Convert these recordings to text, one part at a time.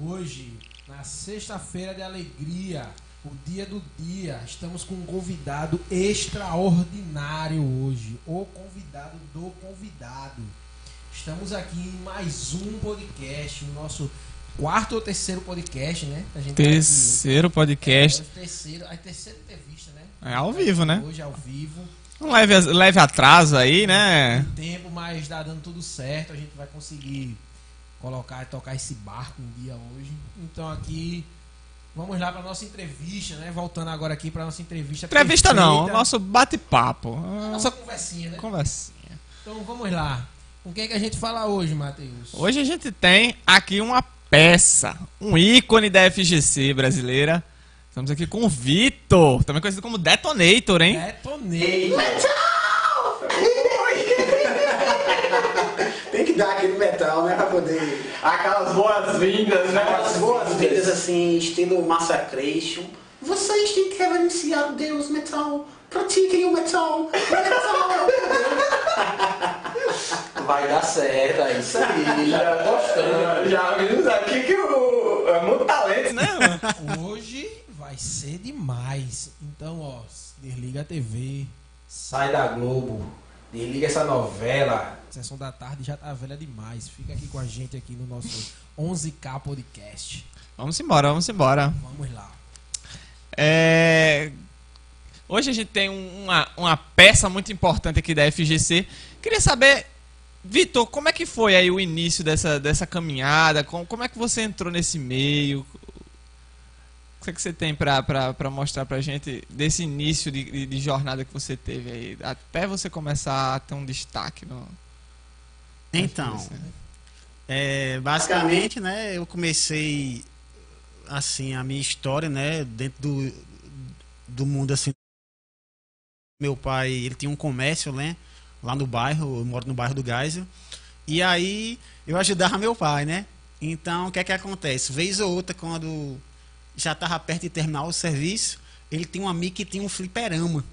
Hoje, na sexta-feira de alegria, o dia do dia, estamos com um convidado extraordinário hoje. O convidado do convidado. Estamos aqui em mais um podcast, o nosso quarto ou terceiro podcast, né? Tá. Terceiro podcast. É, terceiro, a terceira entrevista, né? É ao vivo, né? Hoje ao vivo. Um leve, leve atraso aí, né? Tem tempo, mas tá dando tudo certo. A gente vai conseguir colocar e tocar esse barco um dia hoje. Então aqui vamos lá para nossa entrevista, né? Voltando agora aqui para nossa entrevista. Entrevista não, perfeita. nosso bate-papo. nossa conversinha, né? Conversinha. Então vamos lá. Com quem que a gente fala hoje, Matheus? Hoje a gente tem aqui uma peça, um ícone da FGC brasileira. Estamos aqui com o Vitor, também conhecido como Detonator, hein? Detonei. Tem que dar aquele metal, né? Pra poder. Aquelas boas-vindas, né? As boas-vindas assim, estilo Massacration. Vocês têm que reverenciar o Deus metal. Pratiquem o metal. Metal! Vai dar certo, é isso aí. Já tô gostando. Já vimos aqui que o. É muito talento, né? Hoje vai ser demais. Então, ó, desliga a TV, sai da Globo, desliga essa novela. Sessão da tarde já tá velha demais. Fica aqui com a gente aqui no nosso 11K Podcast. Vamos embora, vamos embora. Vamos lá. É, Hoje a gente tem um- uma, uma peça muito importante aqui da FGC. Queria saber, Vitor, como é que foi aí o início dessa, dessa caminhada? Como, como é que você entrou nesse meio? Que, é que você tem pra mostrar pra gente desse início de, de, de jornada que você teve aí? Até você começar a ter um destaque no. Então, é, basicamente, né, eu comecei assim a minha história, né, dentro do, do mundo assim. Meu pai, ele tinha um comércio, né, lá no bairro, eu moro no bairro do Geisel. E aí eu ajudava meu pai, né? Então, o que é que acontece? Vez ou outra quando já estava perto de terminar o serviço, ele tinha um amigo que tinha um fliperama.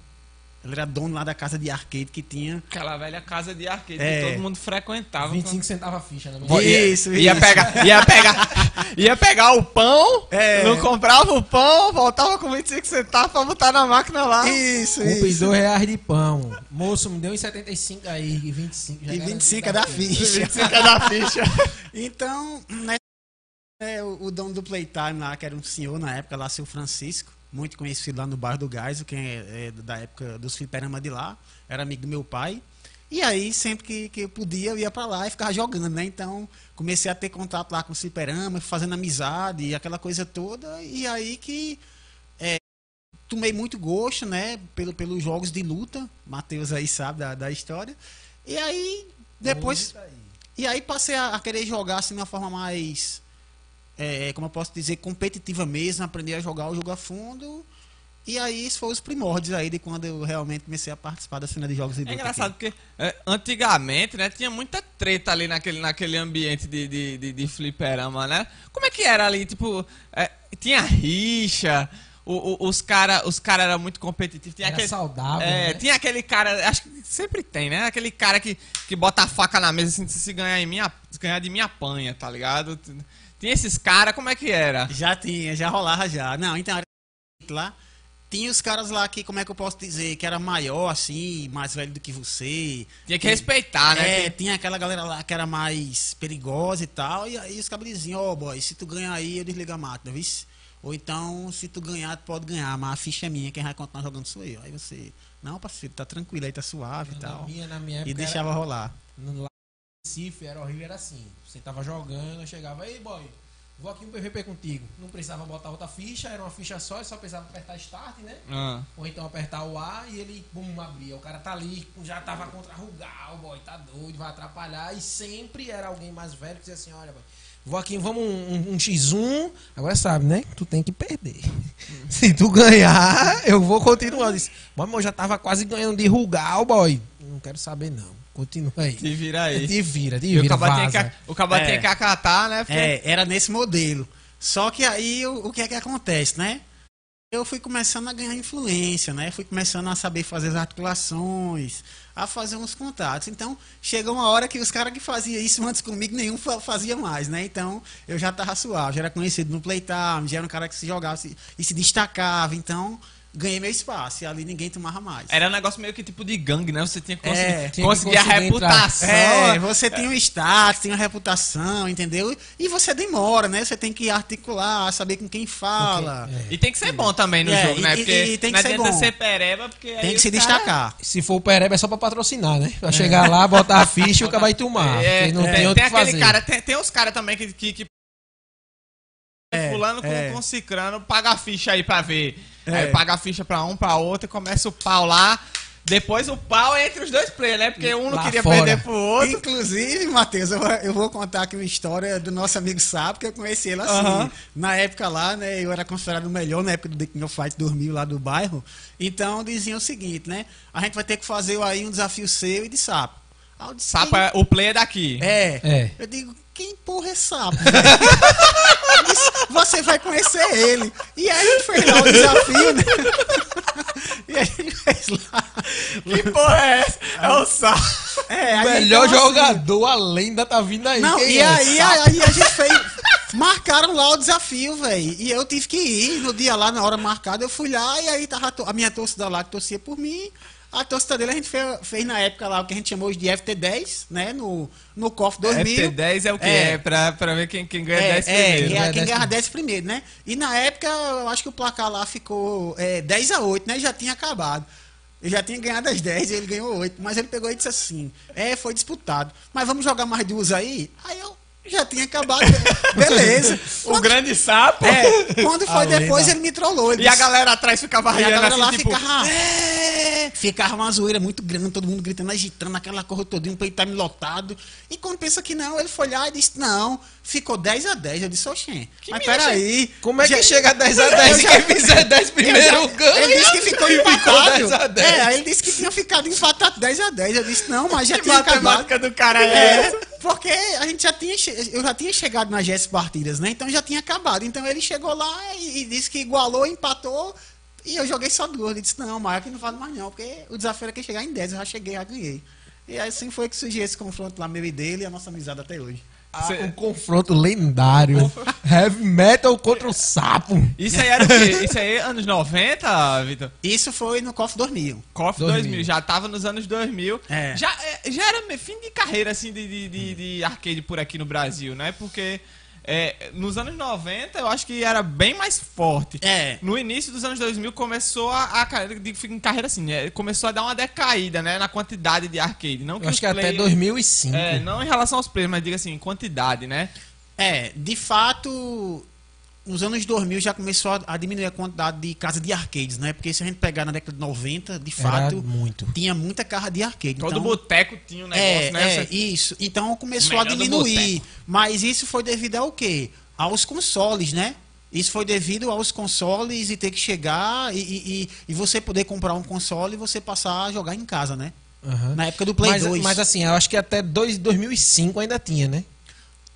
Ele era dono lá da casa de arcade que tinha Aquela velha casa de arcade É. que todo mundo frequentava. 25 centavos a ficha, né? Ia- Isso, ia, isso. pegar, ia pegar, ia pegar o pão, É. não comprava o pão, voltava com 25 centavos pra botar na máquina lá. Isso, Compre isso. dois reais de pão. Moço, me deu em 75 aí, e 25 já E garanti 25 é da ficha. 25 é da ficha. Então, né, é, o, o dono do Playtime lá, que era um senhor na época, lá, seu Francisco, muito conhecido lá no bairro do Gás, quem é, é da época dos fliperama de lá, era amigo do meu pai. E aí, sempre que, que eu podia, eu ia pra lá e ficava jogando, né? Então, comecei a ter contato lá com o fliperama, fazendo amizade e aquela coisa toda. E aí que é, tomei muito gosto, né? Pelo, pelos jogos de luta. Matheus aí sabe da, da história. E aí, depois... E aí passei a, a querer jogar assim de uma forma mais. É, como eu posso dizer, competitiva mesmo, aprender a jogar o jogo a fundo. E aí isso foi os primórdios aí de quando eu realmente comecei a participar da cena de jogos de. É engraçado aqui. porque é, antigamente, né, tinha muita treta ali naquele, naquele ambiente de, de, de, de fliperama, né? Como é que era ali? Tipo, é, tinha rixa, o- o- os caras os cara eram muito competitivos. Tinha Era aquele, saudável, É, né? tinha aquele cara, acho que sempre tem, né? Aquele cara que, que bota a faca na mesa assim, se ganhar, em minha, se ganhar de minha apanha, tá ligado? Tinha esses caras, como é que era? Já tinha, já rolava já. Não, então era lá. Tinha os caras lá que, como é que eu posso dizer, que era maior assim, mais velho do que você. Tinha que respeitar, né? É, tinha aquela galera lá que era mais perigosa e tal, e aí os diziam, ó, boy, se tu ganhar aí, eu desligo a máquina, viu? Ou então, se tu ganhar, tu pode ganhar, mas a ficha é minha, quem vai continuar jogando sou eu. Aí você, não, parceiro, tá tranquilo aí, tá suave e tal. minha, na minha época. E deixava era, rolar. no, Recife era horrível, era assim. Você tava jogando, eu chegava, ei boy, vou aqui um PVP contigo. Não precisava botar outra ficha, era uma ficha só, só precisava apertar start, né? Ah. Ou então apertar o A e ele, bum, abria. O cara tá ali, já tava contra Rugal, boy, tá doido, vai atrapalhar. E sempre era alguém mais velho que dizia assim, olha, boy, vou aqui, vamos um, um, um X1. Agora sabe, né? Tu tem que perder. Se tu ganhar, eu vou continuar. Eu disse, mas eu já tava quase ganhando de Rugal, boy. Não quero saber, não. Continua aí. Te vira aí. Te vira, te E o vira, caba tinha o É. tinha que acatar, né? porque- É, era nesse modelo. Só que aí o, o que é que acontece, né? eu fui começando a ganhar influência, né? Fui começando a saber fazer as articulações, a fazer uns contatos. Então, chegou uma hora que os caras que faziam isso antes comigo, nenhum fa- fazia mais, né? Então, eu já tava suave, já era conhecido no playtime, já era um cara que se jogava se- e se destacava. Então, ganhei meu espaço e ali ninguém tomava mais. Era um negócio meio que tipo de gangue, né? Você tinha que conseguir, É, tinha que conseguir a conseguir reputação. É, você tem um status, tem uma reputação, entendeu? E você demora, né? Você tem que articular, saber com quem fala. Ok, é. E tem que ser bom também no É, jogo, né? e- Porque e- e tem que não ser adianta bom. ser pereba, porque aí Tem que se cara- destacar. Se for o Pereba é só pra patrocinar, né? Pra chegar lá, botar a ficha e o cara vai tomar. É, porque não tem, tem, outro tem que aquele cara, tem, tem uns caras também que, que, que É, fulano com, é. com cicrano, paga a ficha aí pra ver. É. Aí paga a ficha pra um, pra outro, e começa o pau lá. Depois o pau é entre os dois players, né? Porque um não Lá queria fora. perder pro outro. Inclusive, Matheus, eu, vou- eu vou contar aqui uma história do nosso amigo Sapo, que eu conheci ele assim. Na época lá, né, eu era considerado o melhor na época do The King of Fight 2000 lá do bairro. Então, diziam o seguinte, né? A gente vai ter que fazer aí um desafio seu e de Sapo. Aí Sapo "Quem é o player daqui. É. É. Eu digo, quem porra é sapo? velho?" Eu disse, Você vai conhecer ele. E aí a gente fez lá o desafio, né? E a gente fez lá. Que porra é essa? É o sapo. É, O aí, melhor então, assim, jogador, a lenda tá vindo aí. Não, Quem e é? aí, Sapo. aí a gente fez. Marcaram lá o desafio, velho. E eu tive que ir no dia lá, na hora marcada, eu fui lá e aí tava a minha torcida lá que torcia por mim. A torcida dele a gente fez, fez na época lá o que a gente chamou de FT10, né? No, no COF 2000. FT10 é o que? É. É, pra, pra ver quem, quem ganha É, 10 é, primeiro. é né? quem 10 ganhava 10 primeiro, né? E na época, eu acho que o placar lá ficou é, 10 a 8, né? Já tinha acabado. Eu já tinha ganhado as 10 e ele ganhou 8. Mas ele pegou e disse assim: É, foi disputado. Mas vamos jogar mais duas aí? Aí eu já tinha acabado. Beleza. O grande sapo. É, quando foi A depois, lenda. ele me trollou. ele E a disse- galera atrás ficava e a rindo galera assim, lá tipo... ficava. "É", Ficava uma zoeira muito grande, todo mundo gritando, agitando aquela corra todinha, um playtime lotado. E quando pensa que não, ele foi lá e disse: Não, ficou 10 a 10 Eu disse: Oxê, mas peraí. Como é que Já- chega a 10 a 10 Eu e quem fizer 10 primeiro já- ganha? Ele disse que ficou Ficou empatado. 10 a 10. É, ele disse que tinha ficado empatado 10 a 10 Eu disse: Não, mas já Que tinha acabado. matemática do cara é É, essa? porque a gente já tinha, eu já tinha chegado nas 10 partidas, né? Então já tinha acabado. Então ele chegou lá e, e disse que igualou, empatou. E eu joguei só duas. Ele disse: Não, mas aqui não vale mais não, porque o desafio era que chegar em 10. Eu já cheguei, já ganhei. E assim foi que surgiu esse confronto lá, meu e dele, e a nossa amizade até hoje. Ah, um confronto lendário. Heavy metal contra o sapo. Isso aí era o quê? Isso aí é anos 90, Vitor? Isso foi no KOF 2000. KOF 2000. 2000. Já tava nos anos 2000. É. Já, é, já era me- fim de carreira, assim, de, de, de, de arcade por aqui no Brasil, né? Porque é, nos anos 90 eu acho que era bem mais forte. É. No início dos anos 2000 começou a, a em carreira assim, né? começou a dar uma decaída, né? Na quantidade de arcade. Não Eu acho que até players- 2005. É, não em relação aos players, mas diga assim, em quantidade, né? É, de fato, nos anos 2000 já começou a, a diminuir a quantidade de casas de arcades, né? Porque se a gente pegar na década de 90, de Era fato, muito. tinha muita casa de arcade. Todo então, boteco tinha um negócio, é, né? é, isso. Então começou a diminuir. Mas isso foi devido ao quê? Aos consoles, né? Isso foi devido aos consoles e ter que chegar e, e, e- e você poder comprar um console e você passar a jogar em casa, né? Aham. Na época do Play mas, 2. mas assim, eu acho que até dois- 2005 ainda tinha, né?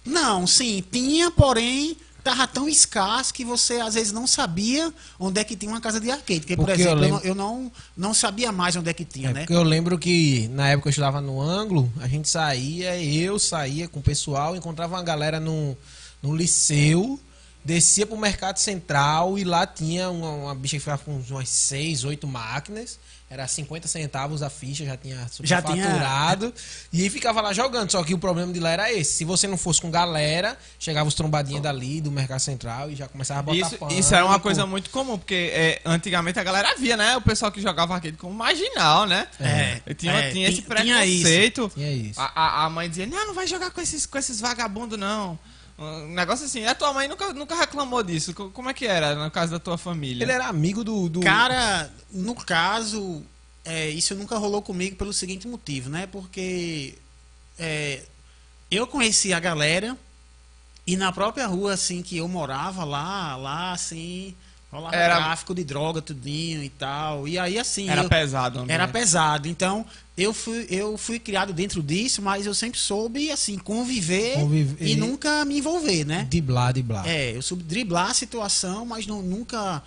Não, sim, tinha, porém, tava tão escasso que você às vezes não sabia onde é que tinha uma casa de arcade. Porque, por Porque eu exemplo, eu, lembro- não, eu não, não sabia mais onde é que tinha, É, né? porque eu lembro que na época eu estudava no ângulo, a gente saía, eu saía com o pessoal, encontrava uma galera no, no liceu, descia pro mercado central e lá tinha uma, uma bicha que ficava com umas 6, 8 máquinas. Era 50 centavos a ficha, já tinha Já tinha- superfaturado. E ficava lá jogando. Só que o problema de lá era esse. Se você não fosse com galera, chegava os trombadinhas dali do Mercado Central e já começava a botar Isso, pânico. isso era uma coisa muito comum, porque é, antigamente a galera via, né? O pessoal que jogava arcade como marginal, né? É, E tinha, é, tinha esse tinha- tinha isso. preconceito. Tinha isso. A, a, a mãe dizia, não, não vai jogar com esses, com esses vagabundos, não. Um negócio assim. A tua mãe nunca, nunca reclamou disso. Co- Como é que era no caso da tua família? Ele era amigo do... do... Cara, no caso, é, isso nunca rolou comigo pelo seguinte motivo, né? Porque é, eu conheci a galera e na própria rua, assim, que eu morava lá, lá, assim, rolava Era- tráfico de droga, tudinho e tal. E aí, assim, Era eu- pesado. ambiente. Era pesado. Então, eu fui, eu fui criado dentro disso, mas eu sempre soube, assim, conviver, Conviver. e nunca me envolver, né? Diblar, diblar. É, eu soube driblar a situação, mas não, nunca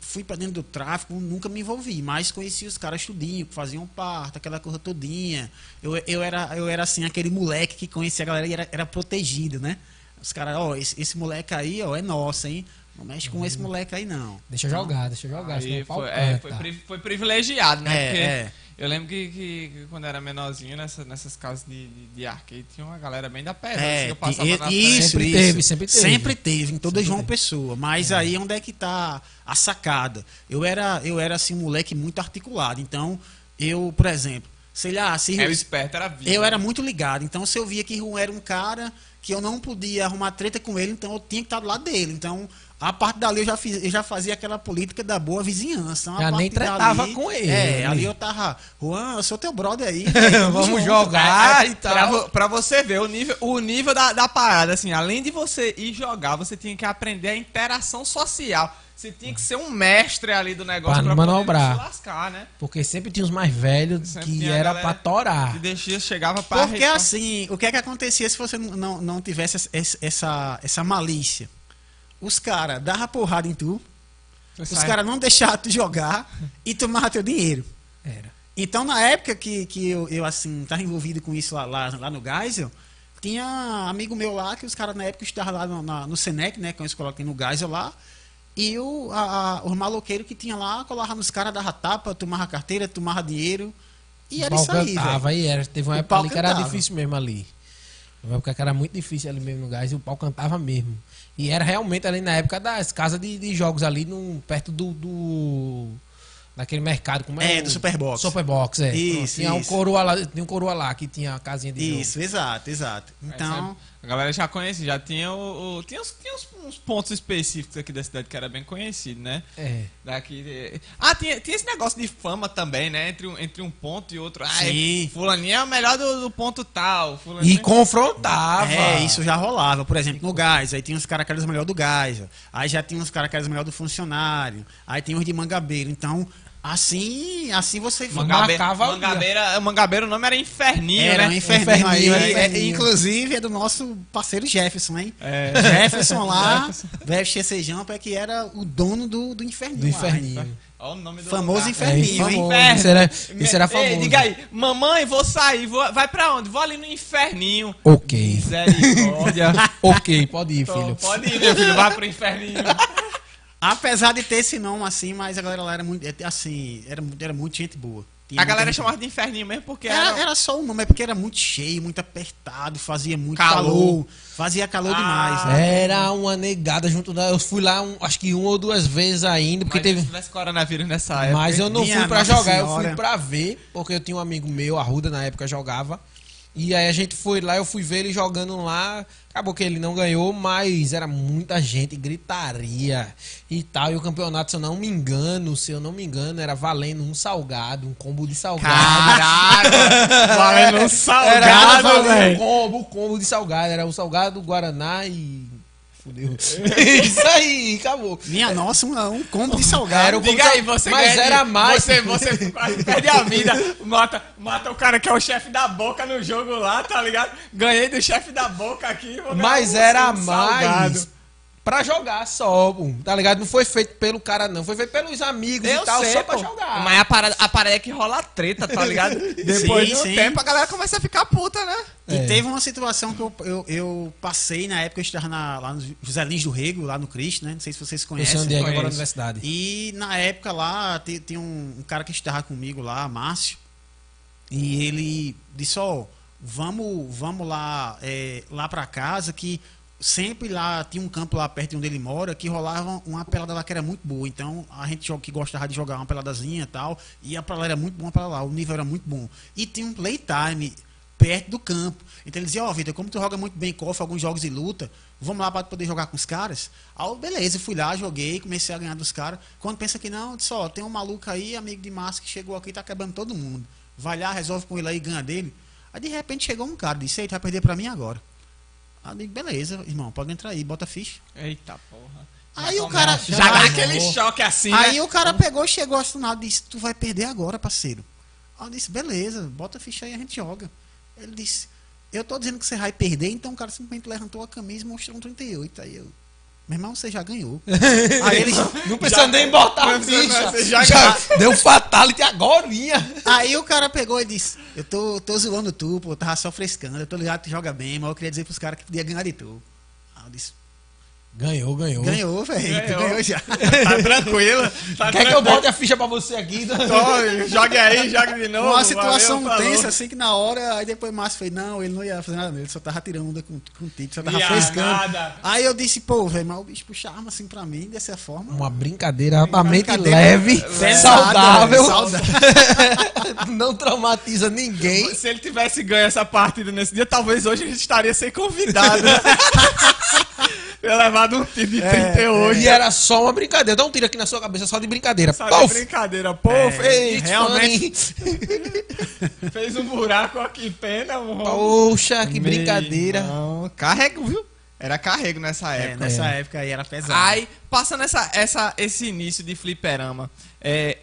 fui pra dentro do tráfico, nunca me envolvi, mas conheci os caras tudinho, que faziam parto, aquela coisa todinha. Eu, eu, era, eu era assim, aquele moleque que conhecia a galera e era, era protegido, né? Os caras, ó, esse, esse moleque aí, ó, é nosso, hein? Não mexe com esse moleque aí, não. Deixa eu jogar, deixa eu jogar. Aí foi, é, foi, pri- foi privilegiado, né? É, Porque é. eu lembro que, que- que quando era menorzinho, nessa, nessas casas de, de, de arcade, tinha uma galera bem da pedra. assim, É, eu passava e- na isso, Sempre isso. teve, sempre teve. Sempre teve, em toda Sempre João teve. Pessoa. Mas aí onde é que tá a sacada? Eu era, eu era assim, um moleque muito articulado. Então, eu, por exemplo, sei lá, se É, o esperto era vivo. eu era muito ligado. Então, se eu via que Juan era um cara que eu não podia arrumar treta com ele, então eu tinha que estar do lado dele. Então, a parte dali eu já, fiz, eu já fazia aquela política da boa vizinhança. Então, a Já nem parte tretava dali- com ele, É, né? ali eu tava, Juan, eu sou teu brother aí. velho, Vamos junto, jogar cara." e Pra, tal. vo- pra você ver o nível, o nível da, da parada, assim, além de você ir jogar, você tinha que aprender a interação social. Você tinha que ser um mestre ali do negócio Pra pra, poder manobrar. se lascar, né? Porque sempre tinha os mais velhos Sempre que era pra torar. Que deixia, chegava pra Porque assim, o que é que acontecia se você não, não, não tivesse essa, essa, essa malícia? Os caras davam porrada em tu, os caras não deixavam tu jogar e tomavam teu dinheiro. Era. Então, na época que, que eu, eu assim, tava envolvido com isso lá, lá, lá no Geisel, tinha amigo meu lá, que os caras na época estavam lá no, na- no Senec, né, que é uma escola que tem no Geisel lá, e o, a, a, os maloqueiros que tinha lá, colavam nos caras, dava tapa, tomava carteira, tomava dinheiro, e era isso aí, cantava e era. Teve uma O época ali que era difícil mesmo ali. Uma época que era muito difícil ali mesmo no gás e o pau cantava mesmo. E era realmente ali na época das casas de, de jogos ali, no, perto do, do. daquele mercado. Como é, É, o- do Superbox. Superbox, é. Isso, tinha um isso. coroa lá, tinha um coroa lá que tinha a casinha de jogo. Isso, exato, exato. Então, A galera já conhecia, já tinha o. o- tinha uns, tinha uns, uns pontos específicos aqui da cidade que era bem conhecido, né? É. Daqui. de- Ah, tinha, tinha esse negócio de fama também, né? Entre um, entre um ponto e outro. Ah, Sim. Fulaninho é o melhor do, do ponto tal. E Fulaninho... confrontava. é, isso já rolava. Por exemplo, no gás, aí tinha os caras que eram os melhores do gás. Aí já tinha os caras que eram os melhores do funcionário. Aí tinha os de mangabeiro. Então, assim, assim você ó. Mangabeira, Mangabeira, o nome era Inferninho, Era né? um inferninho aí. Inferninho, é, inferninho. inclusive é do nosso parceiro Jefferson, hein? É. Jefferson lá, velho XC Jumper, que era o dono do, do inferninho. Do lá, inferninho. hein? Olha o nome do Famoso lugar. inferninho, É, hein? Isso era, isso era Ei, famoso. diga aí, mamãe, vou sair, vou, vai pra onde? Vou ali no inferninho. Ok. Misericórdia. ok, pode ir, Então, filho. pode ir, meu filho, vai pro inferninho. Apesar de ter esse nome assim, mas a galera lá era muito, assim, era, muito- era muito gente boa. Tinha A galera gente chamava de inferninho mesmo porque Era, era... era só o nome, é porque era muito cheio, muito apertado, fazia muito Calor. calor. fazia calor Ah, demais. Né? Era uma negada junto da. Eu fui lá, um- acho que uma ou duas vezes ainda, porque teve. se tivesse coronavírus nessa época. Mas eu não Minha fui pra jogar, eu Senhora. fui pra ver, porque eu tinha um amigo meu, Arruda, na época jogava. E aí a gente foi lá, eu fui ver ele jogando lá. Acabou que ele não ganhou, mas era muita gente, gritaria e tal. E o campeonato, se eu não me engano, se eu não me engano, era valendo um salgado, um combo de salgado. Caralho! valendo um Era salgado, valendo um combo, combo de salgado. Era o salgado, Guaraná e. Fudeu. Isso aí, acabou. Minha nossa, um, um combo de salgado. Era o Diga aí, você Mas ganha era mais. Você, você perde a vida. Mata, mata o cara que é o chefe da boca no jogo lá, tá ligado? Ganhei do chefe da boca aqui. Mas um- era um mais salgado. Pra jogar só, tá ligado? Não foi feito pelo cara, não. Foi feito pelos amigos Eu e tal, sei, só pra pô. jogar. Mas a parada, a parada é que rola treta, tá ligado? Depois Sim, de um sim. tempo a galera começa a ficar puta, né? E É. teve uma situação que eu, eu, eu passei na época, eu estava na, lá no José Lins do Rego, lá no Cristo, né? Não sei se vocês conhecem. onde é agora na universidade. E na época lá, tem, tem um, um cara que estava comigo lá, Márcio, e ele disse, ó, vamos, vamos lá, é, lá pra casa, que sempre lá tinha um campo lá perto de onde ele mora, que rolava uma pelada lá que era muito boa. Então, a gente que gostava de jogar uma peladazinha e tal, ia pra lá, era muito bom pra lá, o nível era muito bom. E tinha um playtime perto do campo. Então ele dizia, ó, Vitor, como tu joga muito bem KOF, alguns jogos de luta, vamos lá para poder jogar com os caras? Aí, beleza, fui lá, joguei, comecei a ganhar dos caras. Quando pensa que não, disse, tem um maluco aí, amigo de massa, que chegou aqui e tá quebrando todo mundo. Vai lá, resolve com ele aí, ganha dele. Aí de repente chegou um cara, disse, ei, tu vai perder pra mim agora. Aí eu beleza, irmão, pode entrar aí, bota ficha. Eita porra. Aí o cara. Já dá aquele choque assim, Aí né? o cara pegou, chegou assinado e disse: Tu vai perder agora, parceiro. Aí eu disse: Beleza, bota a ficha aí e a gente joga. Ele disse: Eu tô dizendo que você vai perder, então o cara simplesmente levantou a camisa e mostrou um 38. Aí eu. Meu irmão, você já ganhou. aí Não precisa nem botar a ficha. você já Já deu fatality agora. aí o cara pegou e disse: Eu tô, tô zoando tu, pô, eu tava só frescando, eu tô ligado que tu joga bem, mas eu queria dizer pros caras que podia ganhar de tu. Aí eu disse: Ganhou, ganhou. Ganhou, velho. Tu Ganhou. ganhou já. Tá tranquilo. Tá Quer que eu bote a ficha pra você aqui? Tome, jogue aí, jogue de novo. Uma situação valeu, falou. tensa, assim, que na hora, aí depois o Márcio fez, não, ele não ia fazer nada, ele só tava tirando onda com, contigo, só tava Ia frescando. nada. Aí eu disse, pô, velho, mas o bicho puxa arma assim pra mim, dessa forma. Uma brincadeira, uma Brincadeira leve, pesada, saudável, saudável. não traumatiza ninguém. Se ele tivesse ganho essa partida nesse dia, talvez hoje a gente estaria sem convidado. Ter levado um tiro de 38. E era só uma brincadeira. Dá um tiro aqui na sua cabeça só de brincadeira. Sabe, Pof! brincadeira. Pô, É, fez, realmente. fez um buraco aqui, pena. um Poxa, que Meu brincadeira. irmão. Carrego, viu? Era carrego nessa É, época. nessa época aí era pesado. Aí, passando essa, essa, esse início de fliperama, é,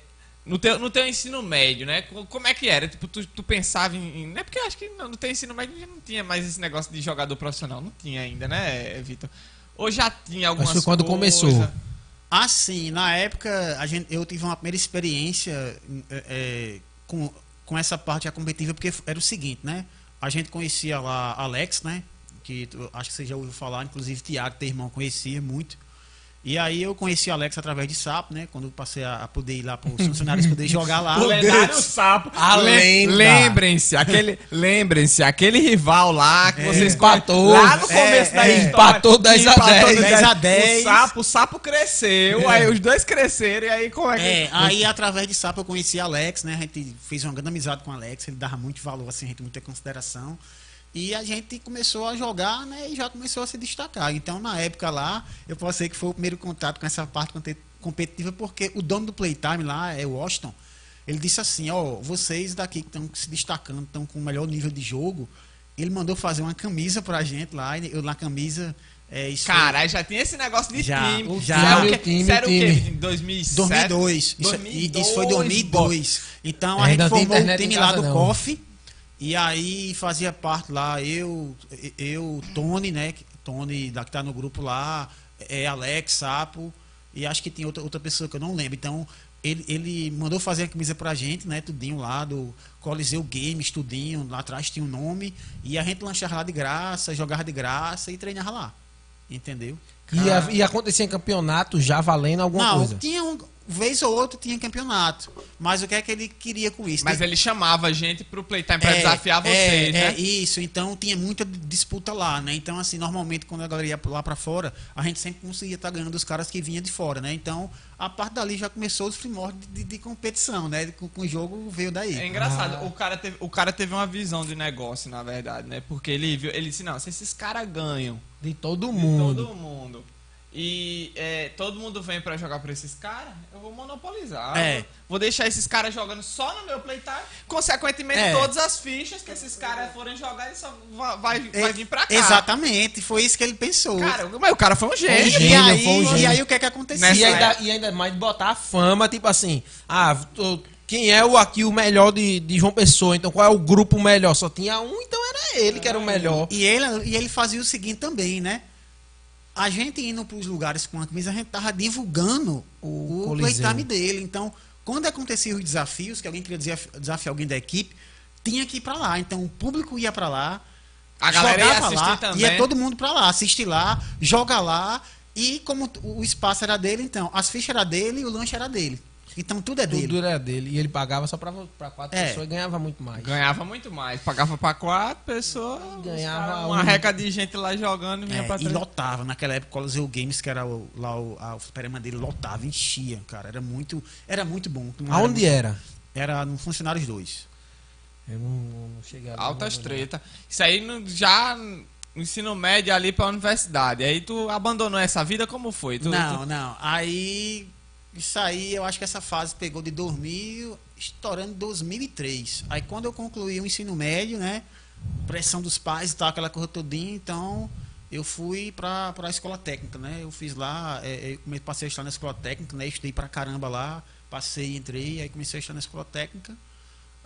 no, teu, no teu ensino médio, né? co- Como é que era? Tipo, tu, tu pensava em, em- Não é porque eu acho que no, no teu ensino médio já não tinha mais esse negócio de jogador profissional. Não tinha ainda, né, Vitor? Ou já tinha algumas foi quando coisas? começou. Assim, na época, a gente, eu tive uma primeira experiência é, com, com essa parte competitiva, porque era o seguinte, né? A gente conhecia lá Alex, né? Que acho que você já ouviu falar, inclusive Tiago, teu irmão, conhecia muito. E aí eu conheci o Alex através de Sapo, né? Quando eu passei a, a poder ir lá para os funcionários poder jogar lá. O lendário sapo. A Le- lenda. Lembrem-se, aquele, lembrem-se, aquele rival lá que vocês Empatou. lá no começo É, da é. história. Empatou 10 a Empatou 10. 10 a 10. O sapo, o sapo cresceu, aí os dois cresceram, e aí como é que. É, aí através de Sapo eu conheci Alex, né? A gente fez uma grande amizade com o Alex, ele dava muito valor, assim, a gente muita consideração. E a gente começou a jogar, né? E já começou a se destacar. Então, na época lá, eu posso dizer que foi o primeiro contato com essa parte competitiva, porque o dono do Playtime lá, é o Washington, ele disse assim, ó, vocês daqui que estão se destacando, estão com o melhor nível de jogo, ele mandou fazer uma camisa pra gente lá, e eu na camisa... É, isso Caralho, já tinha esse negócio de Já, time. já. Isso era o quê? time, era o o quê? time. Em 2007? 2002. Isso, 2002, isso foi 2002. Então a gente formou em time lá do não. COF. E aí fazia parte lá eu, eu, Tony, né? Tony, da que tá no grupo lá, é Alex, Sapo, e acho que tem outra, outra pessoa que eu não lembro. Então, ele, ele mandou fazer a camisa pra gente, né? Tudinho lá do Coliseu Games, tudinho, lá atrás tinha um nome. E a gente lanchava lá de graça, jogava de graça e treinava lá. Entendeu? E, a- e acontecia em campeonato já valendo alguma não, coisa. tinha um. Vez ou outra tinha campeonato. Mas o que é que ele queria com isso? Mas ele chamava a gente pro Playtime pra desafiar vocês, é, né? É, isso, então tinha muita disputa lá, né? Então, assim, normalmente quando a galera ia lá pra fora, a gente sempre conseguia estar ganhando os caras que vinham de fora, né? Então, a parte dali já começou os primórdios de, de competição, né? Com, com o jogo veio daí. É engraçado, o, cara teve, o cara teve uma visão de negócio, na verdade, né? Porque ele viu, ele disse, não, se esses caras ganham De todo de mundo. todo mundo e é, todo mundo vem pra jogar pra esses caras, eu vou monopolizar. É. Vou, vou deixar esses caras jogando só no meu playtime. Consequentemente, É. todas as fichas que esses caras forem jogar, ele só vai, vai, vai vir pra cá. Exatamente, foi isso que ele pensou. Cara, mas o cara foi um e, gênio. gênio, aí, foi um gênio. e aí o que é que acontecia? Nessa E ainda, e ainda mais de botar a fama, tipo assim, ah, tô- quem é o aqui o melhor de, de João Pessoa? Então qual é o grupo melhor? Só tinha um, então era ele que era o melhor. E ele, e ele fazia o seguinte também, né? A gente indo para os lugares com a camisa, a gente tava divulgando o, O playtime dele. Então, quando aconteciam os desafios, que alguém queria desaf- desafiar alguém da equipe, tinha que ir para lá. Então, o público ia para lá, A galera ia lá, também. ia todo mundo para lá, assistir lá, joga lá. E como o espaço era dele, então, as fichas era dele e o lanche era dele. Então, tudo é dele. Tudo era dele. E ele pagava só pra, pra quatro É. pessoas e ganhava muito mais. Ganhava muito mais. Pagava pra quatro pessoas. Ganhava uma um- reca de gente lá jogando e vinha É, pra e trás. lotava. Naquela época, o Coliseu Games, que era o, lá o, a, o fliperama dele, lotava, enchia, cara. Era muito, era muito bom. Não era Aonde muito- era? Era no Funcionários 2. Eu não, não cheguei a Altas não- treta. Isso aí no- já no ensino médio ali pra universidade. Aí tu abandonou essa vida, como foi? Tu, não, tu- não. Aí, isso aí, eu acho que essa fase pegou de 2000, estourando 2003. Aí, quando eu concluí o ensino médio, né? Pressão dos pais e tal, aquela coisa todinha, então eu fui pra, pra escola técnica, né? Eu fiz lá, é, eu come- passei a estudar na escola técnica, né? Estudei pra caramba lá, passei, entrei, aí comecei a estudar na escola técnica.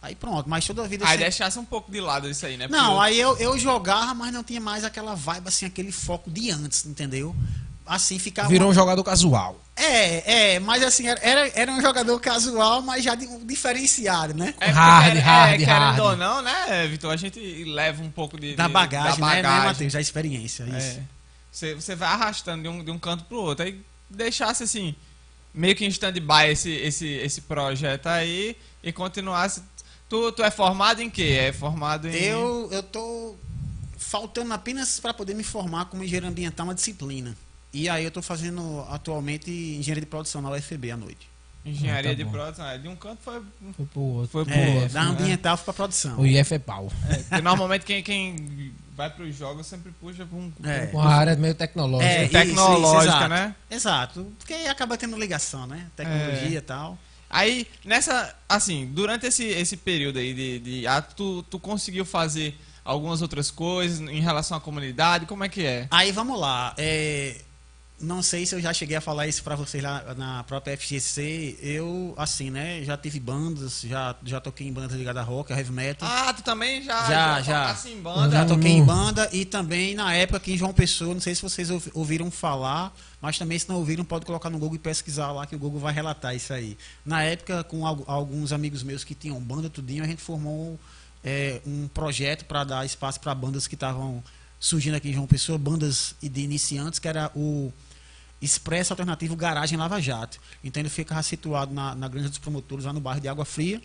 Aí pronto, mas toda a vida. Aí sempre- deixasse um pouco de lado isso aí, né? Não, Porque aí eu, eu jogava, mas não tinha mais aquela vibe, assim, aquele foco de antes, entendeu? Assim, ficava. Virou um jogador casual. É, é, mas assim, era, era, um jogador casual, mas já de- diferenciado, né? É, Hard, hard, é, querendo hard. ou não, né, Vitor? A gente leva um pouco de, Da de- bagagem, da né, né, bagagem. Matheus? Da experiência, isso. É. Você, você vai arrastando de um, de um canto pro outro. Aí deixasse assim, meio que em stand-by esse, esse, esse projeto aí e continuasse. Tu, tu é formado em quê? É formado em. Eu, eu tô faltando apenas para poder me formar como engenheiro ambiental uma disciplina. E aí eu tô fazendo atualmente engenharia de produção na UFB à noite. Engenharia Ah, tá de bom. produção. É, De um canto foi, Foi pro outro. foi pro É, outro. da né? ambiental para produção. O IF é pau. Porque normalmente quem, quem vai pros jogos sempre puxa pra um. É. Com a área meio tecnológica. É, isso, tecnológica, isso, exato. né? Exato, porque aí acaba tendo ligação, né? Tecnologia É. e tal. Aí, nessa. Assim, durante esse, esse período aí de, de ato, tu, tu conseguiu fazer algumas outras coisas em relação à comunidade? Como é que é? Aí vamos lá. é, não sei se eu já cheguei a falar isso pra vocês lá na própria FGC. Eu, assim, né? Já tive bandas, já, já toquei em bandas ligadas a rock, a heavy metal. Ah, tu também já, Já, já. tocasse em banda? Já toquei em não. banda e também na época aqui em João Pessoa, não sei se vocês ouvi- ouviram falar, mas também se não ouviram, pode colocar no Google e pesquisar lá que o Google vai relatar isso aí. Na época, com al- alguns amigos meus que tinham banda tudinho, a gente formou é, um projeto para dar espaço para bandas que estavam surgindo aqui em João Pessoa, bandas de iniciantes, que era o Expresso Alternativo Garagem Lava Jato. Então ele ficava situado na, na Granja dos Promotores, lá no bairro de Água Fria.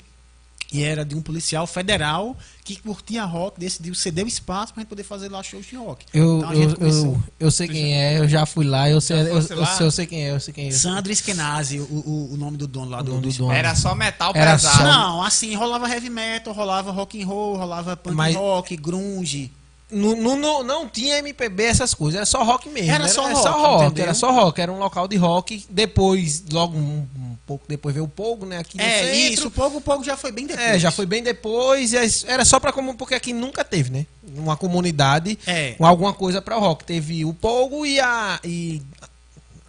E era de um policial federal que curtia rock, decidiu ceder o espaço pra gente poder fazer lá shows de rock. Eu, Então a eu, gente começou. eu, eu sei quem é, eu já fui lá, eu sei, eu, lá? sei, eu sei quem é, eu sei quem é. Sandro Eskenazi, o, o, o nome do dono lá O do, dono do do dono. Era só metal Era pesado. só- Não, assim, rolava heavy metal, rolava rock and roll, rolava punk Mas- rock, grunge. No, no, no- não tinha MPB, essas coisas, era só rock mesmo. Era só rock, rock, entendeu? era só rock, era um local de rock. Depois, logo um, um pouco depois veio o Pogo, né? Aqui É, centro. isso, o pouco, o pouco já foi bem depois. É, já foi bem depois. as- Era só pra como porque aqui nunca teve, né? Uma comunidade É. com alguma coisa pra rock. Teve o Pogo e a. E,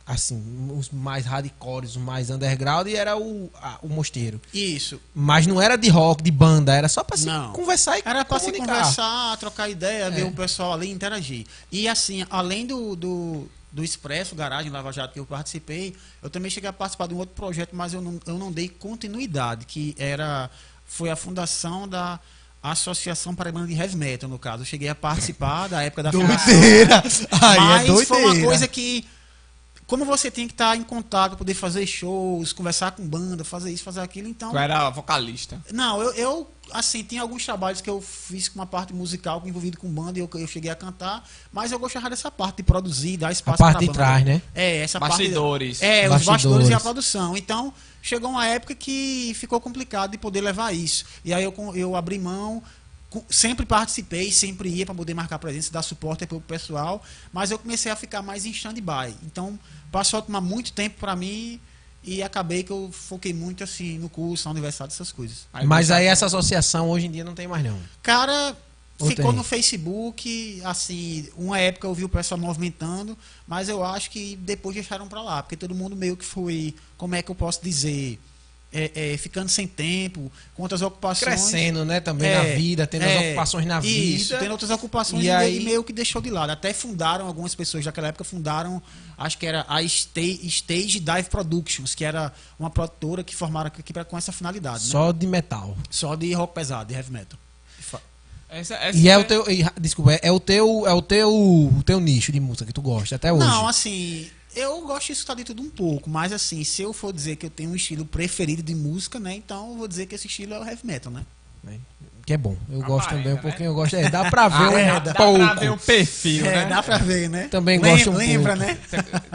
assim, os mais hardcores, os mais underground, e era o, a- o Mosteiro. Isso. Mas não era de rock, de banda, era só pra se Não. conversar e Era pra se comunicar. conversar, trocar ideia, ver É. o pessoal ali interagir. E assim, além do, do, do Expresso, Garagem, Lava Jato que eu participei, eu também cheguei a participar de um outro projeto, mas eu não, eu não dei continuidade, que era foi a fundação da Associação Paraibana de Heavy Metal, no caso. Eu cheguei a participar da época da Doideira! Aí mas é doideira. foi uma coisa que, como você tem que estar em contato para poder fazer shows, conversar com banda, fazer isso, fazer aquilo, então. Tu era vocalista. Não, eu, eu, assim, tem alguns trabalhos que eu fiz com uma parte musical envolvido com banda e eu, eu cheguei a cantar, mas eu gostava dessa parte de produzir, dar A espaço parte pra de banda. trás, né? É, essa Bastidores. parte. É, os Bastidores. bastidores e a produção. Então, chegou uma época que ficou complicado de poder levar isso. E aí eu, com- eu abri mão, sempre participei, sempre ia para poder marcar presença, dar suporte para o pessoal, mas eu comecei a ficar mais em stand-by. Então, passou a tomar muito tempo para mim e acabei que eu foquei muito assim no curso, na universidade, essas coisas. Mas aí essa associação hoje em dia não tem mais, não. Cara, Ou ficou tem? no Facebook, assim, uma época eu vi o pessoal movimentando, mas eu acho que depois deixaram pra lá, porque todo mundo meio que foi, como é que eu posso dizer, é, é, ficando sem tempo, com outras ocupações. Crescendo, né? Também É, na vida, tendo as é, ocupações na Isso, vida. tendo outras ocupações E e, aí- meio que deixou de lado. Até fundaram, algumas pessoas daquela época fundaram, acho que era a Stage, Stage Dive Productions, que era uma produtora que formaram aqui pra, com essa finalidade. né? Só de metal. Só de rock pesado, de heavy metal. Essa, essa E é o teu. e, desculpa, é o teu. É o teu. O teu nicho de música que tu gosta até hoje. Não, assim, eu gosto de escutar de tudo um pouco, mas assim, se eu for dizer que eu tenho um estilo preferido de música, né, então eu vou dizer que esse estilo é o heavy metal, né? Que é bom. Eu gosto Aparenta, também um né? pouquinho. Eu gosto. É, dá pra ver um é, dá pouco. pra ver o perfil, é, né? dá pra ver, né? Também Lem- gosto um Lembra, pouco. né?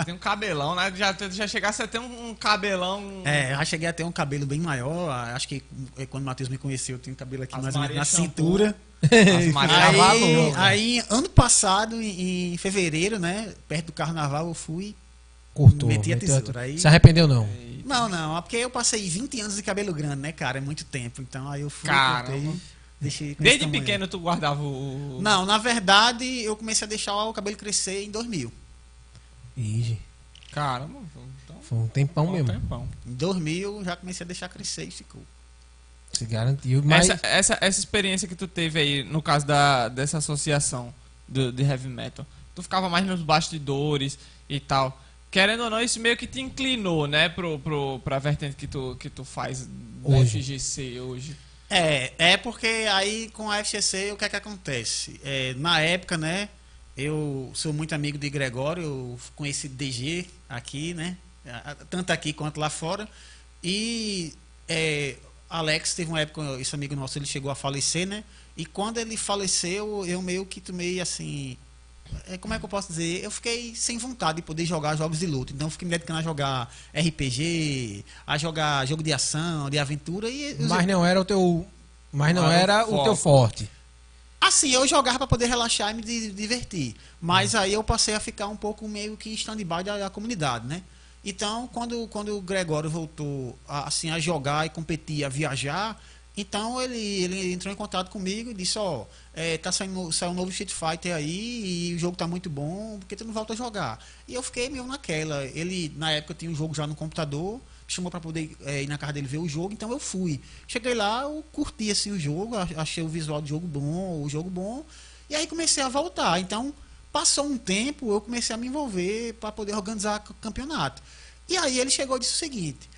Tem- um cabelão, né? Já, já chegasse a ter um, um cabelão. É, eu já cheguei a ter um cabelo bem maior, acho que é, quando o Matheus me conheceu, eu tinha um cabelo aqui As mais ou menos Maria na Shampoo. cintura. Aí, aí, ano passado, em, em fevereiro, né, perto do carnaval, eu fui Cortou. Meti a tesoura, aí- Se arrependeu, não. Não, não, é porque eu passei 20 anos de cabelo grande, né, cara? É muito tempo. Então aí eu fui, Caramba. cortei, deixei Desde pequeno tu guardava o. Não, na verdade, eu comecei a deixar o cabelo crescer em 2000. Ih, Caramba, então. foi um tempão bom mesmo. tempão. Em 2000, eu já comecei a deixar crescer e ficou. Se garantiu. Mas. Essa, essa, essa experiência que tu teve aí, no caso da, dessa associação do, de heavy metal, tu ficava mais nos bastidores e tal. Querendo ou não, isso meio que te inclinou, né, pro, pro, pra vertente que tu, que tu faz no Hoje. FGC hoje. É, é porque aí com a FGC o que é que acontece? É, na época, né, eu sou muito amigo de Gregório, eu conheci DG aqui, né, tanto aqui quanto lá fora, e é, Alex teve uma época, esse amigo nosso, ele chegou a falecer, né, e quando ele faleceu, eu meio que tomei assim, como é que eu posso dizer? Eu fiquei sem vontade de poder jogar jogos de luta. Então eu fiquei me dedicando a jogar RPG, a jogar jogo de ação, de aventura e Mas não era o teu. Mas não Não era o o teu forte. Assim, eu jogava para poder relaxar e me di- divertir. Mas aí eu passei a ficar um pouco meio que stand-by da, da comunidade, né? Então, quando, quando o Gregório voltou a, assim, a jogar e competir, a viajar, então ele, ele entrou em contato comigo e disse, ó, é, tá saindo, saiu um novo Street Fighter aí e o jogo tá muito bom, por que tu não volta a jogar? E eu fiquei meio naquela. Ele, na época, tinha um jogo já no computador, chamou para poder é, ir na casa dele ver o jogo, então eu fui. Cheguei lá, eu curti assim o jogo, ach- achei o visual do jogo bom, o jogo bom, e aí comecei a voltar. Então, passou um tempo, eu comecei a me envolver para poder organizar campeonato. E aí ele chegou e disse o seguinte: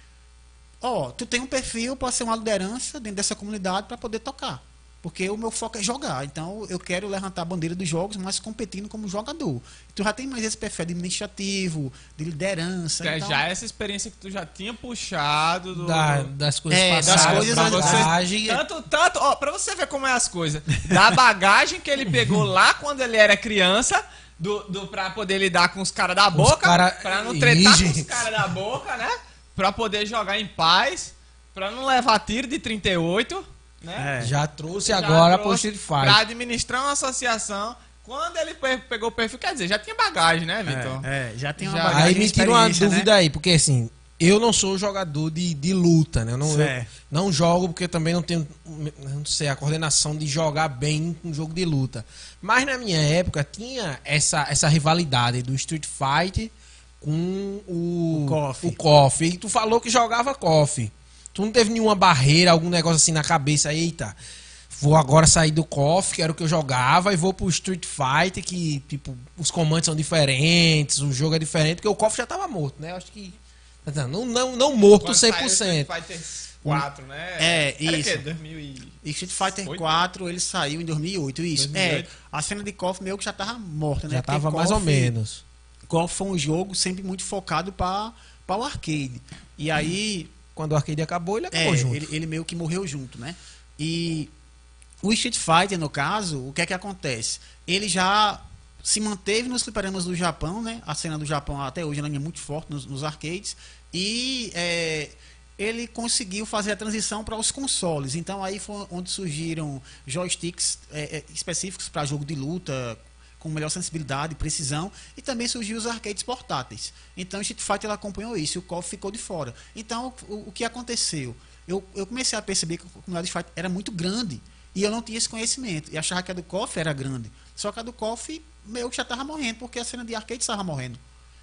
Ó, tu tem um perfil para ser uma liderança dentro dessa comunidade para poder tocar. Porque o meu foco é jogar. Então eu quero levantar a bandeira dos jogos, mas competindo como jogador. Tu já tem mais esse perfil de administrativo, de liderança. Que então, Já essa experiência que tu já tinha puxado do... Da- das coisas É, das passadas, coisas da ali- bagagem. Tanto, tanto, ó, pra você ver como é as coisas. Da bagagem que ele pegou lá quando ele era criança, do, do, pra poder lidar com os caras da boca, cara- pra não tretar Ih, com os caras da boca, né? Pra poder jogar em paz, pra não levar tiro de 38, né? É. Já trouxe Já agora pro trouxe Street Pra Fighter. administrar uma associação. Quando ele pe- pegou o perfil, quer dizer, já tinha bagagem, né, Vitor? É, é, já tem uma Já. bagagem Aí me tira uma né? dúvida aí, porque assim, eu não sou jogador de, de luta, né? Eu não, eu não jogo porque também não tenho, não sei, a coordenação de jogar bem um jogo de luta. Mas na minha época tinha essa, essa rivalidade do Street Fighter com o, O KOF. o. E tu falou que jogava KOF. Tu não teve nenhuma barreira, algum negócio assim na cabeça, eita, vou agora sair do KOF, que era o que eu jogava, e vou pro Street Fighter, que, tipo, os comandos são diferentes, o jogo é diferente, porque o KOF já tava morto, né? Eu acho que. Não, não, não morto Quando saiu 100%. Street Fighter 4, né? É, Era isso. quê? 2000 e... E Street Fighter Oito? 4, ele saiu em 2008, isso. 2008. É, a cena de KOF meio que já tava morta, né? Já Porque tava mais ou KOF menos. KOF foi um jogo sempre muito focado para o arcade. E aí, Quando o arcade acabou, ele acabou é, junto. ele, ele meio que morreu junto, né? E o Street Fighter, no caso, o que é que acontece? Ele já se manteve nos fliperamas do Japão, né? A cena do Japão até hoje é muito forte nos, nos arcades. E é, ele conseguiu fazer a transição para os consoles. Então aí foi onde surgiram joysticks é, é, específicos para jogo de luta, com melhor sensibilidade e precisão, e também surgiu os arcades portáteis. Então o Street Fighter ela acompanhou isso, e o KOF ficou de fora. Então o, o que aconteceu? Eu, eu comecei a perceber que a comunidade de Fighter era muito grande, e eu não tinha esse conhecimento, e achava que a do KOF era grande. Só que a do KOF meio que já estava morrendo, porque a cena de arcade estava morrendo.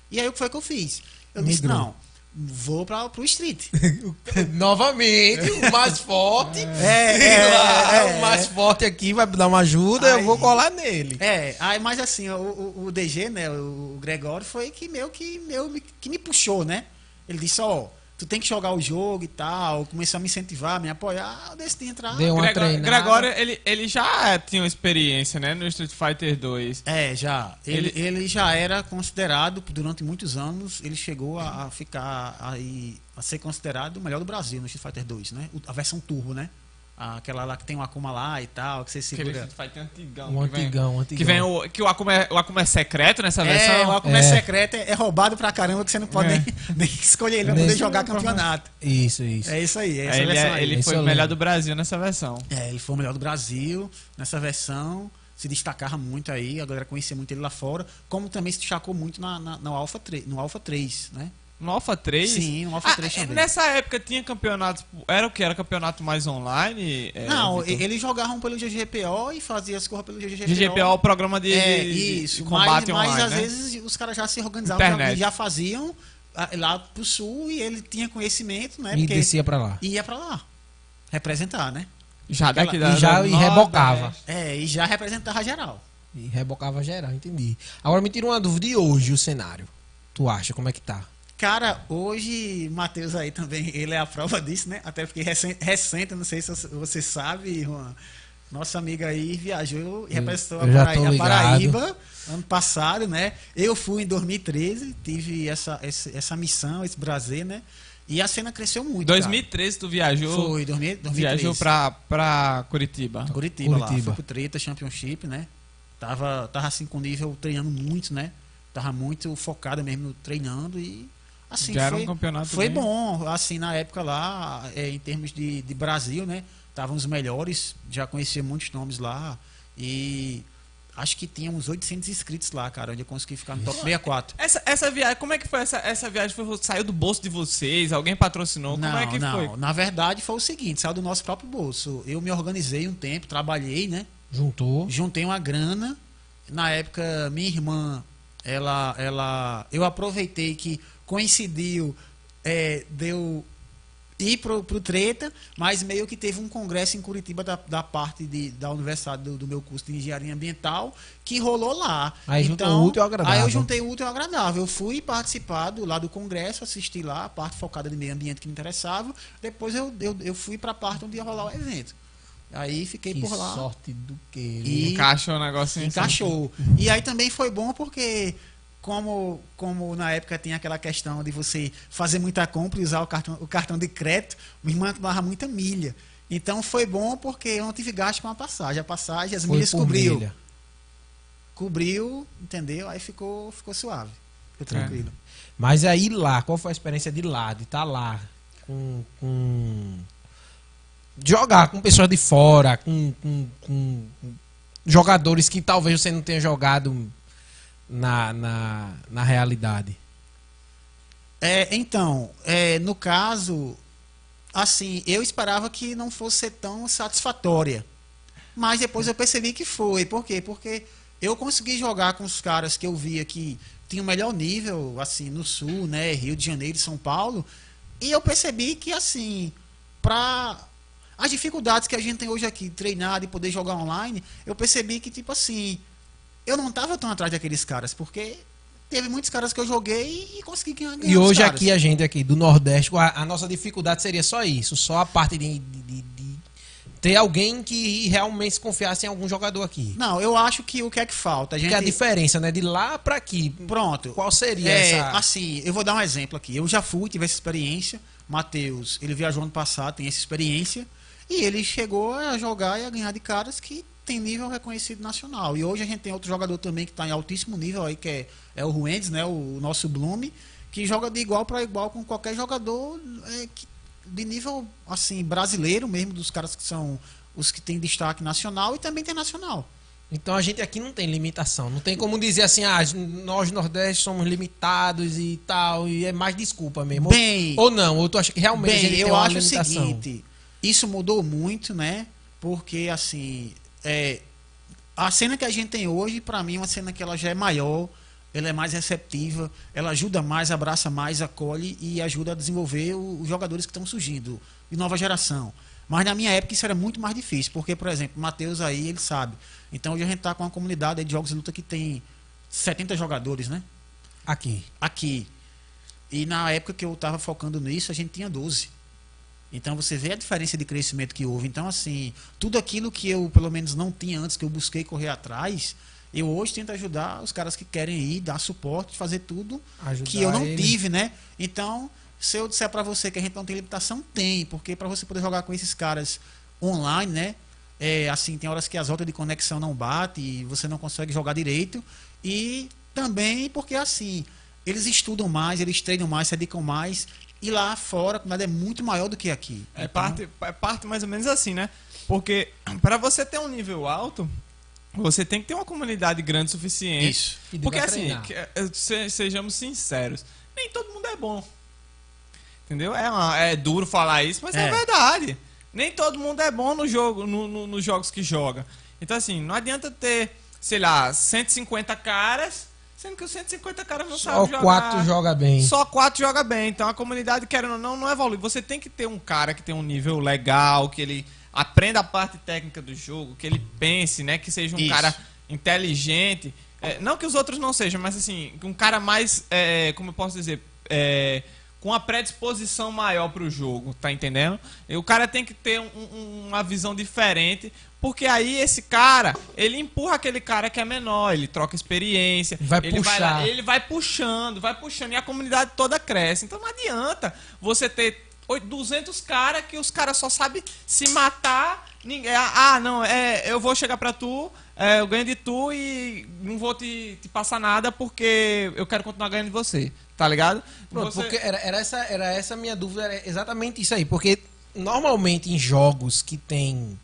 E aí o que foi que eu fiz? Eu disse, Migrou. não, vou para o Street. Novamente, o mais forte. É, Lá, é, é. o mais forte aqui vai dar uma ajuda, eu Aí- vou colar nele. É, aí, mas assim, o, o, o DG, né, o Gregório, foi que meio que, meio, me- que me puxou, né? Ele disse, ó, tu tem que jogar o jogo e tal, começou a me incentivar, me apoiar, eu decidi entrar. Deu uma Gregório, treinada. Gregório, ele, ele já tinha uma experiência, né, no Street Fighter 2. É, já. Ele, Ele- ele já era considerado, durante muitos anos, ele chegou a, a ficar aí, a ser considerado o melhor do Brasil no Street Fighter 2, né? A versão turbo, né? Aquela lá que tem o Akuma lá e tal, que você segura. Street Fighter antigão. Um que vem- antigão, um antigão. Que vem o. Que o Akuma é, o Akuma é secreto nessa versão. É, o Akuma É. secreto é, é roubado pra caramba que você não pode É. nem, nem escolher ele pra Nem- poder jogar campeonato. Isso, isso. É isso aí, é essa ele, versão é- aí. ele foi o melhor do Brasil nessa versão. É, ele foi o melhor do Brasil nessa versão, se destacava muito aí, a galera conhecia muito ele lá fora, como também se destacou muito na, na- no, Alpha 3, no Alpha 3, né? No Alpha 3? Sim, no Alpha 3 Ah, também. Nessa época tinha campeonatos. Era o que? Era campeonato mais online? É, Não, Vitor? e- eles jogavam pelo GGPO e faziam as corras pelo GGPO. GGPO é o programa de, é, de- de isso, combate mas, mas online, às né? vezes os caras já se organizavam, Internet. já faziam ah, lá pro sul e ele tinha conhecimento, né? E Porque descia pra lá. ia pra lá representar, né? Já daqui da, e já- e rebocava. É, e já representava geral. E rebocava geral, entendi. Agora me tira uma dúvida, e hoje o cenário? tu acha? Como é que tá? Cara, hoje, Matheus aí também, ele é a prova disso, né? Até porque recente, recente não sei se você sabe, Juan, nossa amiga aí viajou e representou a, Paraíba, a Paraíba ano passado, né? Eu fui em 2013, tive essa, essa, essa missão, esse prazer, né? E a cena cresceu muito. 2013 cara. tu viajou? Foi, 2013. Viajou pra, pra Curitiba. Curitiba, Curitiba. lá. Foi pro Treta Championship, né? Tava, tava assim com nível treinando muito, né? Tava muito focado mesmo treinando e assim Já foi, era um campeonato foi bem... bom, assim na época lá, é, em termos de, de Brasil, né? Estavam os melhores, já conhecia muitos nomes lá e Acho que tinha uns 800 inscritos lá, cara, onde eu consegui ficar no top 64. Essa, essa viagem, como é que foi essa, essa viagem? Foi, saiu do bolso de vocês? Alguém patrocinou? Não, como é que não. foi? Na verdade, foi o seguinte: saiu do nosso próprio bolso. Eu me organizei um tempo, trabalhei, né? Juntou. Juntei uma grana. Na época, minha irmã, ela. ela eu aproveitei que coincidiu, é, deu ir pro, pro Treta, mas meio que teve um congresso em Curitiba da, da parte de, da universidade do, do, meu curso de engenharia ambiental que rolou lá. Aí então, útil ao agradável. Aí eu juntei o útil ao agradável. Eu fui participar do, lá do congresso, assisti lá a parte focada de meio ambiente que me interessava. Depois eu, eu, eu fui para a parte onde ia rolar o evento. Aí fiquei que por lá. sorte do que. E encaixou o negócio Encaixou. E aí também foi bom porque como, como na época tinha aquela questão de você fazer muita compra e usar o cartão, o cartão de crédito, minha irmã tomava muita milha. Então foi bom porque eu não tive gasto com a passagem. A passagem, as foi milhas cobriu. Milha. Cobriu, entendeu? Aí ficou, ficou suave. Ficou é. tranquilo. É. Mas aí lá, qual foi a experiência de lá, de estar tá lá com, com. Jogar com pessoas de fora, com, com, com jogadores que talvez você não tenha jogado na, na, na realidade? É, então, é, no caso, assim, eu esperava que não fosse ser tão satisfatória. Mas depois eu percebi que foi. Por quê? Porque eu consegui jogar com os caras que eu via que tinham o melhor nível, assim, no Sul, né? Rio de Janeiro São Paulo. E eu percebi que, assim, para as dificuldades que a gente tem hoje aqui, treinar e poder jogar online, eu percebi que, tipo assim, eu não estava tão atrás daqueles caras, porque teve muitos caras que eu joguei e consegui ganhar. E hoje aqui, a gente aqui do Nordeste, a, a, nossa dificuldade seria só isso, só a parte de, de, de, ter alguém que realmente confiasse em algum jogador aqui. Não, eu acho que o que é que falta? A gente... Que a diferença, né, de lá para aqui. Pronto. Qual seria é, essa... Assim, eu vou dar um exemplo aqui. Eu já fui, tive essa experiência. Matheus, ele viajou ano passado, tem essa experiência. E ele chegou a jogar e a ganhar de caras que tem nível reconhecido nacional. E hoje a gente tem outro jogador também que está em altíssimo nível aí, que é, é o Ruendes, né? O nosso Blume, que joga de igual para igual com qualquer jogador é, que, de nível assim brasileiro mesmo, dos caras que são os que têm destaque nacional e também internacional. Então a gente aqui não tem limitação. Não tem como dizer assim, ah, nós Nordeste somos limitados e tal. E é mais desculpa mesmo. Bem, ou, ou não, ou tu acha que realmente bem, eu acho limitação? o seguinte, isso mudou muito, né? Porque assim, é, a cena que a gente tem hoje, para mim, é uma cena que ela já é maior, ela é mais receptiva, ela ajuda mais, abraça mais, acolhe e ajuda a desenvolver os jogadores que estão surgindo, de nova geração. Mas na minha época isso era muito mais difícil, porque, por exemplo, o Matheus aí, ele sabe. Então hoje a gente está com uma comunidade de jogos de luta que tem 70 jogadores, né? Aqui. Aqui. E na época que eu estava focando nisso, a gente tinha 12. Então você vê a diferença de crescimento que houve. Então, assim, tudo aquilo que eu, pelo menos, não tinha antes, que eu busquei correr atrás, eu hoje tento ajudar os caras que querem ir, dar suporte, fazer tudo ajudar que eu não ele. tive, né? Então, se eu disser para você que a gente não tem limitação, tem, porque para você poder jogar com esses caras online, né? É, assim, tem horas que as rotas de conexão não batem e você não consegue jogar direito. E também porque, assim, eles estudam mais, eles treinam mais, se dedicam mais e lá fora a comunidade é muito maior do que aqui. É, então... parte, é parte mais ou menos assim, né? Porque para você ter um nível alto, você tem que ter uma comunidade grande o suficiente. Isso. Porque assim, que, é, sejamos sinceros, nem todo mundo é bom. Entendeu? É, uma, é duro falar isso, mas é. é. verdade. Nem todo mundo é bom no jogo, no, no, nos jogos que joga. Então assim, não adianta ter, sei lá, 150 caras Sendo que os 150 caras não sabem jogar. Só quatro joga bem. Só quatro joga bem. Então a comunidade, querendo ou não, não evolui. Você tem que ter um cara que tem um nível legal, que ele aprenda a parte técnica do jogo, que ele pense, né? Que seja um Isso. cara inteligente. É, não que os outros não sejam, mas assim, um cara mais. é, como eu posso dizer? É, com uma predisposição maior pro jogo, tá entendendo? E o cara tem que ter um- um- uma visão diferente, porque aí esse cara, ele empurra aquele cara que é menor, ele troca experiência, Vai ele puxar. lá, ele vai puxando, vai puxando e a comunidade toda cresce. Então não adianta você ter oi- 200 caras que os caras só sabem se matar. Ninguém, ah, não, é, eu vou chegar pra tu, é, eu ganho de tu e não vou te, te passar nada porque eu quero continuar ganhando de você. Tá ligado? Pronto, Você- porque era, era essa era essa minha dúvida, era exatamente isso aí. Porque normalmente em jogos que tem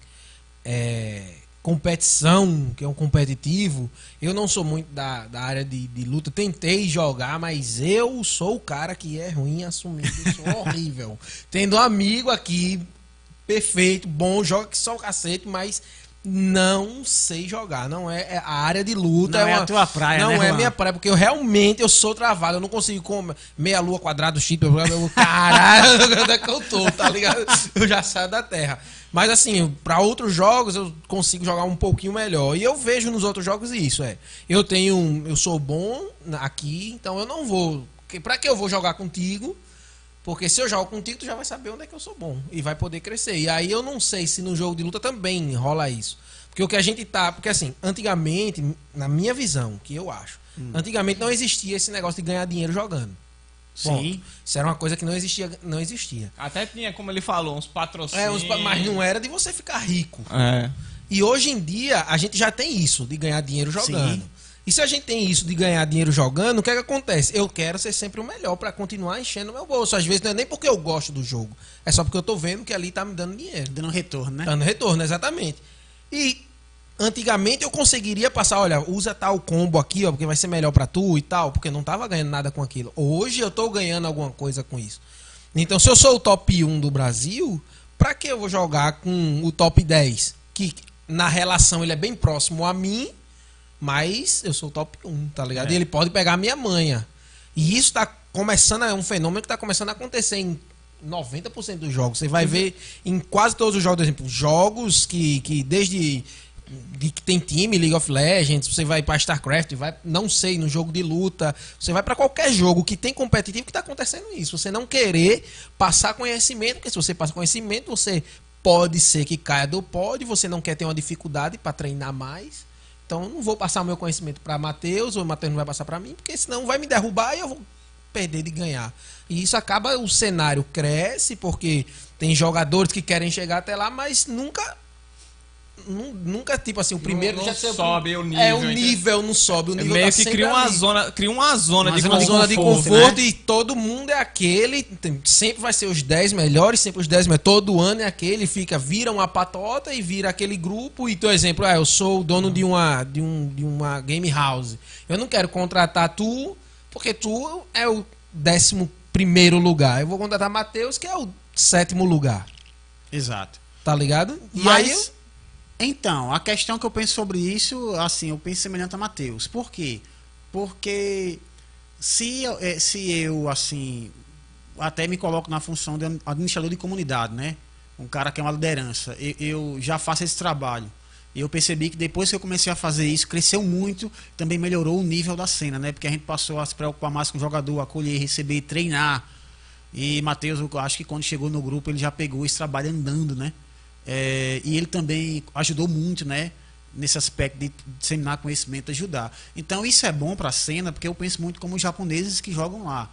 é, competição, que é um competitivo, eu não sou muito da, da área de, de luta. Tentei jogar, mas eu sou o cara que é ruim assumindo, eu sou horrível. Tendo um amigo aqui, perfeito, bom, joga que só o cacete, mas não sei jogar. Não é, é a área de luta. Não é a uma- tua praia, Não né, é Juan? minha praia, porque eu realmente eu sou travado. Eu não consigo com meia lua quadrado, chip, caralho, onde é que eu tô, tá ligado? Eu já saio da terra. Mas assim, pra outros jogos eu consigo jogar um pouquinho melhor. E eu vejo nos outros jogos isso, é. Eu tenho, um- eu sou bom aqui, então eu não vou, pra que eu vou jogar contigo? Porque se eu jogo contigo, tu já vai saber onde é que eu sou bom e vai poder crescer. E aí eu não sei se no jogo de luta também rola isso. Porque o que a gente tá. Porque assim, antigamente, na minha visão, que eu acho, antigamente não existia esse negócio de ganhar dinheiro jogando. Ponto. Sim. Isso era uma coisa que não existia. Não existia. Até tinha, como ele falou, uns patrocínios. É, pa- mas não era de você ficar rico. É. E hoje em dia a gente já tem isso de ganhar dinheiro jogando. Sim. E se a gente tem isso de ganhar dinheiro jogando, o que, é que acontece? Eu quero ser sempre o melhor pra continuar enchendo meu bolso. Às vezes não é nem porque eu gosto do jogo, é só porque eu tô vendo que ali tá me dando dinheiro. Dando retorno, né? Dando retorno, exatamente. E antigamente eu conseguiria passar, olha, usa tal combo aqui, ó, porque vai ser melhor pra tu e tal, porque eu não tava ganhando nada com aquilo. Hoje eu tô ganhando alguma coisa com isso. Então, se eu sou o top 1 do Brasil, pra que eu vou jogar com o top 10? Que na relação ele é bem próximo a mim, mas eu sou top 1, tá ligado? E ele pode pegar a minha manha. E isso tá começando, é um fenômeno que tá começando a acontecer em 90% dos jogos. Você vai ver em quase todos os jogos, por exemplo, jogos que, que desde de que tem time, League of Legends, você vai pra StarCraft, vai, não sei, no jogo de luta, você vai pra qualquer jogo que tem competitivo que tá acontecendo isso. Você não querer passar conhecimento, porque se você passa conhecimento, você pode ser que caia do pódio, você não quer ter uma dificuldade pra treinar mais. Então não vou passar o meu conhecimento pra Matheus, ou Matheus não vai passar pra mim, porque senão vai me derrubar e eu vou perder de ganhar. E isso acaba, o cenário cresce, porque tem jogadores que querem chegar até lá, mas nunca. Nu- Nunca, tipo assim, o primeiro não já ser sobe o É, o nível, nível não sobe, o nível Meio tá que cria uma ali. zona, cria uma zona Uma de, Uma zona de conforto, conforto né? e todo mundo é aquele, sempre vai ser os 10 melhores, sempre os 10 melhores, todo ano é aquele, fica, vira uma patota e vira aquele grupo, e, por exemplo, ah, eu sou o dono de uma, de, um, de uma game house, eu não quero contratar tu, porque tu é o décimo primeiro lugar, eu vou contratar Matheus, que é o sétimo lugar, Exato. tá ligado? E Mas, aí, então, a questão que eu penso sobre isso, assim, eu penso semelhante a Matheus. Por quê? Porque se eu, eh, se eu, assim, até me coloco na função de administrador de comunidade, né? Um cara que é uma liderança. Eu, eu já faço esse trabalho. E eu percebi que depois que eu comecei a fazer isso, cresceu muito, também melhorou o nível da cena, né? Porque a gente passou a se preocupar mais com o jogador, acolher, receber, treinar. E Matheus, eu acho que quando chegou no grupo, ele já pegou esse trabalho andando, né? É, e ele também ajudou muito, né? Nesse aspecto de disseminar conhecimento, ajudar. Então isso é bom para a cena, porque eu penso muito como os japoneses que jogam lá.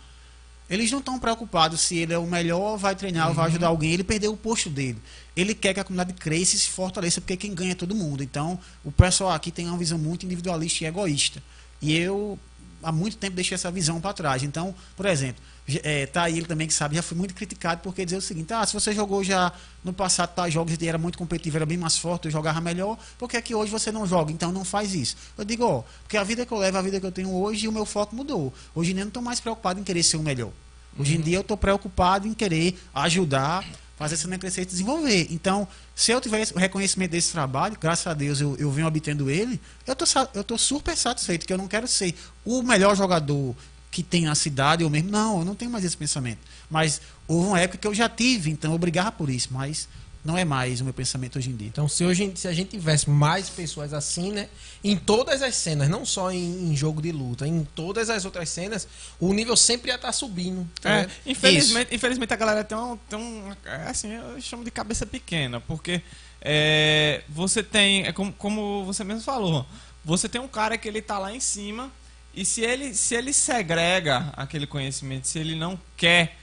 Eles não estão preocupados se ele é o melhor, vai treinar ou vai ajudar alguém. Ele perdeu o posto dele. Ele quer que a comunidade cresça e se fortaleça, porque quem ganha é todo mundo. Então, o pessoal aqui tem uma visão muito individualista e egoísta. E eu, há muito tempo, deixei essa visão para trás. Então, por exemplo, é, tá aí ele também que sabe, já fui muito criticado porque dizer o seguinte: ah, se você jogou já no passado tais jogos e era muito competitivo, era bem mais forte, eu jogava melhor, por que é que hoje você não joga? Então não faz isso. Eu digo, ó, porque a vida que eu levo, a vida que eu tenho hoje, o meu foco mudou. Hoje em dia eu não estou mais preocupado em querer ser o melhor. Hoje em dia eu estou preocupado em querer ajudar, fazer essa crescer e desenvolver. Então, se eu tiver o reconhecimento desse trabalho, graças a Deus eu, eu venho obtendo ele, eu tô, eu tô super satisfeito, que eu não quero ser o melhor jogador que tem na cidade, eu mesmo. Não, eu não tenho mais esse pensamento. Mas houve uma época que eu já tive, então eu brigava por isso. Mas não é mais o meu pensamento hoje em dia. Então, se, hoje, se a gente tivesse mais pessoas assim, né? Em todas as cenas, não só em, em jogo de luta, em todas as outras cenas, o nível sempre ia estar subindo. tá É, infelizmente, infelizmente a galera tem um, tem um. é Assim, eu chamo de cabeça pequena, porque é, você tem. É como, como você mesmo falou, você tem um cara que ele tá lá em cima, e se ele, se ele segrega aquele conhecimento, se ele não quer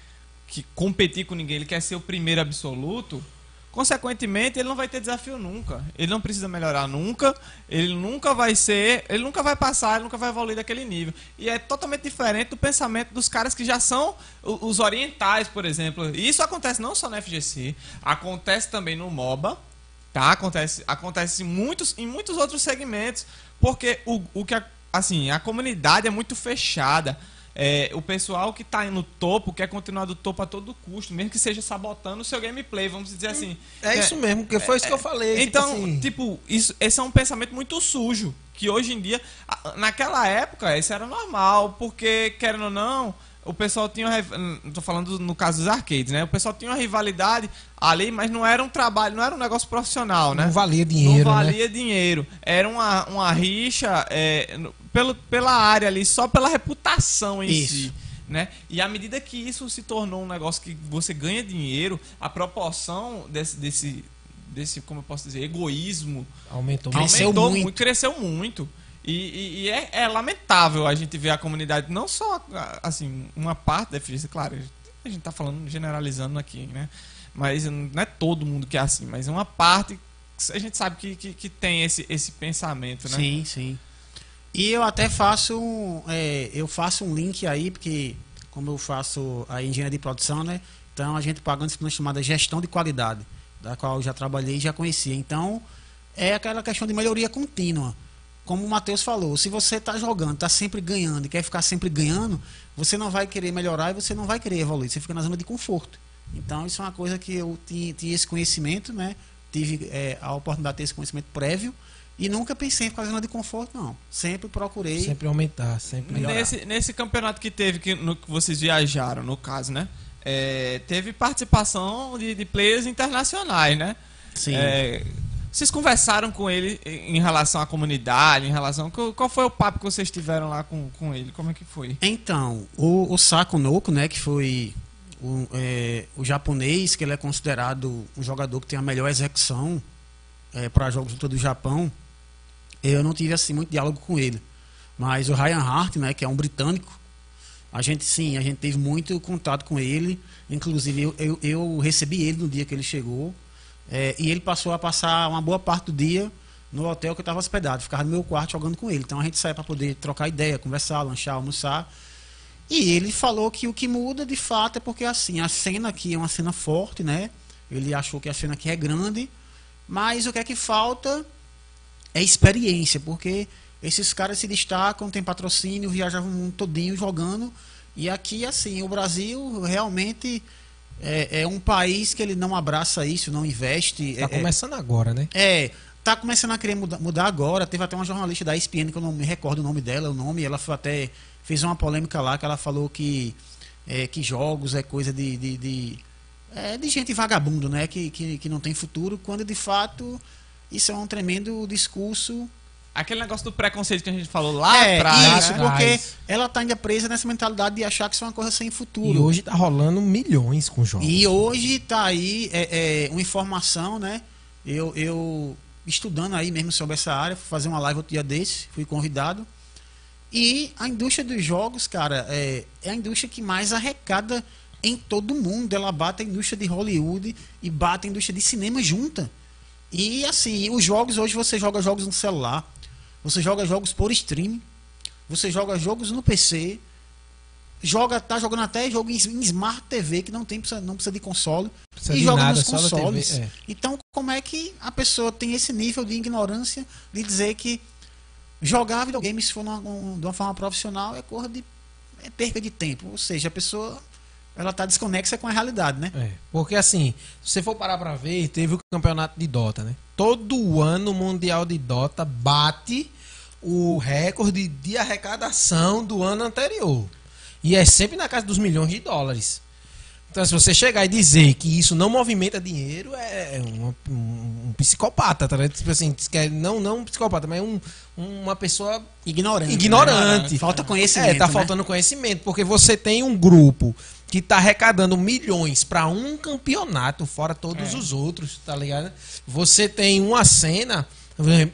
que competir com ninguém, ele quer ser o primeiro absoluto. Consequentemente, ele não vai ter desafio nunca. Ele não precisa melhorar nunca. Ele nunca vai ser. Ele nunca vai passar, ele nunca vai evoluir daquele nível. E é totalmente diferente do pensamento dos caras que já são os orientais, por exemplo. E isso acontece não só no FGC, acontece também no MOBA. Tá? Acontece, acontece em, muitos, em muitos outros segmentos. Porque o, o que a, assim, a comunidade é muito fechada. É, o pessoal que está no topo quer continuar do topo a todo custo, mesmo que seja sabotando o seu gameplay, vamos dizer assim. É isso mesmo, porque foi isso que eu falei. tipo Então, assim, tipo, isso, esse é um pensamento muito sujo. Que hoje em dia, naquela época, isso era normal, porque, querendo ou não, o pessoal tinha. Tô falando no caso dos arcades, né? O pessoal tinha uma rivalidade ali, mas não era um trabalho, não era um negócio profissional, né? não valia dinheiro, não né? valia dinheiro. Era uma, uma rixa é, pelo, pela área ali, só pela reputação em Isso. si. Né? E à medida que isso se tornou um negócio que você ganha dinheiro, a proporção desse, desse, desse como eu posso dizer, egoísmo Aumentou Cresceu aumentou muito. cresceu muito. E, e- e é, é lamentável a gente ver a comunidade, não só assim, uma parte da FGC, claro, a gente tá falando, generalizando aqui, né? Mas não é todo mundo que é assim, mas é uma parte que a gente sabe que, que, que tem esse, esse pensamento, né? Sim, sim. E eu até faço um, é, eu faço um link aí, porque como eu faço a engenharia de produção, né? Então a gente paga uma disciplina chamada gestão de qualidade, da qual eu já trabalhei e já conhecia. Então é aquela questão de melhoria contínua. Como o Matheus falou, se você está jogando, está sempre ganhando e quer ficar sempre ganhando, você não vai querer melhorar e você não vai querer evoluir. Você fica na zona de conforto. Então isso é uma coisa que eu tinha, tinha esse conhecimento, né? Tive é, a oportunidade de ter esse conhecimento prévio e nunca pensei em ficar na zona de conforto, não. Sempre procurei. Sempre aumentar, sempre melhorar. Nesse, nesse campeonato que teve, que, no que vocês viajaram, no caso, né? É, teve participação de, de players internacionais, né? Sim. É, vocês conversaram com ele em relação à comunidade, em relação. Qual, foi o papo que vocês tiveram lá com, com ele? Como é que foi? Então, o, o Sako Noko, né, que foi o, é, o japonês, que ele é considerado um jogador que tem a melhor execução para jogos de luta do Japão, eu não tive assim muito diálogo com ele. Mas o Ryan Hart, né, que é um britânico, a gente sim, a gente teve muito contato com ele. Inclusive, eu, eu, eu recebi ele no dia que ele chegou. É, e ele passou a passar uma boa parte do dia no hotel que eu estava hospedado. Ficava no meu quarto jogando com ele. Então a gente saía para poder trocar ideia, conversar, lanchar, almoçar. E ele falou que o que muda de fato é porque assim, a cena aqui é uma cena forte, né? Ele achou que a cena aqui é grande, mas o que é que falta é experiência, porque esses caras se destacam, tem patrocínio, viajavam mundo todinho jogando. E aqui, assim, o Brasil realmente é, é um país que ele não abraça isso, não investe. Tá é, começando agora, né? é, tá começando a querer mudar, mudar agora. Teve até uma jornalista da ESPN, que eu não me recordo o nome dela, o nome, ela foi até fez uma polêmica lá que ela falou que, é, que jogos é coisa de. de, de, é, de gente vagabundo, né? Que, que, que não tem futuro, quando de fato isso é um tremendo discurso. Aquele negócio do preconceito que a gente falou lá é, atrás. isso, né? porque ela tá ainda presa nessa mentalidade de achar que isso é uma coisa sem futuro. E hoje tá rolando milhões com jogos. E hoje tá aí é, é, uma informação, né? Eu, eu estudando aí mesmo sobre essa área, fui fazer uma live outro dia desse, fui convidado. E a indústria dos jogos, cara, é, é a indústria que mais arrecada em todo o mundo. Ela bate a indústria de Hollywood e bate a indústria de cinema junta. E assim, os jogos hoje você joga jogos no celular, você joga jogos por streaming, você joga jogos no PC, joga, tá jogando até jogo em, em Smart TV, que não tem precisa- não precisa de console, Precisa e de joga nada, nos consoles. TV, é. Então, como é que a pessoa tem esse nível de ignorância de dizer que jogar videogame se for um- de uma forma profissional é corra de é perca de tempo, ou seja, a pessoa ela tá desconexa com a realidade, né? É, porque assim, se você for parar pra ver, teve o campeonato de Dota, né? Todo ano o Mundial de Dota bate o recorde de arrecadação do ano anterior. E é sempre na casa dos milhões de dólares. Então, se você chegar e dizer que isso não movimenta dinheiro, é uma- um, um psicopata, tá ligado? Tipo assim, é- não, não um psicopata, mas um, uma pessoa Ignorante. ignorante. né? Falta conhecimento. É, tá né? faltando conhecimento, porque você tem um grupo que tá arrecadando milhões pra um campeonato, fora todos É. os outros, tá ligado? Você tem uma cena,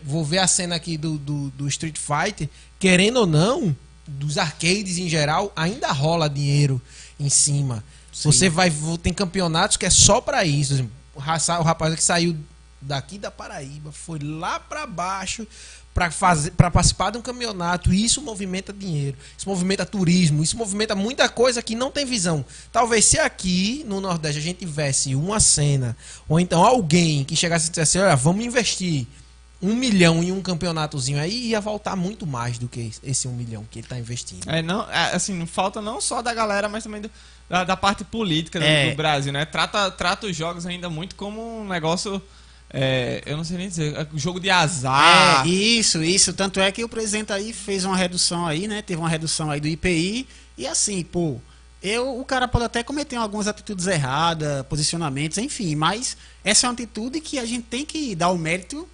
vou ver a cena aqui do, do, do Street Fighter, querendo ou não, dos arcades em geral, ainda rola dinheiro em cima. Você vai, tem campeonatos que é só pra isso. O rapaz que saiu daqui da Paraíba foi lá pra baixo para fazer para participar de um campeonato e isso movimenta dinheiro isso movimenta turismo isso movimenta muita coisa que não tem visão talvez se aqui no Nordeste a gente tivesse uma cena ou então alguém que chegasse e dissesse olha vamos investir um milhão em um campeonatozinho aí ia voltar muito mais do que esse um milhão que ele tá investindo É, não, é, assim, falta não só da galera, mas também do- da, da parte política do, É. do Brasil, né? Trata, trata os jogos ainda muito como um negócio. é, eu não sei nem dizer, é, jogo de azar. É, isso, isso. Tanto é que o presidente aí fez uma redução aí, né? Teve uma redução aí do IPI. E assim, pô, eu, o cara pode até cometer algumas atitudes erradas, posicionamentos, enfim, mas essa é uma atitude que a gente tem que dar o mérito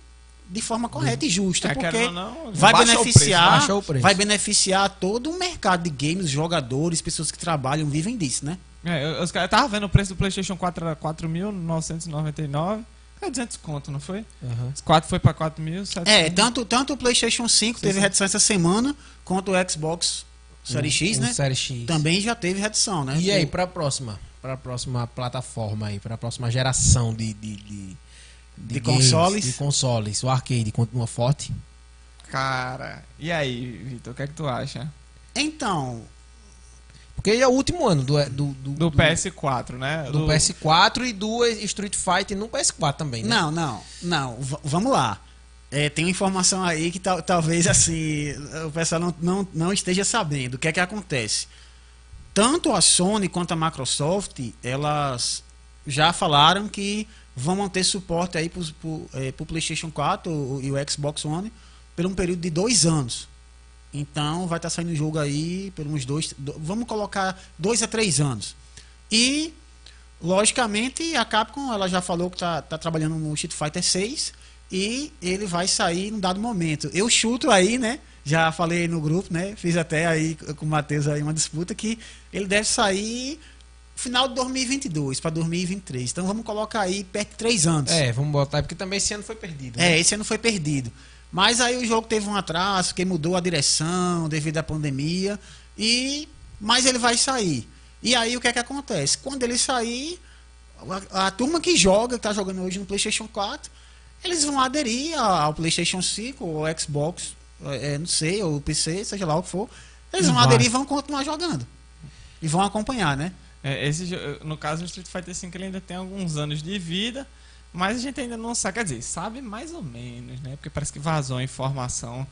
de forma correta e justa, É, porque não, vai o beneficiar, preço, o vai beneficiar todo o mercado de games, jogadores, pessoas que trabalham, vivem disso, né? É, eu- caras estavam vendo o preço do PlayStation 4 era 4.999. É 200 conto, não foi? Esse 4 foi pra 4.700. É, tanto, tanto o PlayStation 5 teve redução essa semana, quanto o Xbox Series X, Um né? Série X Também já teve redução, né? E aí, O- pra próxima? Pra próxima plataforma aí, pra próxima geração de. De, de, De games, consoles? De consoles. O arcade continua forte? Cara, e aí, Vitor, o que é que tu acha? Então, Porque é o último ano do, do, do, Do PS4, né? do PS4 e do Street Fighter no PS4 também, né? não, não, não, v- vamos lá. É, tem uma informação aí que tal- talvez assim o pessoal não, não, não esteja sabendo. O que é que acontece? Tanto a Sony quanto a Microsoft, elas já falaram que vão manter suporte aí para o PlayStation 4 o- e o Xbox One por um período de dois anos. Então vai estar saindo o jogo aí por uns dois, do- vamos colocar dois a três anos. E logicamente a Capcom ela já falou que está trabalhando no Street Fighter 6 e ele vai sair num dado momento. Eu chuto aí, né? Já falei no grupo, né? Fiz até aí com o Matheus aí uma disputa que ele deve sair final de 2022 para 2023. Então vamos colocar aí perto de três anos. É, vamos botar, porque também esse ano foi perdido. né? É, esse ano foi perdido. Mas aí o jogo teve um atraso, que mudou a direção devido à pandemia. E mas ele vai sair. E aí o que é que acontece? Quando ele sair, a, a turma que joga, que tá jogando hoje no PlayStation 4, eles vão aderir ao PlayStation 5 ou ao Xbox, é, não sei, ou PC, seja lá o que for. Eles vão aderir e vão continuar jogando. E vão acompanhar, né? É, esse, no caso do Street Fighter V, ele ainda tem alguns anos de vida, mas a gente ainda não sabe, quer dizer, sabe mais ou menos, né? Porque parece que vazou a informação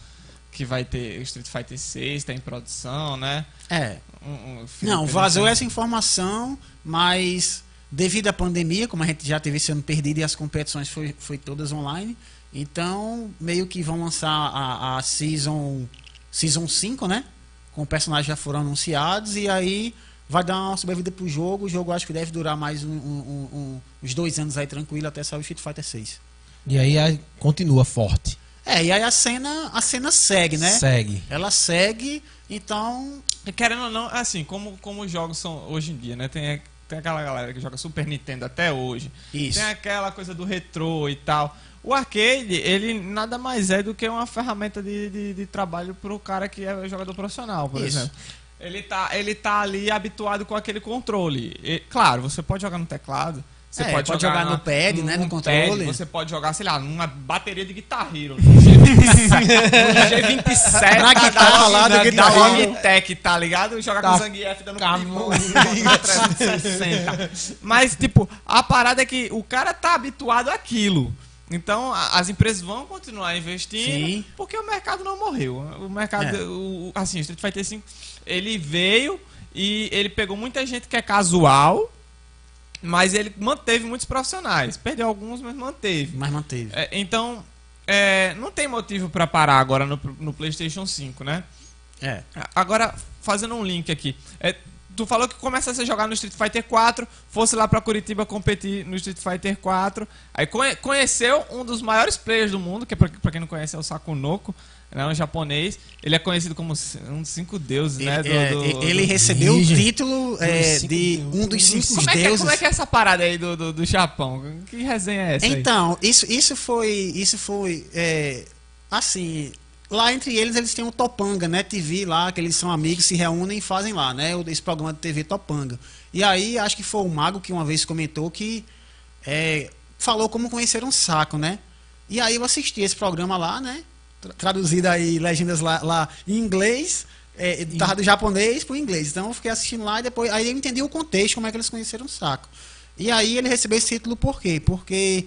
que vai ter Street Fighter 6, tá em produção, né? É. Um- um- Não, vazou essa informação, mas devido à pandemia, como a gente já teve esse ano perdido e as competições foi, foi todas online, então meio que vão lançar a, a Season, season 5, né? Com personagens já foram anunciados e aí vai dar uma sobrevida pro jogo. O jogo acho que deve durar mais um- um- um- uns dois anos aí tranquilo até sair o Street Fighter 6. E aí, aí continua forte. É, e aí a cena, a cena segue, né? Segue. Ela segue, então Querendo ou não, assim, como, como os jogos são hoje em dia, né? Tem, tem aquela galera que joga Super Nintendo até hoje. isso. Tem aquela coisa do retrô e tal. O arcade, ele nada mais é do que uma ferramenta de, de, de trabalho pro cara que é jogador profissional, por Isso. exemplo. Ele tá, ele tá ali habituado com aquele controle. E, claro, você pode jogar no teclado. Você É, pode, pode jogar, jogar no pad, né, no controle. você pode jogar, sei lá, numa bateria de Guitar Hero. No G27. no G27 Na da- guitarra da- lá do da- Guitar da Hero. Logitech, tá ligado? Jogar Tá. com Zangief dando na 360. Mas, tipo, a parada é que o cara tá habituado àquilo. Então, a- as empresas vão continuar investindo, Sim. porque o mercado não morreu. O mercado, É. o, assim, o Street Fighter V, ele veio e ele pegou muita gente que é casual, mas ele manteve muitos profissionais. Perdeu alguns, mas manteve. Mas manteve. É, então, é, não tem motivo pra parar agora no, no PlayStation 5, né? É. Agora, fazendo um link aqui. é, tu falou que começasse a jogar no Street Fighter 4, fosse lá pra Curitiba competir no Street Fighter 4. Aí conhe- conheceu um dos maiores players do mundo, que é pra, pra quem não conhece é o Sakunoko, né, um japonês. Ele é conhecido como um dos cinco deuses, né? do- É, do- ele do- recebeu o título é, de um dos cinco Como é, que, é- deuses. como é que é essa parada aí do, do, do Japão? Que resenha é essa aí? Então, isso, isso foi. Isso foi. é, assim. Lá entre eles, eles têm o Topanga, né? TV lá, que eles são amigos, se reúnem e fazem lá, né? Esse programa de TV Topanga. E aí, acho que foi o Mago que uma vez comentou que é, falou como conhecer um saco, né? E aí eu assisti esse programa lá, né? Tra- Traduzido aí, legendas lá, lá em inglês, é, tava do japonês pro inglês. Então eu fiquei assistindo lá e depois. Aí eu entendi o contexto, como é que eles conheceram o saco. E aí ele recebeu esse título por quê? Porque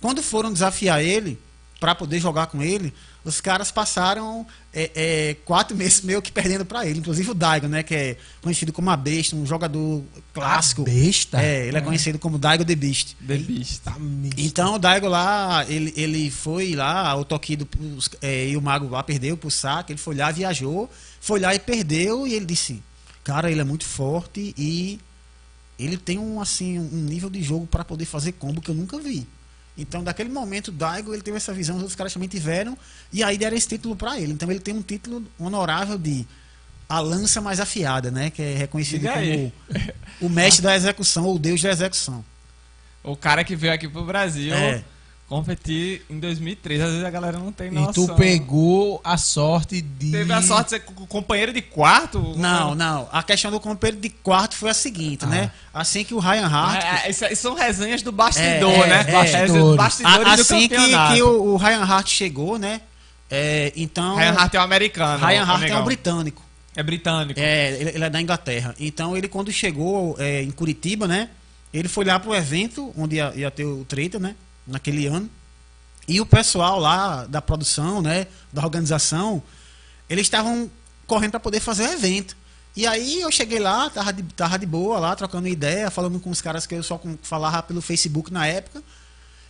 quando foram desafiar ele, para poder jogar com ele, os caras passaram é, é, quatro meses meio que perdendo para ele. Inclusive o Daigo, né? Que é conhecido como a Besta, um jogador clássico. A Besta? É, ele é conhecido como Daigo The Beast. The Beast. Tá. Então o Daigo lá, ele, ele foi lá, o Tokido é, e o Mago lá perdeu pro saco, ele foi lá, viajou, foi lá e perdeu, e ele disse, cara, ele é muito forte e ele tem um assim um nível de jogo para poder fazer combo que eu nunca vi. Então, daquele momento, o Daigo ele teve essa visão, os outros caras também tiveram, e aí deram esse título para ele. Então, ele tem um título honorável de a lança mais afiada, né? Que é reconhecido como o mestre da execução, ou o deus da execução. O cara que veio aqui pro Brasil É. competir em 2003. Às vezes a galera não tem E noção. tu pegou a sorte de. Teve a sorte de ser co- companheiro de quarto? Não, não. A questão do companheiro de quarto foi a seguinte, Ah. né? Assim que o Ryan Hart. Ah, é, isso, isso são resenhas do bastidor, É, né? é, Bastidores, é. bastidores a- do assim que, que o, o Ryan Hart chegou, né? É, então. Ryan Hart é um americano. Ryan Hart é negão. um britânico. É britânico. É, ele, ele é da Inglaterra. Então ele quando chegou é, em Curitiba, né? Ele foi lá pro evento onde ia, ia ter o treta, né? Naquele ano. E o pessoal lá da produção, né? Da organização, eles estavam correndo para poder fazer o evento. E aí eu cheguei lá, tava de, tava de boa lá, trocando ideia, falando com os caras que eu só falava pelo Facebook na época.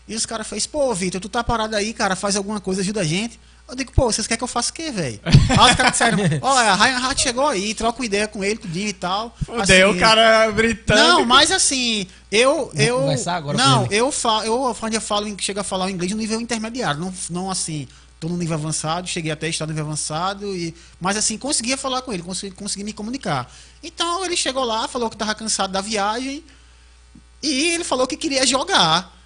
E os caras fez, pô, Vitor, tu tá parado aí, cara, faz alguma coisa, ajuda a gente. Eu digo, pô, vocês querem que eu faça o quê, velho? Aí os caras disseram, olha, Ryan Hart chegou aí, troca uma ideia com ele, com o Dinho e tal. Fudeu, Assim, o cara britânico. Não, mas assim, eu. eu conversar agora não, eu falo, eu ainda falo, em- chego a falar o inglês no nível intermediário. Não, não assim, tô no nível avançado, cheguei até estar no nível avançado, e, mas assim, conseguia falar com ele, consegui, consegui me comunicar. Então ele chegou lá, falou que tava cansado da viagem, e ele falou que queria jogar.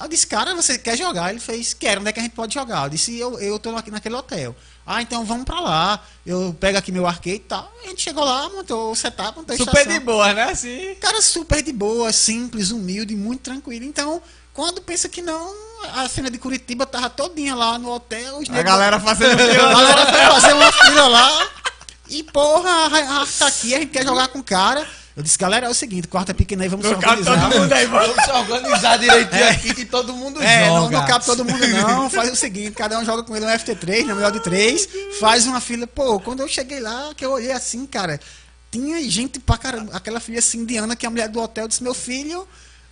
Eu disse, cara, você quer jogar? Ele fez, quero, onde é que a gente pode jogar? Eu disse, eu, eu tô aqui naquele hotel. Ah, então vamos pra lá. Eu pego aqui meu arcade e tal. A gente chegou lá, montou o setup, montou a Super estação. de boa, né? Assim. Cara super de boa, simples, humilde, muito tranquilo. Então, quando pensa que não, a cena de Curitiba tava todinha lá no hotel. Os A galera fazendo a galera foi fazer uma fila lá. E porra, a Reinhardt tá aqui, a gente quer jogar com o cara. Eu disse, galera, é o seguinte, quarta pequena aí, vamos se organizar. todo mundo aí. Vamos se organizar direitinho aqui que todo mundo É, não, joga. não cabe todo mundo não. Faz o seguinte, cada um joga com ele no FT3, no melhor de três, faz uma fila. Pô, quando eu cheguei lá, que eu olhei assim, cara, tinha gente pra caramba. Aquela filha assim, indiana, que é a mulher do hotel disse, meu filho,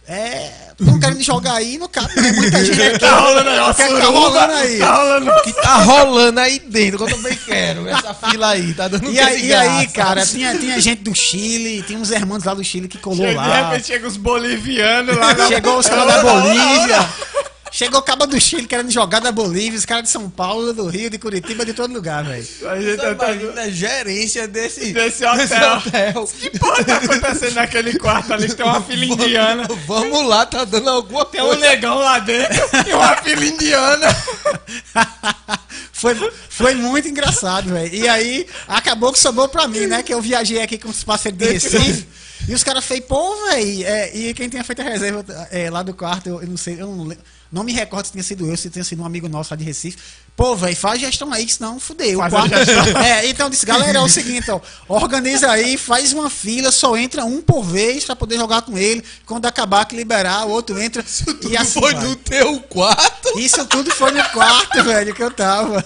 é. Não querendo jogar aí, não cabe, né? Muita gente aqui. Tá rolando aí, ó, que é tá rolando aí? Tá rolando. O que tá rolando aí dentro, que eu também quero. Essa fila aí, tá dando E aí, de e aí, graça. cara, tinha, tinha gente do Chile, tinha uns irmãos lá do Chile que colou De lá. repente chega os bolivianos lá. Chegou os caras da Bolívia. Chegou o cabo do Chile querendo jogar da Bolívia, os caras de São Paulo, do Rio, de Curitiba, de todo lugar, velho. A gente tá- imagina a gerência desse, Desse hotel. hotel. Que porra tá acontecendo naquele quarto ali? Tem uma fila indiana. Vamos lá, tá dando alguma Tem um coisa. negão lá dentro e uma fila indiana. Foi, foi muito engraçado, velho. E aí, acabou que sobrou pra mim, né? Que eu viajei aqui com os parceiros de Recife. E os caras fez, pô, velho. É, e quem tinha feito a reserva é, lá do quarto, eu, eu não sei, eu não, le- não me recordo se tinha sido eu, se tinha sido um amigo nosso lá de Recife. Pô, velho, faz gestão aí, senão fudeu. Faz quarto, gestão. é, então disse, galera, é o seguinte, ó, organiza aí, faz uma fila, só entra um por vez pra poder jogar com ele. Quando acabar que liberar, o outro entra. Tudo e assim foi vai. no teu quarto. Isso tudo foi no quarto, velho, que eu tava.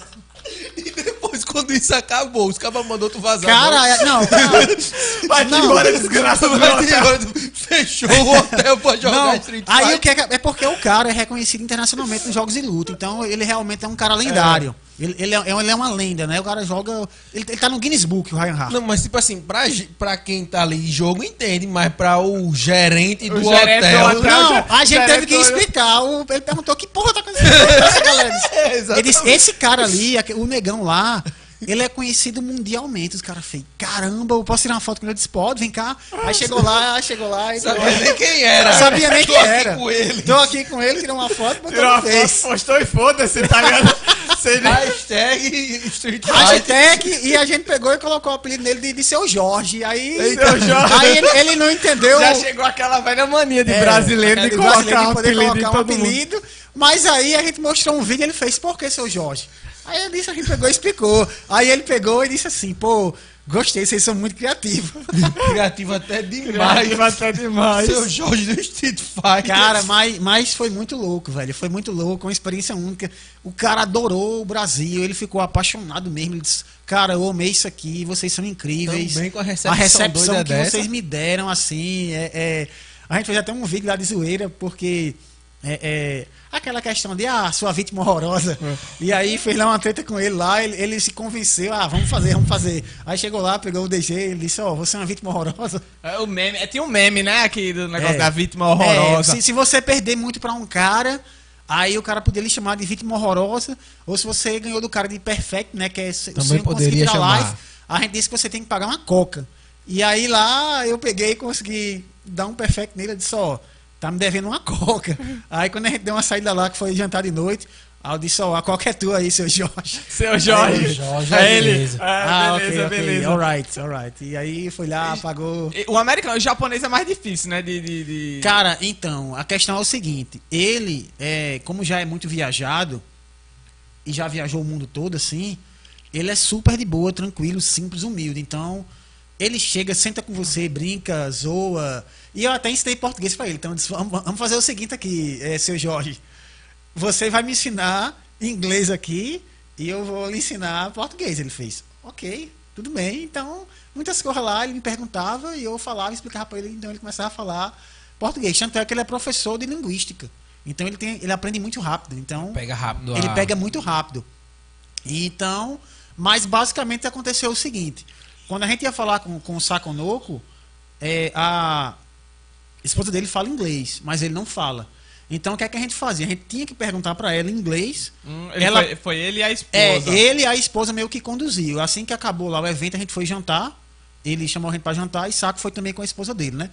E depois, quando isso acabou, os cabas mandou tu vazar. Cara, é- não, não. Vai te Não. embora, desgraça do Vai hotel. Fechou o hotel pra jogar Não, Street aí o Fighter. que é, que- é porque o cara é reconhecido internacionalmente nos jogos de luta, então ele realmente é um cara lendário. Ele, ele, é, ele é uma lenda, né? O cara joga. Ele, ele tá no Guinness Book, o Ryan Hart. Não, mas tipo assim, pra, ge- pra quem tá ali em jogo, entende, mas pra o gerente do gerente do hotel. hotel. Não, a gente teve que explicar. O- ele perguntou que porra tá acontecendo com essa galera. É, Ele disse, esse cara ali, aque- o negão lá, ele é conhecido mundialmente. Os caras fez, caramba, eu posso tirar uma foto com ele? Eu disse, pode, vem cá. Aí chegou lá, chegou lá. E Sabia nem quem era. Não sabia nem Tô quem aqui era. com ele. Tô aqui com ele, tirou uma foto, botou Tirou uma foto, postou e foda-se, tá ligado? Hashtag Street. Hashtag, e a gente pegou e colocou o apelido dele de, de seu Jorge. Aí, Seu Jorge. aí ele, ele não entendeu. Já chegou aquela velha mania de É, brasileiro de aquele colocar brasileiro de um poder apelido colocar um todo mundo. apelido. Mas aí a gente mostrou um vídeo e ele fez, por que seu Jorge? Aí eu disse, a gente pegou e explicou. Aí ele pegou e disse assim, pô, gostei, vocês são muito criativos. Criativo até demais. Criativo até demais. Seu Jorge do Street Fighter. Cara, mas, mas foi muito louco, velho. Foi muito louco, uma experiência única. O cara adorou o Brasil, ele ficou apaixonado mesmo. Ele disse, cara, eu amei isso aqui, vocês são incríveis. Também com a recepção a recepção que dessa. vocês me deram, assim, é, é- A gente fez até um vídeo lá de zoeira, porque é, é, aquela questão de, ah, sua vítima horrorosa. E aí fez lá uma treta com ele lá, ele, ele se convenceu, ah, vamos fazer, vamos fazer. Aí chegou lá, pegou o DG, ele disse, ó, você é uma vítima horrorosa. É, o meme, é, tinha um meme, né, aqui do negócio É. da vítima horrorosa. É, se, se você perder muito pra um cara, aí o cara poderia lhe chamar de vítima horrorosa, ou se você ganhou do cara de perfect, né, que é Também poderia chamar. live, a gente disse que você tem que pagar uma coca. E aí lá eu peguei e consegui dar um perfect nele, eu disse, ó, tá me devendo uma coca. aí quando a gente deu uma saída lá, que foi jantar de noite, aí eu disse, ó, a coca é tua aí, seu Jorge. Seu Jorge. Seu Jorge, é ele. beleza. Ah, ah, beleza, ok, beleza. alright, alright. E aí foi lá, pagou... O americano, o japonês é mais difícil, né? De, de, de- Cara, então, a questão é o seguinte: ele, é, como já é muito viajado, e já viajou o mundo todo assim, ele é super de boa, tranquilo, simples, humilde. Então, ele chega, senta com você, brinca, zoa. E eu até ensinei português pra ele. Então, eu disse, vamos, vamos fazer o seguinte aqui, é, seu Jorge. Você vai me ensinar inglês aqui e eu vou lhe ensinar português. Ele fez, ok, tudo bem. Então, muitas coisas lá, ele me perguntava e eu falava, explicava para ele. Então, ele começava a falar português. Tanto é que ele é professor de linguística. Então, ele, tem, ele aprende muito rápido. Então, Pega rápido. ele a- pega muito rápido. Então, mas basicamente aconteceu o seguinte: quando a gente ia falar com, com o Saconoco, é, a esposa dele fala inglês, mas ele não fala. Então, o que é que a gente fazia? A gente tinha que perguntar para ela em inglês. Hum, ele ela- foi, foi ele e a É, esposa. ele e a esposa meio que conduziu. Assim que acabou lá o evento, a gente foi jantar. Ele chamou a gente para jantar e Saco foi também com a esposa dele, né?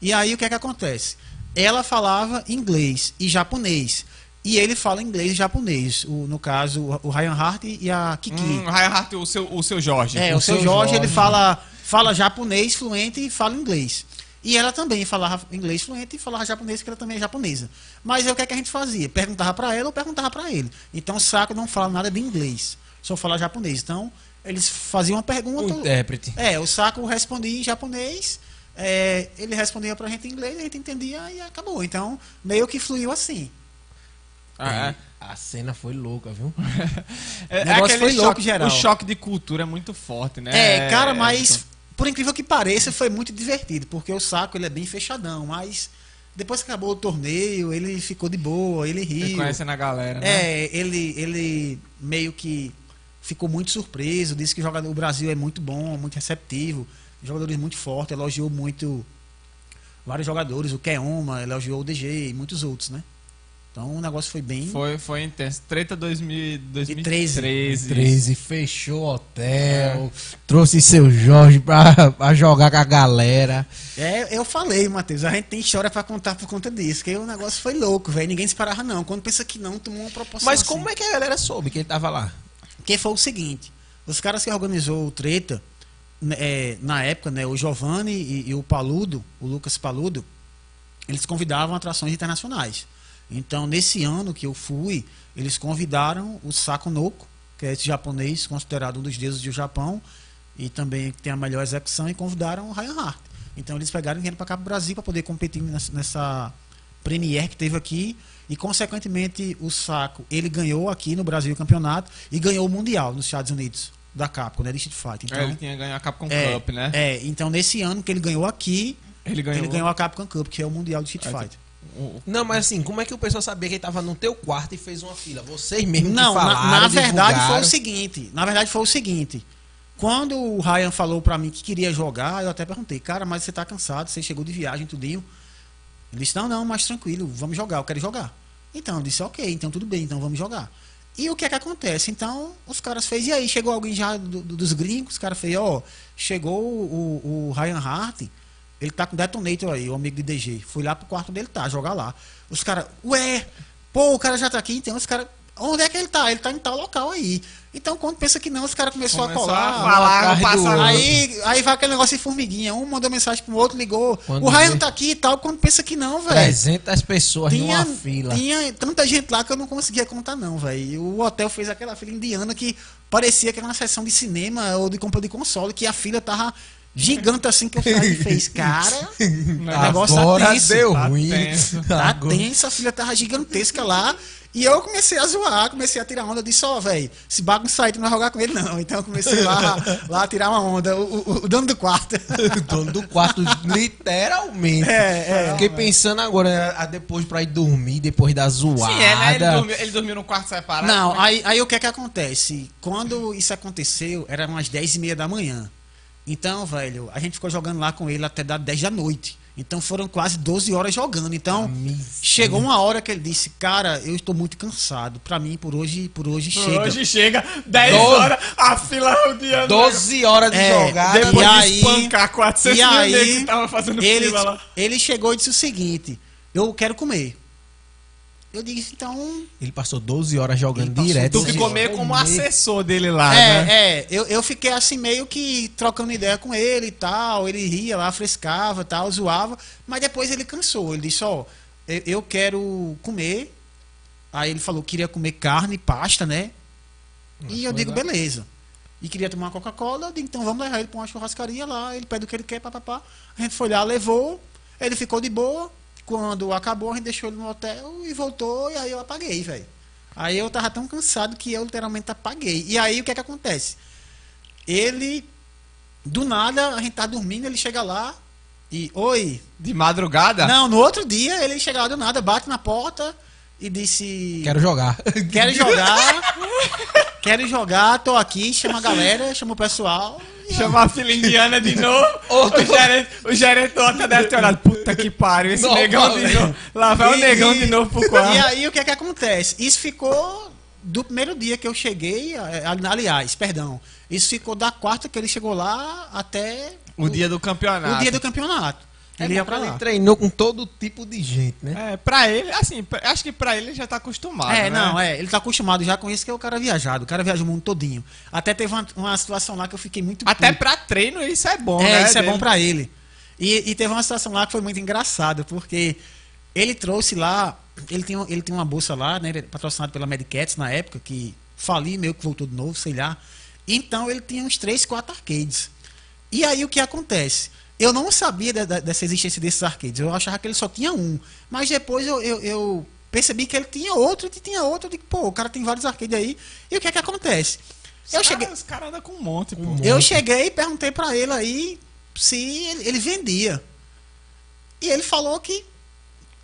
E aí o que é que acontece? Ela falava inglês e japonês. E ele fala inglês e japonês. O, no caso, o- o Ryan Hart e a Kiki. Hum, Reinhardt, o seu, o seu Jorge. É, o o seu seu Jorge, Jorge. ele fala, fala japonês fluente e fala inglês. E ela também falava inglês fluente e falava japonês, que ela também é japonesa. Mas aí o que, é que a gente fazia? Perguntava para ela ou perguntava para ele. Então o Saco não fala nada de inglês, só fala japonês. Então eles faziam uma O pergunta. intérprete. É, o Saco respondia em japonês, é, ele respondia pra gente em inglês, a gente entendia e acabou. Então meio que fluiu assim. Ah, é. A cena foi louca, viu? É, O negócio aquele foi louco choque, geral. O choque de cultura é muito forte, né? É, cara, mas por incrível que pareça, foi muito divertido, porque o saco ele é bem fechadão, mas depois que acabou o torneio, ele ficou de boa, ele riu. Reconhecendo a galera, né? É, ele, ele meio que ficou muito surpreso, disse que o, jogador, o Brasil é muito bom, muito receptivo, jogadores muito fortes, elogiou muito vários jogadores, o Keoma, elogiou o DG e muitos outros, né? Então o negócio foi bem. Foi, foi intenso. Treta 2000, 2013. 2013. 13, fechou o hotel, trouxe seu Jorge pra, pra jogar com a galera. É, eu falei, Matheus, a gente tem história pra contar por conta disso, que o negócio foi louco, velho. Ninguém esperava, não. Quando pensa que não, tomou uma proporção. Mas assim. como é que a galera soube que ele tava lá? Porque foi o seguinte: os caras que organizou o treta, né, é, na época, né, o Giovanni e, e o Paludo, o Lucas Paludo, eles convidavam atrações internacionais. Então, nesse ano que eu fui, eles convidaram o Sako Noko, que é esse japonês considerado um dos deuses do Japão e também que tem a melhor execução, e convidaram o Ryan Hart. Então, eles pegaram e vieram para cá para o Brasil para poder competir nessa, nessa Premier que teve aqui e consequentemente o Saco ele ganhou aqui no Brasil o campeonato e ganhou o mundial nos Estados Unidos da Capcom, né, de Street Fighter. É, Então, ele tinha ganho a Capcom é, Cup, né? é, então nesse ano que ele ganhou aqui, Ele ganhou. ele ganhou a Capcom Cup, que é o mundial de Street É, Fighter. O- Não, mas assim, como é que o pessoal sabia que ele tava no teu quarto e fez uma fila? Vocês mesmos Não, que na, falaram, na verdade foi o seguinte. Na verdade foi o seguinte. Quando o Ryan falou pra mim que queria jogar, eu até perguntei, cara, mas você tá cansado, você chegou de viagem, tudinho. Ele disse, não, não, mas tranquilo, vamos jogar, eu quero jogar. Então, eu disse, ok, então tudo bem, então vamos jogar. E o que é que acontece? Então, os caras fez, e aí, chegou alguém já do- do- dos gringos, os caras fez, ó, chegou o, o Ryan Hart, ele tá com detonator aí, o amigo de DG. Fui lá pro quarto dele, tá, jogar lá. Os caras, ué, pô, o cara já tá aqui, então os caras, onde é que ele tá? Ele tá em tal local aí. Então, quando pensa que não, os caras começou, Começou a colar. a falar, passar-. Aí, aí vai aquele negócio de formiguinha. Um mandou mensagem pro outro, ligou. Quando o Ryan vê- tá aqui e tal. Quando pensa que não, velho. 300 pessoas Tinha, numa fila. tinha tanta gente lá que eu não conseguia contar, não, velho. O hotel fez aquela fila indiana que parecia que era uma sessão de cinema ou de compra de console, que a fila tava gigante assim que o cara fez. Cara, o negócio tá Agora tenso. deu tá ruim. tenso. Tá Agora- tenso, a filha tava gigantesca lá. E eu comecei a zoar, comecei a tirar onda. Eu disse, ó, velho, esse bagunça aí, tu não vai jogar com ele, não. Então eu comecei lá, lá a tirar uma onda. O, o- o dono do quarto. o dono do quarto, literalmente. É, é. Fiquei pensando agora, a- depois pra ir dormir, depois da zoada. Sim, é, né? Ele dormiu, ele dormiu num quarto separado. Não, Como é aí, aí o que é que acontece? Quando isso aconteceu, era umas 10 e meia da manhã. Então, velho, a gente ficou jogando lá com ele até dar 10 da noite. Então foram quase 12 horas jogando. Então, Amigo. chegou uma hora que ele disse, cara, eu estou muito cansado. Pra mim, por hoje, por hoje Por chega. Hoje chega 10 Doze- horas, a fila rodeando. 12 horas de É, jogada. Depois E de aí- espancar 400 e aí, que tava fazendo ele, fila lá. ele chegou e disse o seguinte: Eu quero comer. Eu disse, então. Ele passou 12 horas jogando direto. Tu 12 ficou meio como assessor dele lá, é, né? é, eu, eu fiquei assim meio que trocando ideia com ele e tal. Ele ria lá, frescava e tal, zoava. Mas depois ele cansou. Ele disse: Ó, eu, eu quero comer. Aí ele falou que queria comer carne, pasta, né? e eu digo: lá. beleza. E queria tomar uma Coca-Cola. Eu digo: então vamos levar ele pra uma churrascaria lá. Ele pede o que ele quer, papapá. A gente foi lá, levou. Ele ficou de boa. Quando acabou, a gente deixou ele no hotel e voltou. E aí eu apaguei, velho. Aí eu tava tão cansado que eu literalmente apaguei. E aí o que é que acontece? Ele, do nada, a gente tá dormindo, ele chega lá e, oi. De madrugada? Não, no outro dia ele chega lá do nada, bate na porta e disse: Quero jogar. Quero jogar, quero jogar, tô aqui, chama a galera, chama o pessoal. Chamar a filha indiana de novo. o, gerente, o gerente do hotel deve ter olhado. Puta que pariu, esse Não, negão de novo. Lá vai o E- negão e- de novo pro quarto. E aí o que é que acontece? Isso ficou do primeiro dia que eu cheguei, eh, aliás, perdão, isso ficou da quarta que ele chegou lá até O dia do campeonato. o dia do campeonato. Ele ia pra ele lá. treinou com todo tipo de gente, né? É, pra ele, assim, pra- acho que pra ele ele já tá acostumado. né? É, não, é. Ele tá acostumado já com isso que é o cara viajado. O cara viaja o mundo todinho. Até teve uma, uma situação lá que eu fiquei muito Até puto. pra treino isso é bom, É, né? isso é dele. bom pra ele. E, e teve uma situação lá que foi muito engraçada, porque ele trouxe lá. Ele tem, ele tem uma bolsa lá, né? é Patrocinado pela Medicats na época, que fali meio que voltou de novo, sei lá. Então ele tinha uns 3, 4 arcades. E aí o que acontece? Eu não sabia da- da- dessa existência desses arcades. Eu achava que ele só tinha um. Mas depois eu, eu, eu percebi que ele tinha outro e tinha outro. Eu digo, pô, o cara tem vários arcades aí. E o que é que acontece? Os Eu cara- cheguei. Os caras andam com um monte, pô. Um Eu monte. cheguei e perguntei pra ele aí se ele, ele vendia. E ele falou que,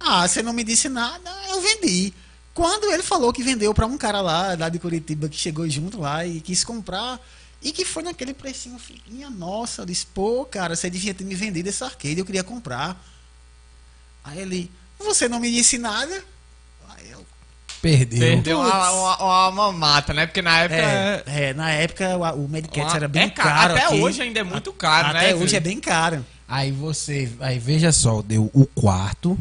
ah, você não me disse nada, eu vendi. Quando ele falou que vendeu pra um cara lá, lá de Curitiba, que chegou junto lá e quis comprar, e que foi naquele precinho, minha nossa, eu disse, pô, cara, você devia ter me vendido esse arcade, eu queria comprar. Aí ele, você não me disse nada? Aí eu, Perdeu. Perdeu uma, uma, uma mamata, né? Porque na época. é, é, na época o, o Medicats era bem é caro. caro. Até aqui. hoje ainda é muito caro, né? Até hoje filho? é bem caro. Aí você, aí veja só, deu o quarto,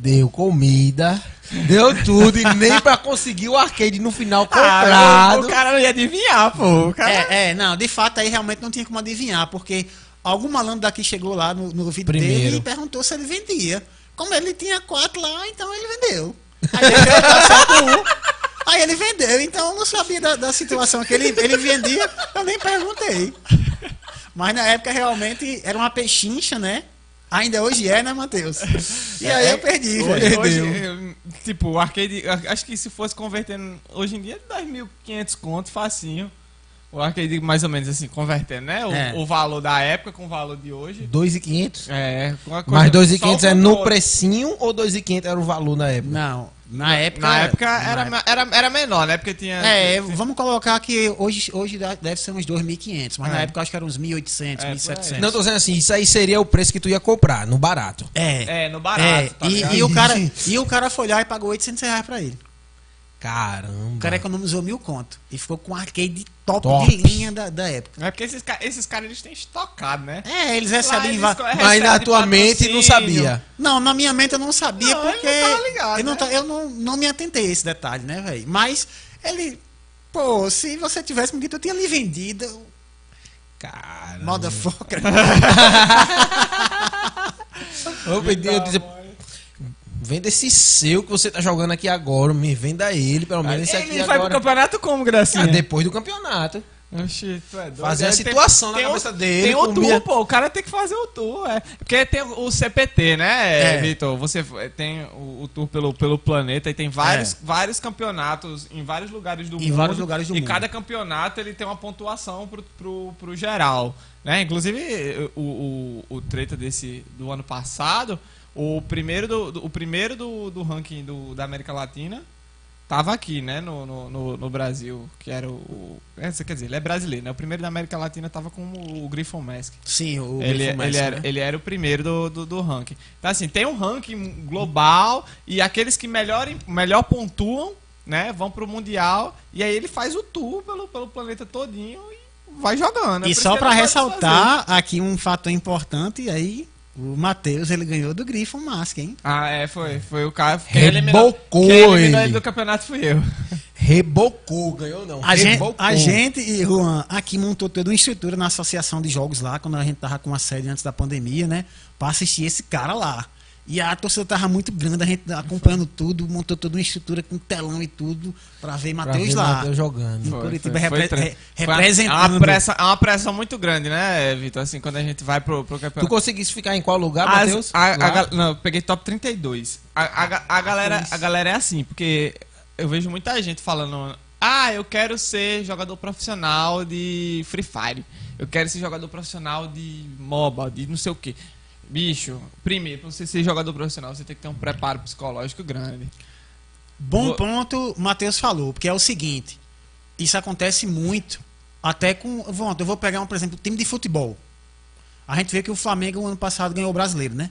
deu comida, deu tudo e nem pra conseguir o arcade no final Ah, comprado. o, o cara não ia adivinhar, pô. O cara... É, é, não, de fato aí realmente não tinha como adivinhar, porque algum malandro daqui chegou lá no, no vídeo Primeiro. dele e perguntou se ele vendia. Como ele tinha quatro lá, então ele vendeu. Aí ele com um, aí ele vendeu, então eu não sabia da, da situação que ele, ele vendia, eu nem perguntei. Mas na época realmente era uma pechincha, né? Ainda hoje é, né, Matheus? E aí eu perdi, Hoje, hoje, tipo, o arcade. Acho que se fosse convertendo hoje em dia, 2.500 conto, facinho. O arcade, mais ou menos assim, convertendo, né? O, É. o valor da época com o valor de hoje. 2,500? É, coisa- Mas só 2,500 o é no precinho ou 2,500 era o valor na época? Não, na época. Na época na era, época- era, era menor, né? Porque tinha. É, vamos colocar que hoje, hoje deve ser uns 2.500, mas É. na época eu acho que era uns 1.800, É, por 1.700. Não, tô dizendo assim, isso aí seria o preço que tu ia comprar, no barato. É. É, no barato. É, tá e, e o cara, e o cara foi lá e pagou 800 reais pra ele. O Caramba. cara economizou mil conto. E ficou com um arcade top, Top. de linha da, da época. É porque esses, esses caras eles têm estocado, né? É, eles Lá recebem. eles va- co- Mas na tua mente não sabia. Não, na minha mente eu não sabia Não, ele porque. não tava ligado, eu não, né? eu não, não me atentei a esse detalhe, né, velho? Mas ele. Pô, se você tivesse me dito, eu tinha lhe vendido. Caramba. Motherfucker. Eu pedi, eu disse, venda esse seu que você tá jogando aqui agora, me venda ele, pelo menos esse aqui Ele vai pro agora. campeonato como, Gracinha? Ah, depois do campeonato. Oxi, tu é doido. Fazer a Tem- situação na tem cabeça o, dele, Tem o tour, pô. O cara tem que fazer o tour, é. Porque tem o CPT, né, É. Vitor? Você f- tem o, o tour pelo, pelo planeta e tem vários, É. vários campeonatos em vários lugares do Em mundo. vários lugares do e mundo. cada campeonato ele tem uma pontuação pro, pro, pro geral. Né? Inclusive, o, o, o treta desse do ano passado, o primeiro do, do- o primeiro do, do ranking do, da América Latina tava aqui, né, no, no, no, Brasil, que era o, é, quer dizer, ele é brasileiro, né? O primeiro da América Latina tava com o, Griffon Mask. Sim, o Ele, Grifo ele, Messi, era, né? ele era o primeiro do, do, do ranking. Então, assim, tem um ranking global e aqueles que melhor, melhor pontuam, né, vão pro Mundial e aí ele faz o tour pelo, pelo planeta todinho e vai jogando. É E só ele pode fazer. ressaltar aqui um fator importante, aí o Matheus ele ganhou do Griffon Mask, hein? Ah, é, foi. Foi o cara. Rebocou quem eliminou ele. ele do campeonato fui eu. Rebocou, ganhou não. A gente, Rebocou. a gente e Juan aqui montou toda uma estrutura na associação de jogos lá, quando a gente tava com a sede antes da pandemia, né? Pra assistir esse cara lá. E a torcida tava muito grande, a gente acompanhando tudo, montou toda uma estrutura com telão e tudo, pra ver Matheus lá. Matheus jogando. Em Foi, Curitiba foi, foi repre- re- representando. É uma, pressão, é uma pressão muito grande, né, Vitor? Assim, quando a gente vai pro, pro Tu campeonato. conseguisse ficar em qual lugar, Matheus? não, eu peguei top 32. A, a, a galera, a galera é assim, porque eu vejo muita gente falando: ah, eu quero ser jogador profissional de Free Fire. Eu quero ser jogador profissional de MOBA, de não sei o quê. Bicho, primeiro, pra você ser jogador profissional, você tem que ter um preparo psicológico grande. Bom Vou- ponto o Matheus falou, porque é o seguinte, isso acontece muito, até com. Vamos, eu vou pegar um, por exemplo, time de futebol. A gente vê que o Flamengo, ano passado, ganhou o brasileiro, né?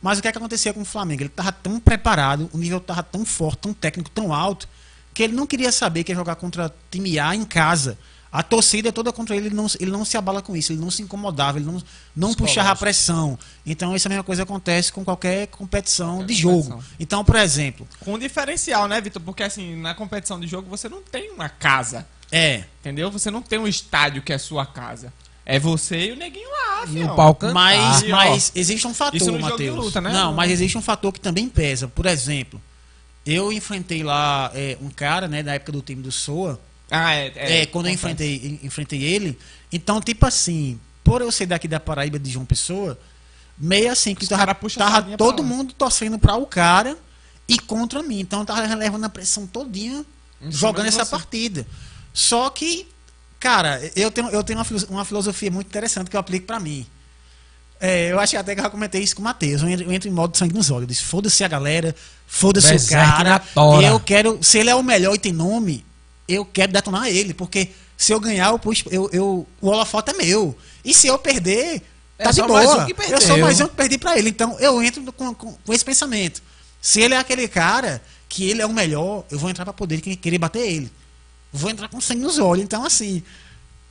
Mas o que, é que acontecia com o Flamengo? Ele estava tão preparado, o nível estava tão forte, tão técnico, tão alto, que ele não queria saber que ia jogar contra time A em casa. A torcida é toda contra ele, ele não, ele não se abala com isso, ele não se incomodava, ele não, não puxava a pressão. Então, essa mesma coisa acontece com qualquer competição Qualquer de jogo. competição. Então, por exemplo, Com um diferencial, né, Vitor? Porque assim, na competição de jogo você não tem uma casa. é. Entendeu? Você não tem um estádio que é sua casa. É você e o neguinho lá, E fião. o pau cantar. Mas, E, mas existe um fator, isso no jogo de Matheus. luta, né? Não, mas existe um fator que também pesa. Por exemplo, eu enfrentei lá é, um cara, né, da época do time do Soa. Ah, é. É, quando eu enfrentei, enfrentei ele. Então, tipo assim, por eu ser daqui da Paraíba de João Pessoa, meio assim, que Os tava, tava todo mundo torcendo pra o cara e contra mim. Então, eu tava levando a pressão todinha Em jogando essa você. partida. Só que, cara, eu tenho, eu tenho uma, uma filosofia muito interessante que eu aplico pra mim. É, eu acho que até que eu já comentei isso com o Matheus. Eu entro, eu entro em modo sangue nos olhos. Eu disse, foda-se a galera, foda-se o cara. Eu quero. Se ele é o melhor e tem nome, eu quero detonar ele. Porque se eu ganhar, eu, puxo- eu, eu- o holofote é meu. E se eu perder, É tá de boa. um eu sou mais um que perdi pra ele. Então eu entro com, com- com esse pensamento. Se ele é aquele cara que ele é o melhor, eu vou entrar pra poder que- querer bater ele. Vou entrar com sangue nos olhos. Então, assim.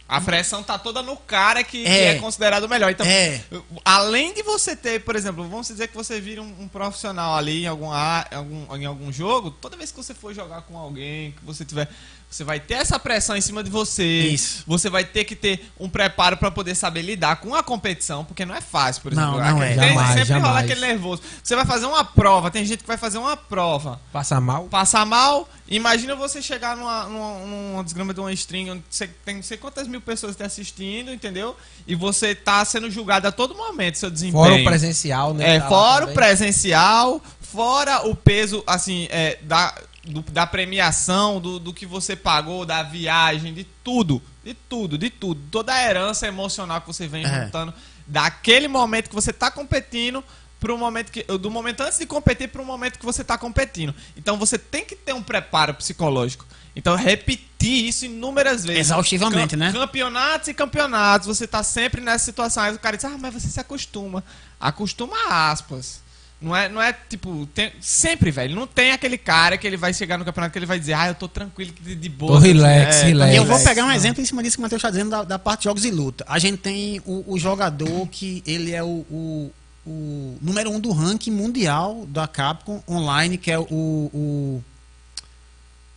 A pressão tá toda no cara que que É. é, considerado o melhor. Então, É. além de você ter, por exemplo, vamos dizer que você vira um, um profissional ali em algum, ar- em algum, em algum jogo, toda vez que você for jogar com alguém, que você tiver. Você vai ter essa pressão em cima de você. Isso. Você vai ter que ter um preparo pra poder saber lidar com a competição, porque não é fácil, por Não, exemplo. não é. Tem- Jamais, sempre rola jamais. aquele nervoso. Você vai fazer uma prova, tem gente que vai fazer uma prova Passa mal? passar mal. Imagina você chegar numa, numa, numa desgrama de uma string onde você tem não sei quantas mil pessoas te assistindo, entendeu? E você tá sendo julgado a todo momento, seu desempenho. Fora o presencial, né? É, fora o presencial, fora o peso, assim, é, da, do- da premiação, do, do que você pagou, da viagem, de tudo. De tudo, de tudo. Toda a herança emocional que você vem É. juntando daquele momento que você tá competindo pro momento que do momento antes de competir pro momento que você tá competindo. Então você tem que ter um preparo psicológico. Então repetir isso inúmeras vezes. Exaustivamente, né? Campeonatos e campeonatos, você tá sempre nessas situações. O cara diz: "Ah, mas você se acostuma". Acostuma aspas. Não é, não é tipo, tem- sempre, velho, não tem aquele cara que ele vai chegar no campeonato que ele vai dizer, ah, eu tô tranquilo, de, de boa. Tô relax, É, relax. Eu vou pegar um exemplo em cima disso que o Matheus está dizendo da, da parte de jogos e luta. A gente tem o, o jogador que ele é o, o, o número um do ranking mundial da Capcom online, que é o. o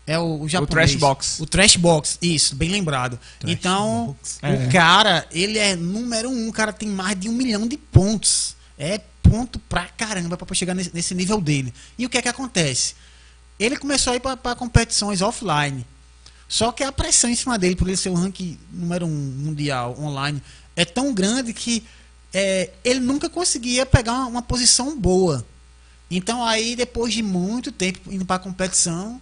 é o, o japonês. Trash Box. O Trash Box, isso, bem lembrado. então, Box. o É. cara, ele é número um, o cara tem mais de um milhão de pontos. É ponto pra caramba pra chegar nesse, nível dele. E o que é que acontece? Ele começou a ir pra competições offline. Só que a pressão em cima dele, por ele ser o ranking número um mundial online, é tão grande que é, ele nunca conseguia pegar uma, uma posição boa. Então aí, depois de muito tempo indo para competição,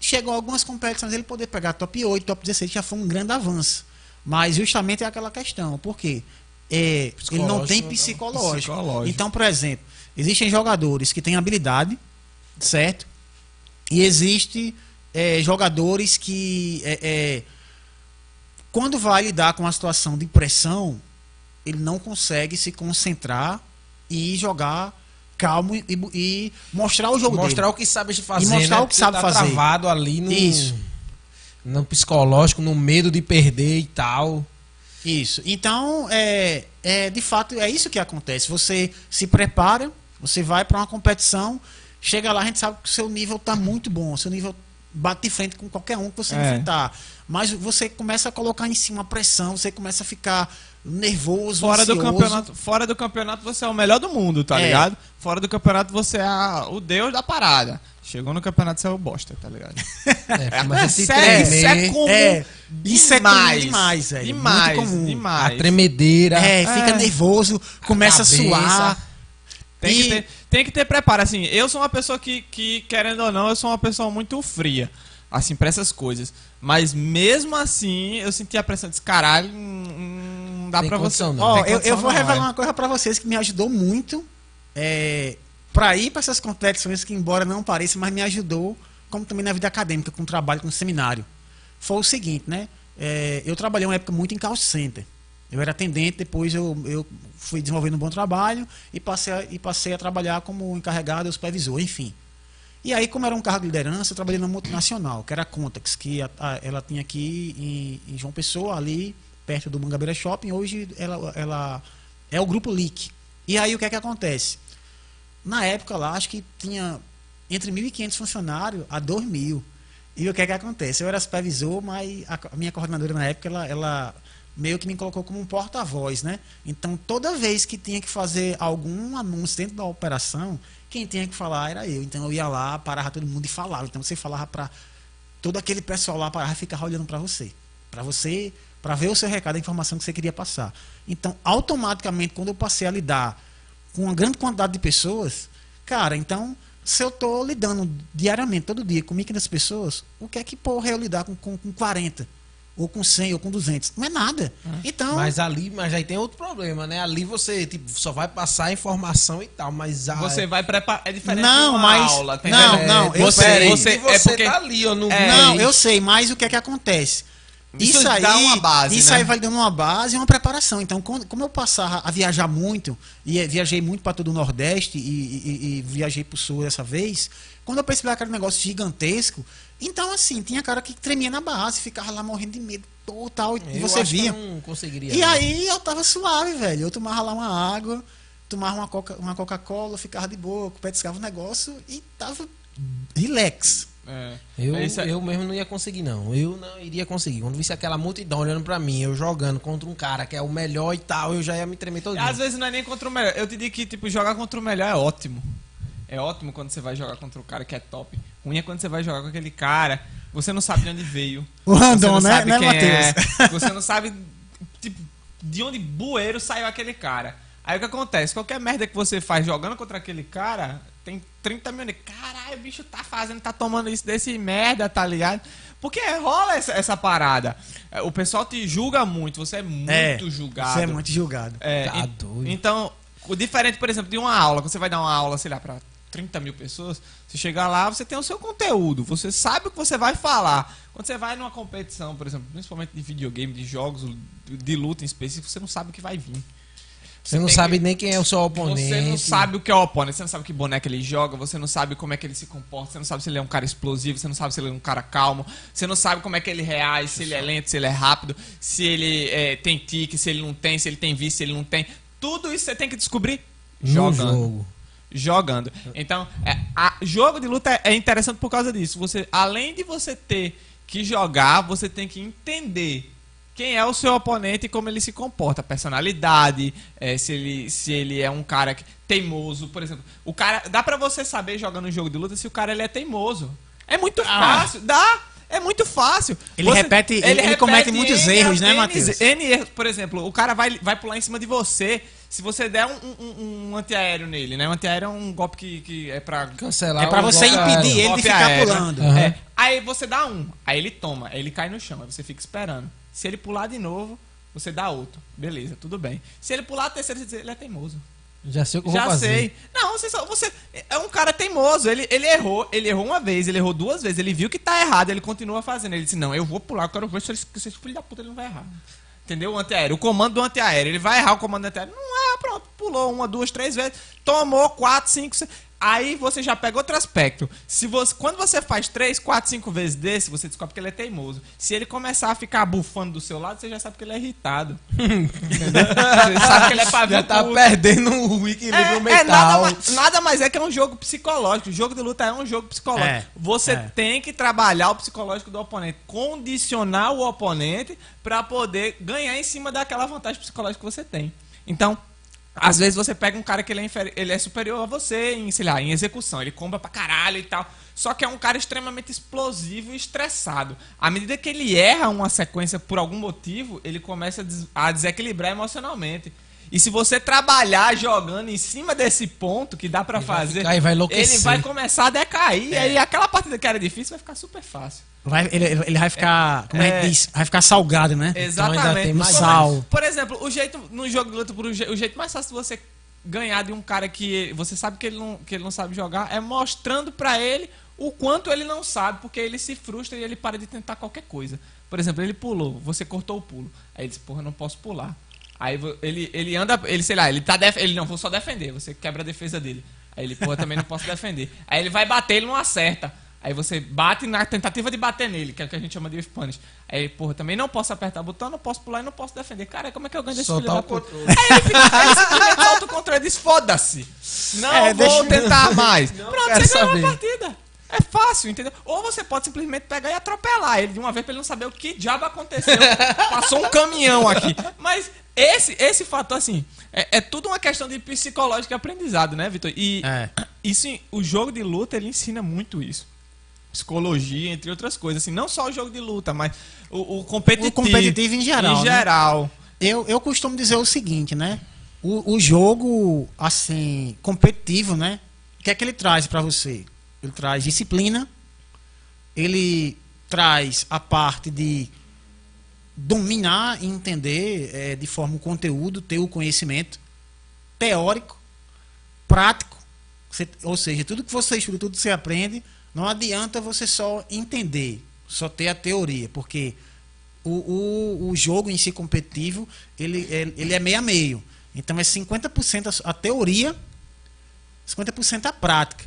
chegou algumas competições ele poder pegar top 8, top 16, já foi um grande avanço. Mas justamente é aquela questão, por quê? É, ele não tem Psicológico, psicológico. psicológico. Então, por exemplo, existem jogadores que têm habilidade, certo? E existe é, jogadores que é, é, quando vai lidar com uma situação de pressão, ele não consegue se concentrar e jogar calmo e, e mostrar o jogo Mostrar dele. o que sabe fazer. E mostrar né? o que Porque sabe tá fazer. travado ali no, Isso. no psicológico, no medo de perder e tal. Isso. Então, é, é, de fato, é isso que acontece. Você se prepara, você vai para uma competição, chega lá, a gente sabe que o seu nível está muito bom, o seu nível bate de frente com qualquer um que você É. enfrentar. Mas você começa a colocar em cima pressão, você começa a ficar nervoso, Fora do, ansioso. campeonato, fora do campeonato você é o melhor do mundo, tá É. ligado? Fora do campeonato você é a- o deus da parada. Chegou no campeonato você é o bosta, tá ligado? É, mas esse sério, isso é tremer, comum. É, isso é comum demais, demais, velho. Demais, Muito comum. demais. a tremedeira. É, fica É. nervoso, começa a, cabeça. suar. Tem, E- que ter, tem que ter preparo. Assim, eu sou uma pessoa que, que, querendo ou não, eu sou uma pessoa muito fria. Assim, pra essas coisas. Mas mesmo assim, eu senti a pressão desse caralho. Não, dá Tem pra você. não. Tem eu, eu vou não, revelar é. uma coisa pra vocês que me ajudou muito é, para ir para essas competições que, embora não pareça, mas me ajudou, como também na vida acadêmica, com trabalho, com seminário. Foi o seguinte, né? É, eu trabalhei uma época muito em call center. Eu era atendente, depois eu, eu fui desenvolvendo um bom trabalho e passei, a, e passei a trabalhar como encarregado ou supervisor, enfim. E aí, como era um cargo de liderança, eu trabalhei numa multinacional, que era a Contax, que a- a- ela tinha aqui em, em João Pessoa, ali perto do Mangabeira Shopping. Hoje ela, ela é o grupo Leak. E aí, o que é que acontece? Na época lá, acho que tinha entre 1.500 funcionários a 2.000. E o que é que acontece? Eu era supervisor, mas a, a minha coordenadora na época, ela, ela meio que me colocou como um porta-voz, né? Então, toda vez que tinha que fazer algum anúncio dentro da operação, quem tinha que falar era eu. Então, eu ia lá, parava todo mundo e falava. Então, você falava para todo aquele pessoal lá parava e ficava olhando para você. Para você, para ver o seu recado, a informação que você queria passar. Então, automaticamente, quando eu passei a lidar com uma grande quantidade de pessoas, cara, então, se eu estou lidando diariamente, todo dia, com 1.500 pessoas, o que é que porra é eu lidar com, com, com 40? Ou com 100, ou com 200? Não é nada. Então, Mas ali, mas aí tem outro problema, né? Ali você tipo, só vai passar a informação e tal, mas a, Você vai preparar. É diferente Não, de uma mas- aula. tá não, não, eu você, sei. Você, E você é porque, tá ali, ó, no É. Não, eu sei, mas o que é que acontece? Isso Isso, aí, dá uma base, isso né? aí vai dando uma base e uma preparação. Então, quando- como eu passar a viajar muito, e eh, viajei muito para todo o Nordeste e, e- e viajei para o Sul dessa vez, quando eu percebi aquele negócio gigantesco, então, assim, tinha cara que tremia na base, ficava lá morrendo de medo, tal, tal, e Eu você acho que via. não conseguiria. E aí eu tava suave, velho. Eu tomava lá uma água, tomava uma Coca- uma Coca-Cola, ficava de boa, petiscava o negócio e tava relax. É. Eu, É isso aí. eu mesmo não ia conseguir, não. Eu não iria conseguir. Quando visse aquela multidão olhando pra mim, eu jogando contra um cara que é o melhor e tal, eu já ia me tremer todo Às vezes não é nem contra o melhor. Eu te digo que, tipo, jogar contra o melhor é ótimo. É ótimo quando você vai jogar contra o cara que é top. Ruim é quando você vai jogar com aquele cara, você não sabe de onde veio. O não né? sabe Né, quem é. Você não sabe, tipo, de onde bueiro saiu aquele cara. Aí o que acontece? Qualquer merda que você faz jogando contra aquele cara, tem 30 mil. Caralho, o bicho tá fazendo, tá tomando isso desse merda, tá ligado? Porque rola essa, essa parada. É, O pessoal te julga muito, você é muito É, julgado. Você é muito julgado. É, Tá e- doido. Então, o diferente, por exemplo, de uma aula, quando você vai dar uma aula, sei lá, pra 30 mil pessoas, você chegar lá, você tem o seu conteúdo, você sabe o que você vai falar. Quando você vai numa competição, por exemplo, principalmente de videogame, de jogos, de luta em específico, você não sabe o que vai vir. Você não sabe que- nem quem é o seu oponente. Você não sabe o que é o oponente, você não sabe que boneco ele joga, você não sabe como é que ele se comporta, você não sabe se ele é um cara explosivo, você não sabe se ele é um cara calmo, você não sabe como é que ele reage, se ele é lento, se ele é rápido, se ele é, tem tique, se ele não tem, se ele tem vício, se ele não tem. Tudo isso você tem que descobrir no jogando. jogo. Jogando. Então, é, a, jogo de luta é, é interessante por causa disso. Você, além de você ter que jogar, você tem que entender quem é o seu oponente e como ele se comporta, personalidade, é, se, ele, se ele é um cara que- teimoso, por exemplo. O cara, dá pra você saber jogando um jogo de luta se o cara ele é teimoso. É muito fácil, dá. É muito fácil. Ele repete- ele- ele comete muitos erros, né, N- Matheus? N erros. Por exemplo, o cara vai, vai pular em cima de você. Se você der um, um, um antiaéreo nele, né? Um antiaéreo é um golpe que, que é pra Cancelar É pra você impedir aéreo. ele de ficar aéreo, né? pulando. Aham. É. Aí você dá um, aí ele toma, aí ele cai no chão, aí você fica esperando. Se ele pular de novo, você dá outro. Beleza, tudo bem. Se ele pular a terceira, você diz, ele é teimoso. Já sei o que eu vou Já fazer. sei. Não, você, só, você é um cara teimoso. Ele, ele errou, ele errou uma vez, ele errou duas vezes, ele viu que tá errado, ele continua fazendo. Ele disse: Não, eu vou pular, eu quero ver se se esse filho da puta ele não vai errar. Entendeu? O antiaéreo, o comando do antiaéreo. Ele vai errar o comando do antiaéreo. Não erra, pronto. Pulou uma, duas, três vezes. Tomou quatro, cinco, seis. Aí você já pega outro aspecto. Se você, quando você faz três, quatro, cinco vezes desse, você descobre que ele é teimoso. Se ele começar a ficar bufando do seu lado, você já sabe que ele é irritado. Você sabe que ele é pavio Já tá perdendo o equilíbrio É, é mental. nada, mais, nada mais é que é um jogo psicológico. O jogo de luta é um jogo psicológico. É, Você é. tem que trabalhar o psicológico do oponente, condicionar o oponente pra poder ganhar em cima daquela vantagem psicológica que você tem. Então, às vezes você pega um cara que ele é, ele é superior a você em, sei lá, em execução, ele comba pra caralho e tal. Só que é um cara extremamente explosivo e estressado. À medida que ele erra uma sequência por algum motivo, ele começa a, des- a desequilibrar emocionalmente. E se você trabalhar jogando em cima desse ponto que dá vai fazer, vai enlouquecer. ele vai começar a decair. E aí aquela partida que era difícil vai ficar super fácil. Vai- ele, ele vai ficar. Como é É. que diz? Vai ficar salgado, né? Exatamente. ainda mais Por- sal. Por exemplo, o jeito no jogo de luta, por o jeito mais fácil de você ganhar de um cara que você sabe que ele não, que ele não sabe jogar é mostrando pra ele o quanto ele não sabe, porque ele se frustra e ele para de tentar qualquer coisa. Por exemplo, ele pulou, você cortou o pulo. Aí ele disse, porra, eu não posso pular. Aí ele, ele anda, ele, sei lá, ele tá def ele não, vou só defender, você quebra a defesa dele. Aí ele, porra, também não posso defender. Aí ele vai bater, ele não acerta. Aí você bate na tentativa de bater nele, que é o que a gente chama de Spanish. Aí, porra, também não posso apertar o botão, não posso pular e não posso defender. Cara, como é que eu ganho desse filho Soltar da puta? controle. Aí ele, fica, ele simplesmente solta o controle e diz, foda-se. Não É, vou tentar mais. Não Pronto, você ganhou a partida. É fácil, entendeu? Ou você pode simplesmente pegar e atropelar ele de uma vez pra ele não saber o que diabo aconteceu. Passou um caminhão aqui. Mas esse, esse fator, assim, é, é tudo uma questão de psicológico e aprendizado, né, Vitor? E É. isso, o jogo de luta, ele ensina muito isso. Psicologia, entre outras coisas. Assim, não só o jogo de luta, mas o, o competitivo. O competitivo em geral, Em né? geral. Eu, eu costumo dizer o seguinte, né? O, o jogo, assim, competitivo, né? O que é que ele traz pra você? Ele traz disciplina, ele traz a parte de dominar e entender eh, de forma o conteúdo, ter o conhecimento teórico, prático, Você- ou seja, tudo que você estuda, tudo que você aprende, não adianta você só entender, só ter a teoria, porque o, o, o jogo em si competitivo, ele, ele, ele é meio a meio. Então é 50% a, a teoria, 50% a prática.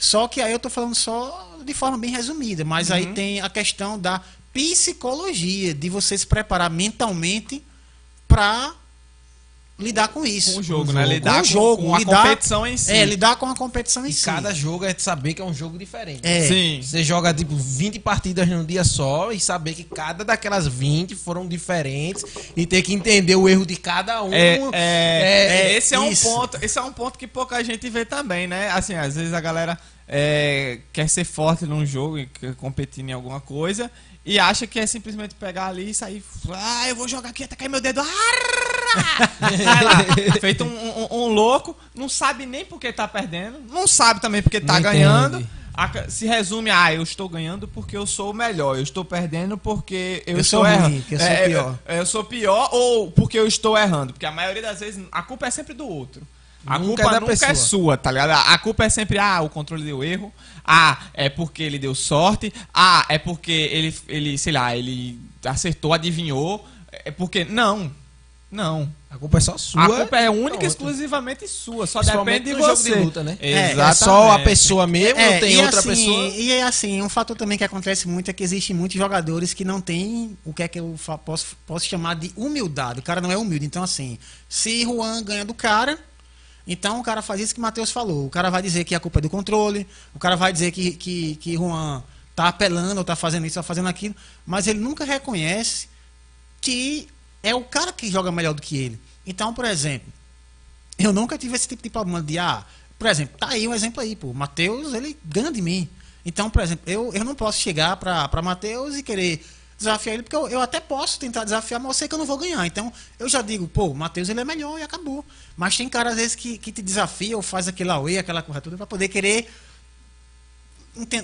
Só que aí eu estou falando só de forma bem resumida, mas aí tem a questão da psicologia, de você se preparar mentalmente para lidar com isso. Com o jogo, Com né? Lidar com o jogo, com a lidar- competição em si. É, lidar com a competição em E si. cada jogo é de saber que é um jogo diferente. É. Sim. Você joga tipo 20 partidas num dia só e saber que cada daquelas 20 foram diferentes e ter que entender o erro de cada um. É, é, É, esse é um isso. ponto, esse é um ponto que pouca gente vê também, né? Assim, às vezes a galera é, quer ser forte num jogo e quer competir em alguma coisa e acha que é simplesmente pegar ali e sair, ah, eu vou jogar aqui até cair meu dedo, Vai lá, feito um, um- um louco, não sabe nem porque tá perdendo, não sabe também porque tá Não ganhando. entende. A- se resume, ah, eu estou ganhando porque eu sou o melhor, eu estou perdendo porque eu, Eu estou errando. eu sou É, pior. é, eu sou pior ou porque eu estou errando, porque a maioria das vezes a culpa é sempre do outro. A Nunca culpa é da nunca é pessoa. sua, tá ligado? A culpa é sempre, ah, o controle deu erro. Ah, é porque ele deu sorte. Ah, é porque ele, ele sei lá, ele acertou, adivinhou. É porque. Não. Não. A culpa é só sua. a culpa é única e exclusivamente sua. Só depende de você. de luta, né? É, É só a pessoa mesmo, não tem outra assim, pessoa. E é assim, um fator também que acontece muito é que existem muitos jogadores que não têm o que é que eu posso, posso chamar de humildade. O cara não é humilde. Então, assim, se Juan ganha do cara, então o cara faz isso que Matheus falou. O cara vai dizer que a culpa é do controle, o cara vai dizer que, que, que Juan tá apelando, ou tá fazendo isso, tá fazendo aquilo, mas ele nunca reconhece que é o cara que joga melhor do que ele. Então, por exemplo, eu nunca tive esse tipo de problema de, ah, por exemplo, tá aí um exemplo aí, pô. Matheus, ele ganha de mim. Então, por exemplo, eu, eu não posso chegar pra Matheus e querer desafiar ele, porque eu, eu até posso tentar desafiar, mas eu sei que eu não vou ganhar. Então, eu já digo, pô, o Matheus ele é melhor e acabou. Mas tem cara, às vezes, que, que te desafia ou faz aquele away, aquela coisa toda, pra poder querer.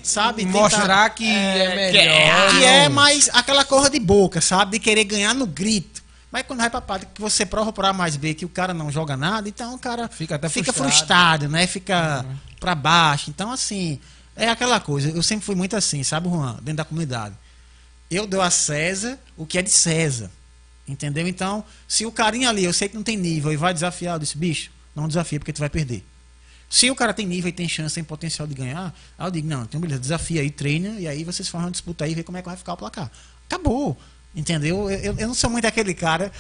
Sabe? Tentar- Mostrar que é, que é- melhor. que não. é mais aquela corra de boca, sabe? De querer ganhar no grito. Mas quando vai pra parte que você prova por A mais B que o cara não joga nada, então o cara Fica até fica frustrado. frustrado, né? Fica pra baixo. Então, assim, é aquela coisa. Eu sempre fui muito assim, sabe, Juan? Dentro da comunidade. Eu dou a César o que é de César. Entendeu? Então, se o carinha ali, eu sei que não tem nível e vai desafiar, eu disse, bicho, não desafia porque tu vai perder. Se o cara tem nível e tem chance, tem potencial de ganhar, aí eu digo, não, então beleza, desafia aí, treina, e aí vocês fazem uma disputa aí e vê como é que vai ficar o placar. Acabou. Entendeu? Eu, eu- não sou muito aquele cara,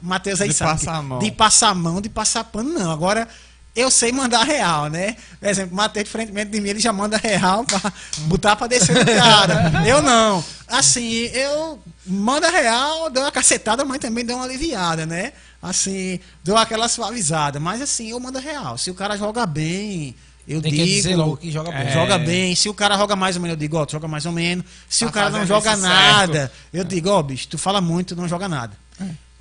Matheus aí De sabe, passar que- a mão. de passar a mão, de passar pano, não. Agora, eu sei mandar real, né? Por exemplo, Matheus, diferentemente de mim, ele já manda real pra botar pra descer no cara. Eu não. Assim, eu mando real, dou uma cacetada, mas também dou uma aliviada, né? Assim, dou aquela suavizada. Mas assim, eu mando real. Se o cara joga bem, eu Tem digo. que dizer logo que joga bem. É. Joga bem. Se o cara joga mais ou menos, eu digo, ó, tu joga mais ou menos. Se Tá o cara não joga nada, eu digo, ó, bicho, tu fala muito, tu não joga nada.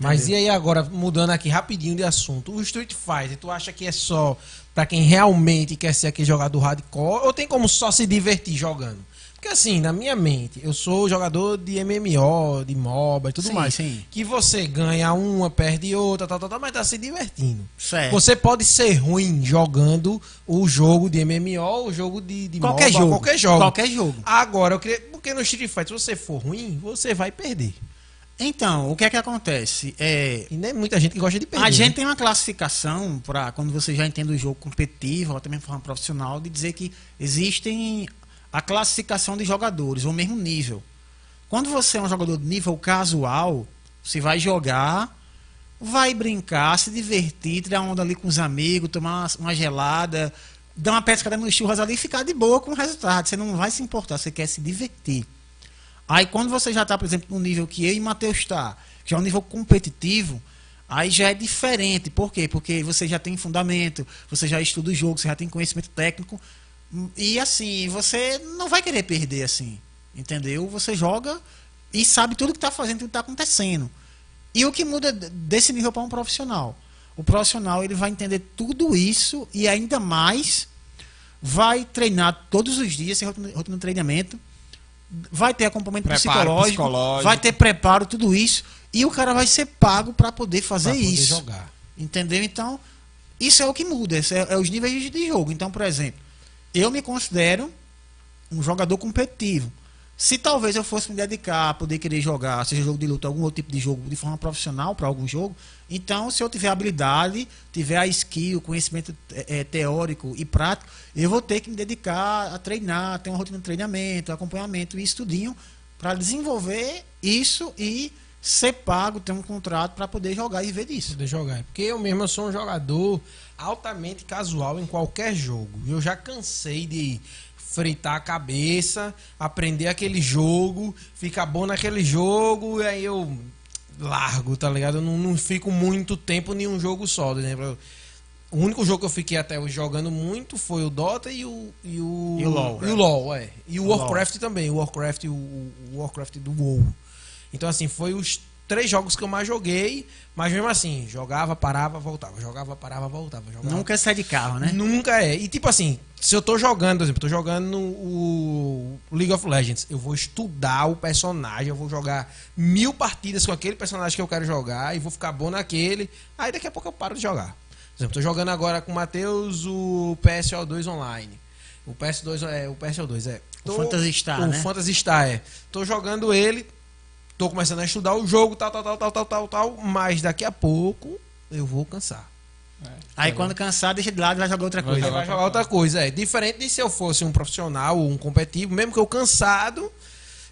Mas e aí agora, mudando aqui rapidinho de assunto, o Street Fighter, tu acha que é só pra quem realmente quer ser aquele jogador hardcore ou tem como só se divertir jogando? Porque assim, na minha mente, eu sou jogador de MMO, de MOBA e tudo Sim, mais. sim. Que você ganha uma, perde outra, tal, tal, tal, mas tá se divertindo. Certo. Você pode ser ruim jogando o jogo de MMO, o jogo de, de Qualquer MOBA, jogo. qualquer jogo. Qualquer jogo. Agora, eu queria. Porque no Street Fighter, se você for ruim, você vai perder. Então, o que é que acontece? É, E nem muita gente que gosta de perder. a né? gente tem uma classificação para quando você já entende o jogo competitivo, ou até mesmo de forma profissional, de dizer que existem a classificação de jogadores, ou mesmo nível. Quando você é um jogador de nível casual, você vai jogar, vai brincar, se divertir, tirar onda ali com os amigos, tomar uma, uma gelada, dar uma pescada nos churras ali e ficar de boa com o resultado. Você não vai se importar, você quer se divertir. Aí quando você já está, por exemplo, no nível que eu e Matheus está, que é um nível competitivo, aí já é diferente. Por quê? Porque você já tem fundamento, você já estuda o jogo, você já tem conhecimento técnico. E assim, você não vai querer perder assim. Entendeu? Você joga e sabe tudo que está fazendo, tudo que está acontecendo. E o que muda desse nível para um profissional? O profissional ele vai entender tudo isso e ainda mais vai treinar todos os dias, sem rotina de treinamento, vai ter acompanhamento psicológico, psicológico. vai ter preparo, tudo isso, e o cara vai ser pago para poder fazer Pra poder isso. jogar. Entendeu? Então, isso é o que muda, isso é, é os níveis de jogo. Então, por exemplo, eu me considero um jogador competitivo. Se talvez eu fosse me dedicar a poder querer jogar, seja jogo de luta, algum outro tipo de jogo, de forma profissional para algum jogo, então se eu tiver habilidade, tiver a skill, conhecimento eh, teórico e prático, eu vou ter que me dedicar a treinar, ter uma rotina de treinamento, acompanhamento e estudinho para desenvolver isso e ser pago, ter um contrato para poder jogar e viver disso. Poder jogar. Porque eu mesmo sou um jogador altamente casual em qualquer jogo. Eu já cansei de fritar a cabeça, aprender aquele jogo, ficar bom naquele jogo, e aí eu largo, tá ligado? Eu não, não fico muito tempo em um jogo só. Por exemplo, o único jogo que eu fiquei até hoje jogando muito foi o Dota e o. E o, E o LoL. E o LoL, é. E o O Warcraft também. O Warcraft, o, o Warcraft do WoW. Então, assim, foi os três jogos que eu mais joguei, mas mesmo assim, jogava, parava, voltava, jogava, parava, voltava, jogava. Nunca sai de carro, né? Nunca é. E tipo assim, se eu tô jogando, por exemplo, tô jogando o League of Legends, eu vou estudar o personagem, eu vou jogar mil partidas com aquele personagem que eu quero jogar e vou ficar bom naquele. Aí daqui a pouco eu paro de jogar. Por exemplo, tô jogando agora com o Matheus o PSO2 online. O PS2 é o PSO2 é. O Phantasy Star, o né? Phantasy Star é. Tô jogando ele, tô começando a estudar o jogo, tal, tal, tal, tal, tal, tal, tal, mas daqui a pouco eu vou cansar. Aí quando cansar, deixa de lado e vai jogar outra Vai coisa. Aí vai jogar outra coisa, é. Diferente de se eu fosse um profissional ou um competitivo, mesmo que eu cansado,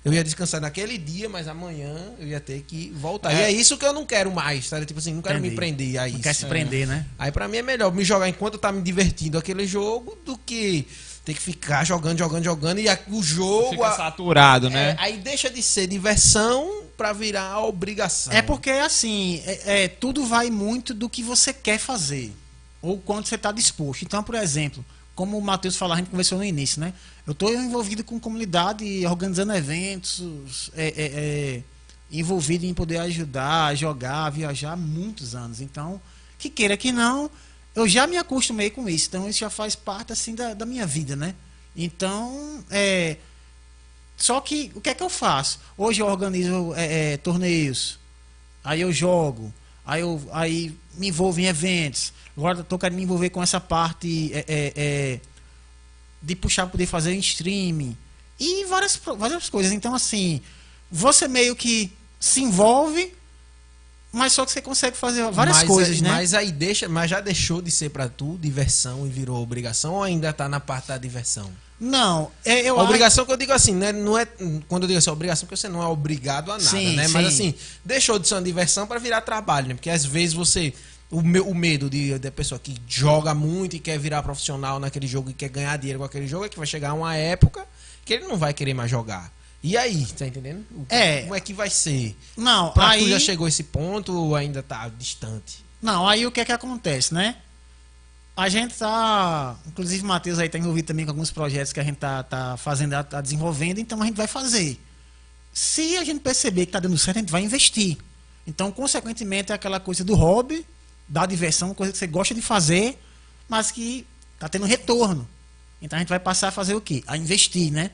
eu ia descansar naquele dia, mas amanhã eu ia ter que voltar. E é isso que eu não quero mais, sabe? Tipo assim, não quero me Entendi. prender a Não isso. quer se prender, né? Aí pra mim é melhor me jogar enquanto tá me divertindo aquele jogo do que ter que ficar jogando, jogando, jogando e a- o jogo. Fica a- saturado, é, né? aí deixa de ser diversão pra virar obrigação. É porque, assim, é, é, tudo vai muito do que você quer fazer. Ou quanto você está disposto. Então, por exemplo, como o Matheus falou, a gente conversou no início, né? Eu estou envolvido com comunidade, organizando eventos, é, é, é, envolvido em poder ajudar, jogar, viajar há muitos anos. Então, que queira que não, eu já me acostumei com isso. Então, isso já faz parte, assim, da, da minha vida, né? Então, é, só que o que é que eu faço? Hoje eu organizo é, é, torneios, aí eu jogo, aí eu aí me envolvo em eventos. Agora estou querendo me envolver com essa parte é, é, é, de puxar para poder fazer em streaming e várias, várias coisas. Então, assim, você meio que se envolve, mas só que você consegue fazer várias mas, coisas, né? Mas aí deixa, mas já deixou de ser pra tu diversão e virou obrigação ou ainda tá na parte da diversão? Não, é, eu a obrigação que eu digo assim, né? Não é quando eu digo assim, obrigação, porque você não é obrigado a nada, Sim, né? Mas sim. assim, deixou de ser uma diversão pra virar trabalho, né? Porque às vezes você o, me- o medo de, da pessoa que joga muito e quer virar profissional naquele jogo e quer ganhar dinheiro com aquele jogo é que vai chegar uma época que ele não vai querer mais jogar. E aí, tá entendendo? É. Como é que vai ser? Não, Pra aí tu já chegou a esse ponto ou ainda tá distante? Não, aí o que é que acontece, né? A gente tá. Inclusive, o Matheus aí tá envolvido também com alguns projetos que a gente tá, tá fazendo, tá desenvolvendo, então a gente vai fazer. Se a gente perceber que tá dando certo, a gente vai investir. Então, consequentemente, é aquela coisa do hobby, da diversão, coisa que você gosta de fazer, mas que tá tendo retorno. Então a gente vai passar a fazer o quê? A investir, né?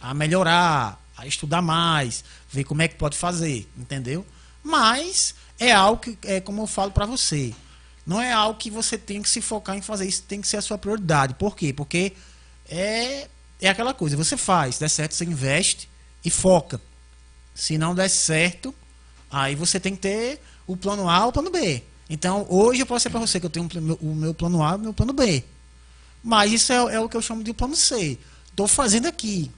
A melhorar, a estudar mais, ver como é que pode fazer, entendeu? Mas é algo que, é como eu falo para você, não é algo que você tem que se focar em fazer, isso tem que ser a sua prioridade. Por quê? Porque é, é aquela coisa, você faz, der certo, você investe e foca. Se não der certo, aí você tem que ter o plano A ou o plano B. Então, hoje eu posso dizer para você que eu tenho o meu plano A e o meu plano B. Mas isso é, é o que eu chamo de plano C. Estou fazendo aqui.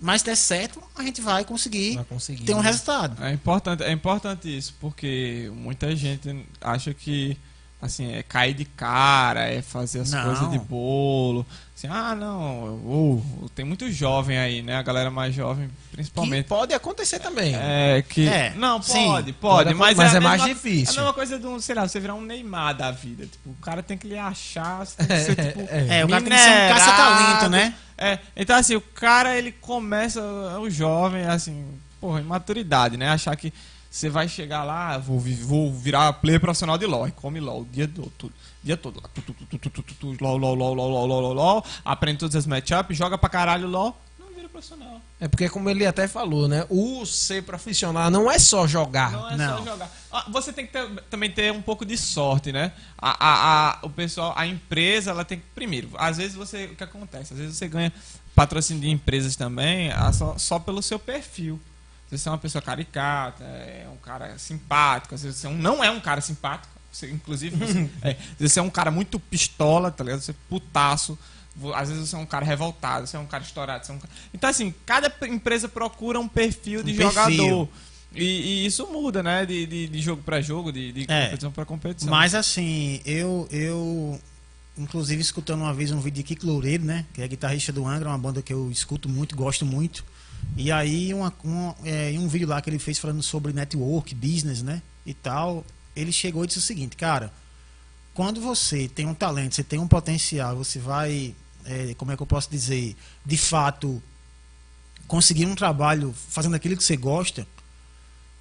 Mas der certo, a gente vai conseguir, Vai conseguir, ter um né? resultado. É importante, é importante isso, porque muita gente acha que assim, é cair de cara, é fazer as Não. coisas de bolo. Assim, ah, não, uh, tem muito jovem aí, né? A galera mais jovem, Que principalmente. pode acontecer também. É, que. É, não, sim, pode, pode, pode mas, mas é, é a mais mesma- difícil. É a mesma coisa de um, sei lá, você virar um Neymar da vida. Tipo, o cara tem que lhe achar, você tem que ser, tipo, É, o cara tem que ser um caça-talento, né? É, então assim, o cara ele começa, é o jovem, assim, porra, imaturidade, né? Achar que você vai chegar lá, vou, vou virar player profissional de LOL. E come LOL o dia todo. Dia todo. LOL, LOL, LOL, LOL, LOL, LOL, Aprende todas as matchups, joga pra caralho LOL. Não vira profissional. É porque, como ele até falou, né? O ser profissional não é só jogar. Não é não. só jogar. Você tem que ter, também ter um pouco de sorte, né? A, a, a, o pessoal, a empresa, ela tem que. Primeiro, às vezes você. O que acontece? Às vezes você ganha patrocínio de empresas também só, só pelo seu perfil. Você é uma pessoa caricata, é um cara simpático, às vezes você é um- não é um cara simpático. Você, inclusive, você, é, você é um cara muito pistola, tá ligado? Você é putaço. Às vezes você é um cara revoltado, você é um cara estourado. Você é um cara... Então, assim, cada empresa procura um perfil de Um perfil. jogador. E, e isso muda, né? De, de, de jogo pra jogo, de, de É. competição pra competição. Mas assim, eu, eu inclusive escutando uma vez um vídeo de Kiko Loureiro, né? Que é guitarrista do Angra, uma banda que eu escuto muito, gosto muito. E aí uma, uma- é, um vídeo lá que ele fez falando sobre network, business, né? E tal, ele chegou e disse o seguinte, cara, quando você tem um talento, você tem um potencial, você vai, é, como é que eu posso dizer, de fato conseguir um trabalho fazendo aquilo que você gosta,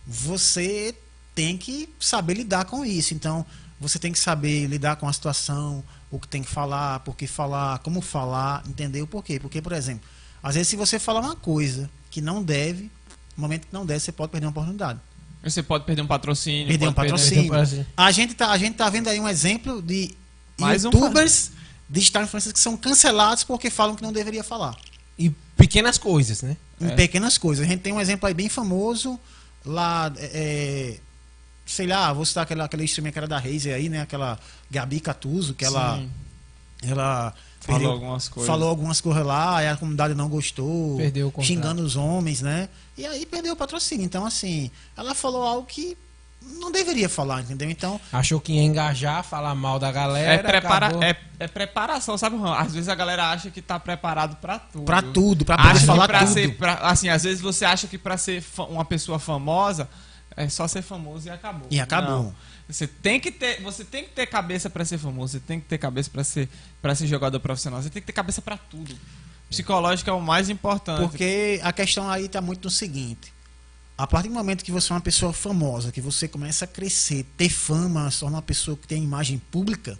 você tem que saber lidar com isso. Então, você tem que saber lidar com a situação, o que tem que falar, por que falar, como falar, entender o porquê. Porque, por exemplo, às vezes se você falar uma coisa que não deve, no momento que não deve, você pode perder uma oportunidade. Você pode perder um patrocínio. Perder um patrocínio. Perder- A gente tá, a gente tá vendo aí um exemplo de Mais um youtubers digital influencers que são cancelados porque falam que não deveria falar. E pequenas coisas, né? Em É. pequenas coisas. A gente tem um exemplo aí bem famoso lá, é, é, sei lá, vou citar aquela, aquela streamer que era da Razer aí, né? Aquela Gabi Catuso, que ela, Sim, ela falou perdeu- algumas coisas. falou algumas coisas lá, aí a comunidade não gostou, Perdeu o contrato. xingando os homens, né? E aí perdeu o patrocínio. Então, assim, ela falou algo que não deveria falar, entendeu? Então, Achou que ia engajar, falar mal da galera. É, prepara é, é preparação, sabe, Juan? Às vezes a galera acha que tá preparado pra tudo. pra tudo, pra poder Acha falar pra tudo. ser. pra- assim, às vezes você acha que pra ser uma pessoa famosa é só ser famoso e acabou. E acabou. Não. Você tem que ter, você tem que ter cabeça pra ser famoso, você tem que ter cabeça pra ser para ser jogador profissional, você tem que ter cabeça pra tudo. Psicológico é o mais importante. Porque a questão aí está muito no seguinte: a partir do momento que você é uma pessoa famosa, que você começa a crescer, ter fama, se tornar uma pessoa que tem imagem pública,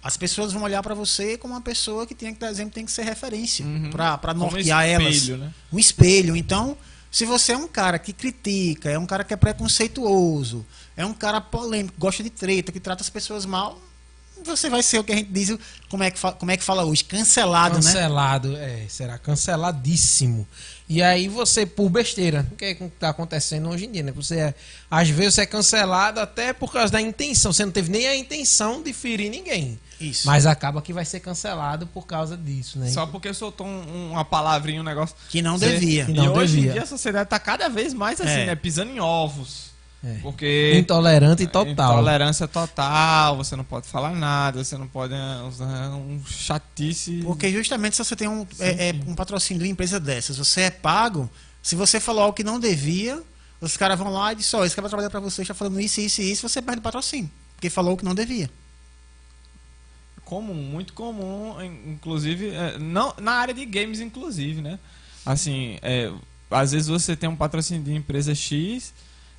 as pessoas vão olhar para você como uma pessoa que tem que dar exemplo, tem que ser referência Uhum. para nortear espelho, elas. né? Um espelho. Então, se você é um cara que critica, é um cara que é preconceituoso, é um cara polêmico, gosta de treta, que trata as pessoas mal, você vai ser o que a gente diz, como é que, fa- como é que fala hoje, cancelado, né? Cancelado, é, será canceladíssimo. E aí você, por besteira, o que é que tá acontecendo hoje em dia, né? Você é, às vezes você é cancelado até por causa da intenção. Você não teve nem a intenção de ferir ninguém. Isso. Mas acaba que vai ser cancelado por causa disso, né? Só porque soltou um- uma palavrinha, um negócio. Que não Você- devia. Que não e hoje devia. em dia a sociedade tá cada vez mais assim, É. né? Pisando em ovos. É. Porque. Intolerante total. Intolerância total, você não pode falar nada, você não pode eh, usar um chatice. Porque justamente se você tem um, é, é, um patrocínio de uma empresa dessas, você é pago, se você falou algo que não devia, os caras vão lá e dizem, ó, esse cara vai trabalhar pra você, está falando isso, isso e isso, você perde o patrocínio. Porque falou o que não devia. comum, muito comum, in- inclusive, é, não, na área de games, inclusive, né? Assim, é, às vezes você tem um patrocínio de empresa X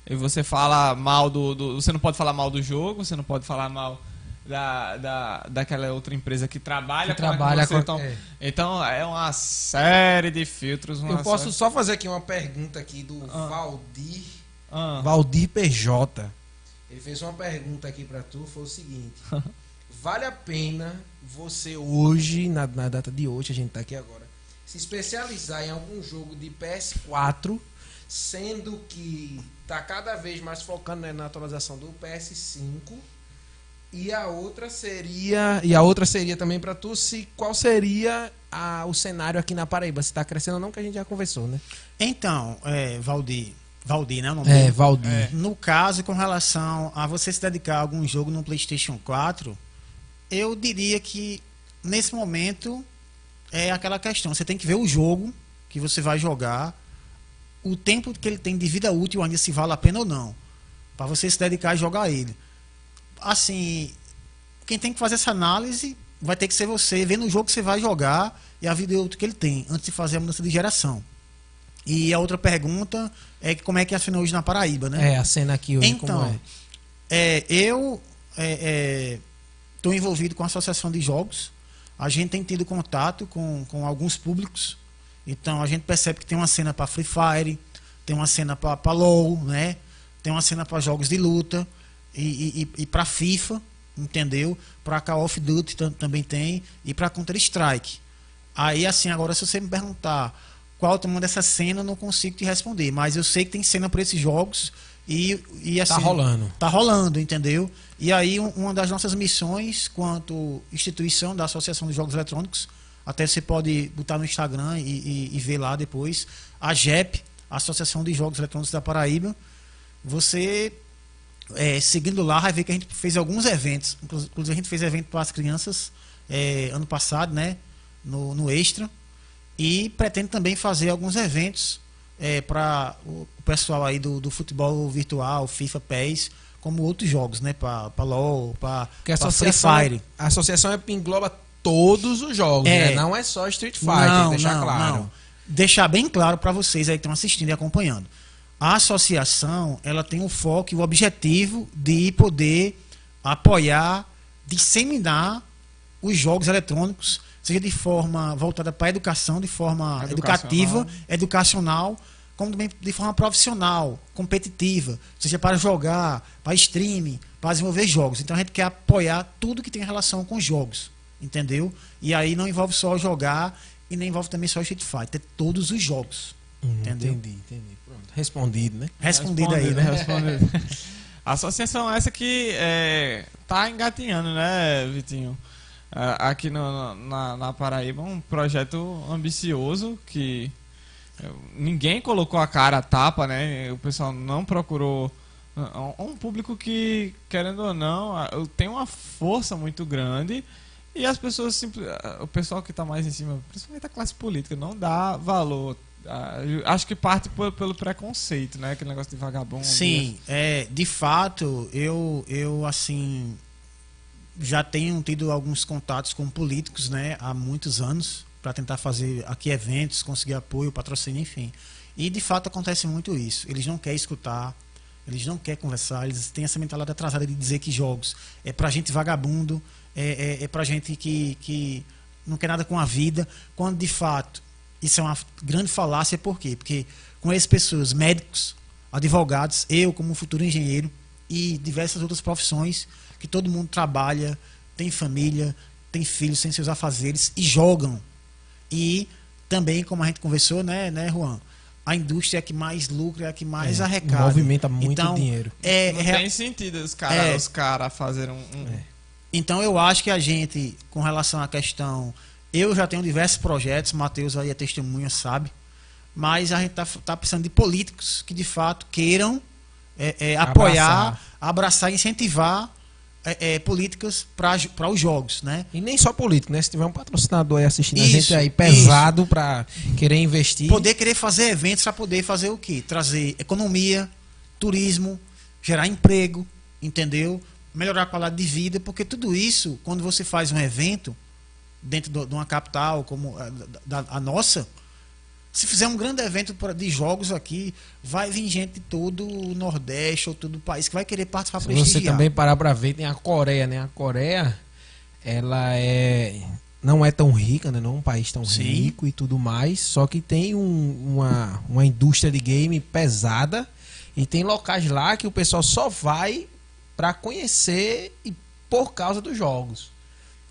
e você fala mal do, do- Você não pode falar mal do jogo, você não pode falar mal da, da, daquela outra empresa que trabalha Que com trabalha você, com- então, é. então é uma série de filtros. Uma Eu posso série- só fazer aqui uma pergunta aqui do Ah. Valdir. Ah, Valdir PJ. Ele fez uma pergunta aqui pra tu, foi o seguinte. vale a pena você hoje, na, na data de hoje, a gente tá aqui agora, se especializar em algum jogo de PS4, sendo que tá cada vez mais focando né, na atualização do PS5. E a outra seria. E a outra seria também pra tu se qual seria a- o cenário aqui na Paraíba. Se tá crescendo ou não, que a gente já conversou, né? Então, é, Valdir, Valdir, né? O nome É? Valdir. É. No caso, com relação a você se dedicar a algum jogo no PlayStation 4, eu diria que nesse momento é aquela questão. Você tem que ver o jogo que você vai jogar, o tempo que ele tem de vida útil, ainda se vale a pena ou não, para você se dedicar a jogar ele. Assim, quem tem que fazer essa análise vai ter que ser você, vendo o jogo que você vai jogar e a vida útil que ele tem, antes de fazer a mudança de geração. E a outra pergunta é que como é que assinou hoje na Paraíba, né? É, a cena aqui hoje Então, é. é, eu estou envolvido com a Associação de Jogos. A gente tem tido contato com, com alguns públicos. Então a gente percebe que tem uma cena para Free Fire, tem uma cena para LOL, né? Tem uma cena para jogos de luta e, e, e para FIFA, entendeu? Para Call of Duty tam- também tem e para Counter Strike. Aí assim, agora se você me perguntar qual é o tamanho dessa cena, eu não consigo te responder, mas eu sei que tem cena para esses jogos e, e assim Tá rolando. Tá rolando, entendeu? E aí, um- uma das nossas missões, quanto instituição da Associação de Jogos Eletrônicos, até você pode botar no Instagram e, e- e ver lá depois, a JEP, Associação de Jogos Eletrônicos da Paraíba. Você, é, seguindo lá, vai ver que a gente fez alguns eventos. Inclu- Inclusive, a gente fez evento para as crianças é, ano passado, né? No, no Extra. E pretende também fazer alguns eventos para o pessoal aí do, do futebol virtual, FIFA, PES, como outros jogos, né? Para LOL, para Free associação, Fire. a associação é- engloba todos os jogos, É. né? Não é só Street Fighter, deixar claro. Deixar bem claro para vocês aí que estão assistindo e acompanhando. a associação ela tem o foco e o objetivo de poder apoiar, disseminar os jogos eletrônicos, seja de forma voltada para a educação, de forma educativa, educacional, como também de forma profissional, competitiva, seja para jogar, para streaming, para desenvolver jogos. Então a gente quer apoiar tudo que tem relação com jogos, entendeu? E aí não envolve só jogar e nem envolve também só Street Fighter, é todos os jogos. Hum, entendeu? Entendi, entendi. Pronto. Respondido, né? Respondido aí, né? Respondido. A associação essa que é, tá engatinhando, né, Vitinho? É, aqui no, na, na Paraíba, um projeto ambicioso que é, ninguém colocou a cara a tapa, né? O pessoal não procurou é um público que, querendo ou não, tem uma força muito grande e as pessoas, simples, o pessoal que está mais em cima, principalmente a classe política, não dá valor. Acho que parte pelo preconceito, né? Aquele negócio de vagabundo. Sim, é, de fato, eu, eu assim já tenho tido alguns contatos com políticos, né, há muitos anos para tentar fazer aqui eventos, conseguir apoio, patrocínio, enfim. E de fato acontece muito isso. Eles não querem escutar, eles não querem conversar, eles têm essa mentalidade atrasada de dizer que jogos é pra gente vagabundo, é, é, é pra gente que, que não quer nada com a vida, quando de fato isso é uma grande falácia, por quê? Porque com essas pessoas, médicos, advogados, eu como futuro engenheiro e diversas outras profissões que todo mundo trabalha, tem família, tem filhos, tem seus afazeres e jogam. E também, como a gente conversou, né, né, Juan? a indústria é que mais lucra, é a que mais é, arrecada. Movimenta muito então, dinheiro. É, Não é, tem sentido os caras é, os cara fazerem um. um... Então eu acho que a gente, com relação à questão. Eu já tenho diversos projetos, Matheus aí é testemunha, sabe? Mas a gente está tá precisando de políticos que de fato queiram é, é, apoiar, abraçar, abraçar incentivar é, é, políticas para os jogos, né? E nem só político, né? Se tiver um patrocinador aí assistindo isso, a gente aí pesado para querer investir. Poder querer fazer eventos para poder fazer o quê? Trazer economia, turismo, gerar emprego, entendeu? Melhorar a qualidade de vida, porque tudo isso, quando você faz um evento dentro de uma capital como a, da, a nossa, se fizer um grande evento de jogos aqui, vai vir gente de todo o Nordeste ou todo o país que vai querer participar Se você também parar para ver, tem a Coreia, né? A Coreia, ela é não é tão rica, né? Não é um país tão Sim. rico e tudo mais, só que tem um, uma, uma indústria de game pesada e tem locais lá que o pessoal só vai para conhecer e por causa dos jogos.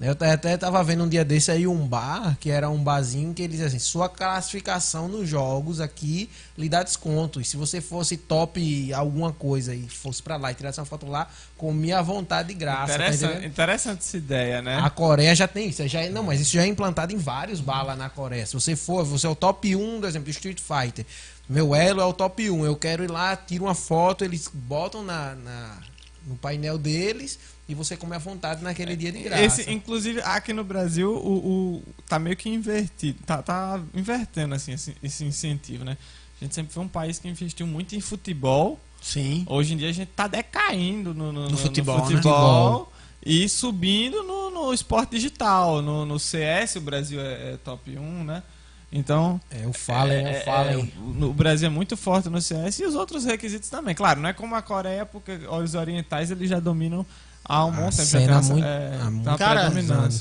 Eu até tava vendo um dia desse aí um bar, que era um barzinho que eles assim, sua classificação nos jogos aqui lhe dá desconto. E se você fosse top alguma coisa e fosse para lá e tirasse uma foto lá, comia à vontade de graça. Tá interessante, tá interessante essa ideia, né? A Coreia já tem isso. Já, é, não, mas isso já é implantado em vários bar lá na Coreia. Se você for, você é o top 1, por exemplo, do Street Fighter. Meu elo é o top 1. Eu quero ir lá, tiro uma foto, eles botam na, na no painel deles e você come à vontade naquele dia de graça. Esse, inclusive, aqui no Brasil, o, o tá meio que invertido. Tá, tá invertendo assim, esse, esse incentivo, né? A gente sempre foi um país que investiu muito em futebol. Sim. Hoje em dia a gente tá decaindo no, no, no futebol, no futebol né? e subindo no, no esporte digital. No, no CS, o Brasil é, é top 1, né? Então. É, o Fallen, é, é, Fallen. É, o Brasil é muito forte no CS e os outros requisitos também. Claro, não é como a Coreia, porque os orientais eles já dominam há um bom tempo. Cena muito, é, muito cara,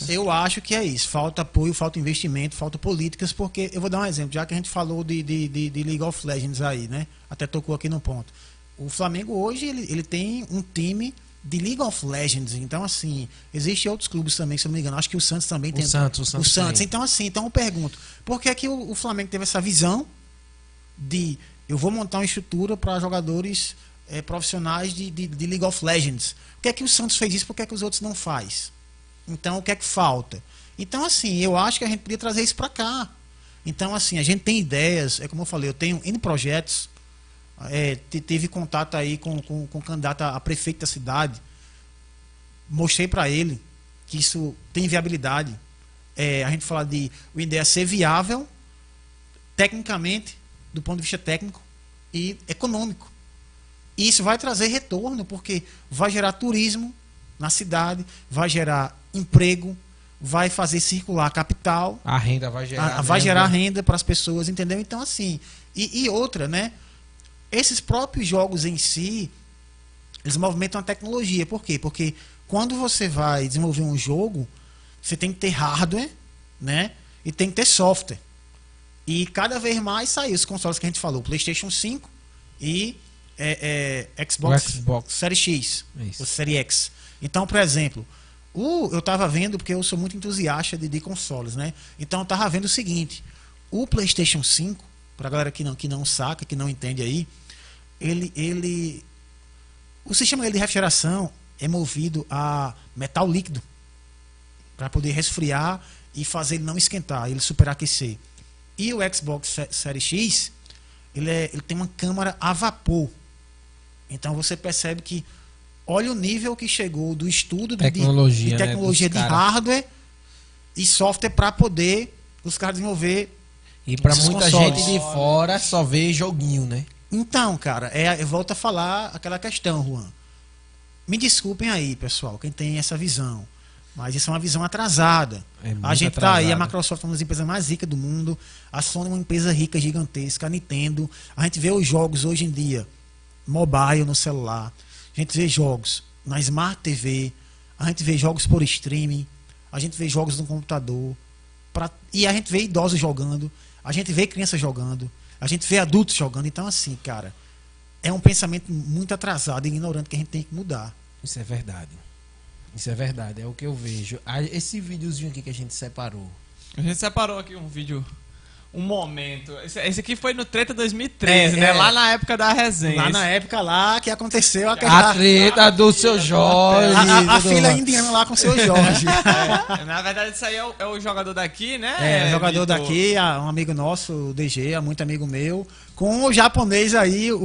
eu acho que é isso. Falta apoio, falta investimento, falta políticas, porque eu vou dar um exemplo, já que a gente falou de, de, de, de League of Legends aí, né? Até tocou aqui no ponto. O Flamengo hoje ele, ele tem um time de League of Legends. Então, assim, existem outros clubes também, se eu não me engano. Acho que o Santos também tem. O Santos, o Santos. O Santos. Então, assim, então eu pergunto, por que, é que o, o Flamengo teve essa visão de eu vou montar uma estrutura para jogadores é, profissionais de, de, de, League of Legends. Por que é que o Santos fez isso? Por que é que os outros não faz? Então, o que é que falta? Então, assim, eu acho que a gente podia trazer isso para cá. Então, assim, a gente tem ideias, é como eu falei, eu tenho N projetos, é, teve contato aí com, com, com o candidato a prefeito da cidade, mostrei para ele que isso tem viabilidade. É, a gente fala de o ideia ser viável, tecnicamente, do ponto de vista técnico e econômico. E isso vai trazer retorno, porque vai gerar turismo na cidade, vai gerar emprego, vai fazer circular capital. A renda vai gerar. A, vai gerar renda para as pessoas, entendeu? Então, assim. E, e, outra, né? Esses próprios jogos em si, eles movimentam a tecnologia. Por quê? Porque quando você vai desenvolver um jogo, você tem que ter hardware, né? E tem que ter software. E cada vez mais saiu os consoles que a gente falou, PlayStation 5 e é, é, Xbox, Xbox. Série X, Isso. ou Série X. Então, por exemplo, o, eu estava vendo, porque eu sou muito entusiasta de, de consoles, né? Então eu estava vendo o seguinte: o PlayStation 5, para a galera que não, que não saca, que não entende aí, ele, ele. O sistema dele de refrigeração é movido a metal líquido para poder resfriar e fazer ele não esquentar, ele superaquecer. E o Xbox Série X, ele, é- ele tem uma câmara a vapor. Então você percebe que olha o nível que chegou do estudo de, de- Tecnologia, de, né, tecnologia dos de hardware e software para poder os caras desenvolver. E Esses muita consoles. gente de fora só vê joguinho, né? Então, cara, é, eu volto a falar aquela questão, Juan. Me desculpem aí, pessoal, quem tem essa visão. Mas isso é uma visão atrasada. É a gente tá aí, a. Microsoft é uma das empresas mais ricas do mundo, a Sony é uma empresa rica, gigantesca, a Nintendo. A gente vê os jogos hoje em dia, mobile no celular. A gente vê jogos na Smart TV, a gente vê jogos por streaming, a gente vê jogos no computador. pra- e a gente vê idosos jogando, a gente vê crianças jogando, a gente vê adultos jogando. Então, assim, cara, é um pensamento muito atrasado e ignorante que a gente tem que mudar. Isso é verdade. Isso é verdade, é o que eu vejo. Ah, Esse videozinho aqui que a gente separou. A gente separou aqui um vídeo, um momento. Esse, esse aqui foi no Treta 2013, É, né? é. Lá na época da resenha. Lá na época lá que aconteceu A aquela. treta do seu Jorge. A, a, a filha indiana lá com o seu Jorge. É, na verdade, isso aí é o, é o jogador daqui, né? É, um jogador Vitor? daqui, a- um amigo nosso, o DG, é muito amigo meu, com o japonês aí, o,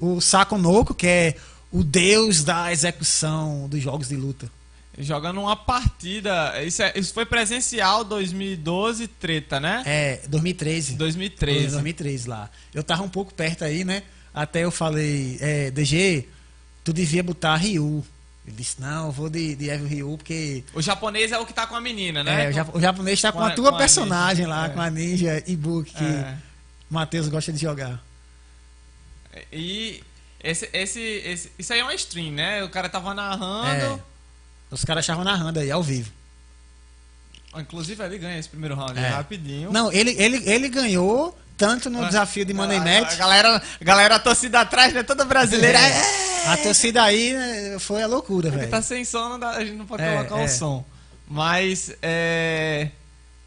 o, o Sako Noko, que é o deus da execução dos jogos de luta. Jogando uma partida. Isso, é- isso foi presencial 2012, treta, né? É, 2013. 2013. 2013 lá. Eu tava um pouco perto aí, né? Até eu falei, é, DG, tu devia botar Ryu. Ele disse, não, eu vou de, de Evil Ryu, porque O japonês é o que tá com a menina, né? é, o, jap- o japonês tá com, com a tua com a personagem ninja, lá, é. com a ninja Ibuki, que É. o Matheus gosta de jogar. E esse, esse, esse, isso aí é uma stream, né? O cara tava narrando. Os caras estavam narrando aí, ao vivo. Inclusive, ele ganha esse primeiro round É. rapidinho. Não, ele, ele, ele ganhou tanto no Ah, desafio de Money a, Match. A galera, a galera, a torcida atrás, né? Toda brasileira. É. É. A torcida aí né, foi a loucura, velho. tá sem som, não dá- a gente não pode É, colocar é. o som. Mas é.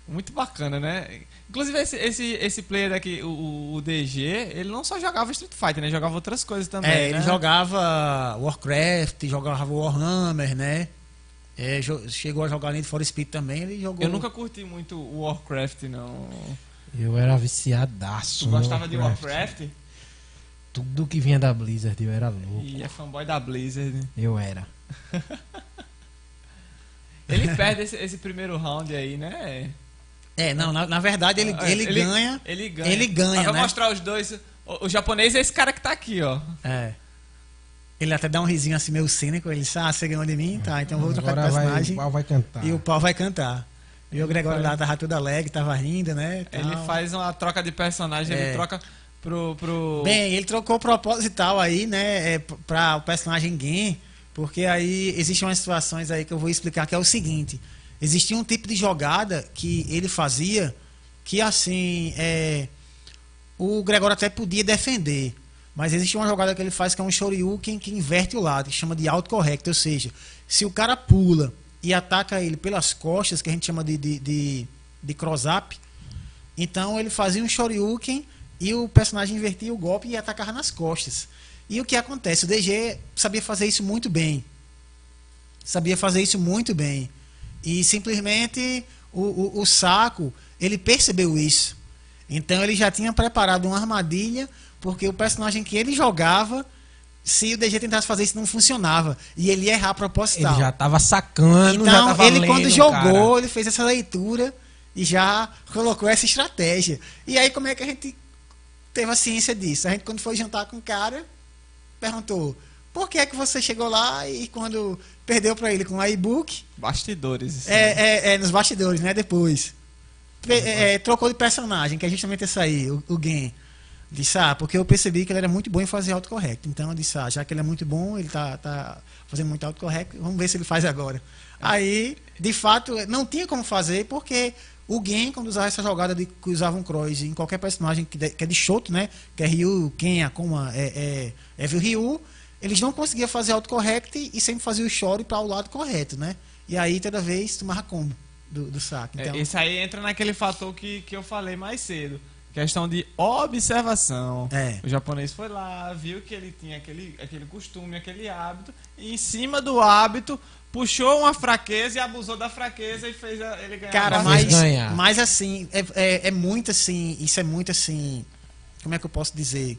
Muito bacana, né? Inclusive, esse, esse, esse player aqui, o- o, o DG, ele não só jogava Street Fighter, né? Jogava outras coisas também. É, né? ele jogava Warcraft, jogava Warhammer, né? É, chegou a jogar Need for Speed também, ele jogou. Eu nunca curti muito o Warcraft, não. Eu era viciadaço. Tu gostava de Warcraft? Tudo que vinha da Blizzard, eu era louco. E é fanboy da Blizzard. Eu era. Ele perde esse, esse primeiro round aí, né? É, não, na, na verdade ele, Ah, ele, ganha. Ele ganha. ele ganha, Mas Vai né? mostrar os dois. O, o japonês é esse cara que tá aqui, ó. É. Ele até dá um risinho assim meio cínico, ele disse, ah, você ganhou de mim? Tá, então eu vou trocar de Agora vai, personagem. o pau vai cantar. E o pau vai cantar. E o Gregório lá tava tudo alegre, tava rindo, né? Ele tal. faz uma troca de personagem, É. ele troca pro. pro... Bem, ele trocou proposital aí, né, é, pra o personagem Gen, porque aí existem umas situações aí que eu vou explicar que é o seguinte: existia um tipo de jogada que ele fazia que assim, é, o Gregório até podia defender, mas existe uma jogada que ele faz que é um Shoryuken que inverte o lado, que chama de autocorrect, ou seja, se o cara pula e ataca ele pelas costas, que a gente chama de, de, de, de cross-up, então ele fazia um Shoryuken e o personagem invertia o golpe e atacava nas costas. E o que acontece? O DG sabia fazer isso muito bem. Sabia fazer isso muito bem. E simplesmente o, o, o saco, ele percebeu isso. Então ele já tinha preparado uma armadilha, porque o personagem que ele jogava, se o DG tentasse fazer isso, não funcionava. E ele ia errar proposital. Ele já tava sacando, já Então, tava ele lendo, quando jogou, cara. ele fez essa leitura e já colocou essa estratégia. E aí, como é que a gente teve a ciência disso? A gente, quando foi jantar com o cara, perguntou: por que é que você chegou lá e quando perdeu para ele com o iBook, Bastidores. é, é, é, nos bastidores, né? Depois. Pe- é, trocou de personagem, que é justamente esse aí, o, o Gen. Disse, ah, porque eu percebi que ele era muito bom em fazer autocorrect. Então eu disse, ah, já que ele é muito bom, ele tá, tá fazendo muito autocorrect, vamos ver se ele faz agora. Aí, de fato, não tinha como fazer, porque o Gen, quando usava essa jogada de que usava um cross em qualquer personagem que, de, que é de Shoto, né? Que é Ryu, Ken, Akuma, é, é, Evil Ryu, eles não conseguiam fazer autocorrect e sempre faziam o Shore para o lado correto, né? E aí, toda vez, tomava combo do, do saque. É, Então, Isso aí entra naquele fator que, que eu falei mais cedo. Questão de observação. É. O japonês foi lá, viu que ele tinha aquele, aquele costume, aquele hábito, e em cima do hábito puxou uma fraqueza e abusou da fraqueza e fez a- ele ganhar. Cara, a mas- mas, ganhar. mas assim, é, é, é muito assim, isso é muito assim, como é que eu posso dizer?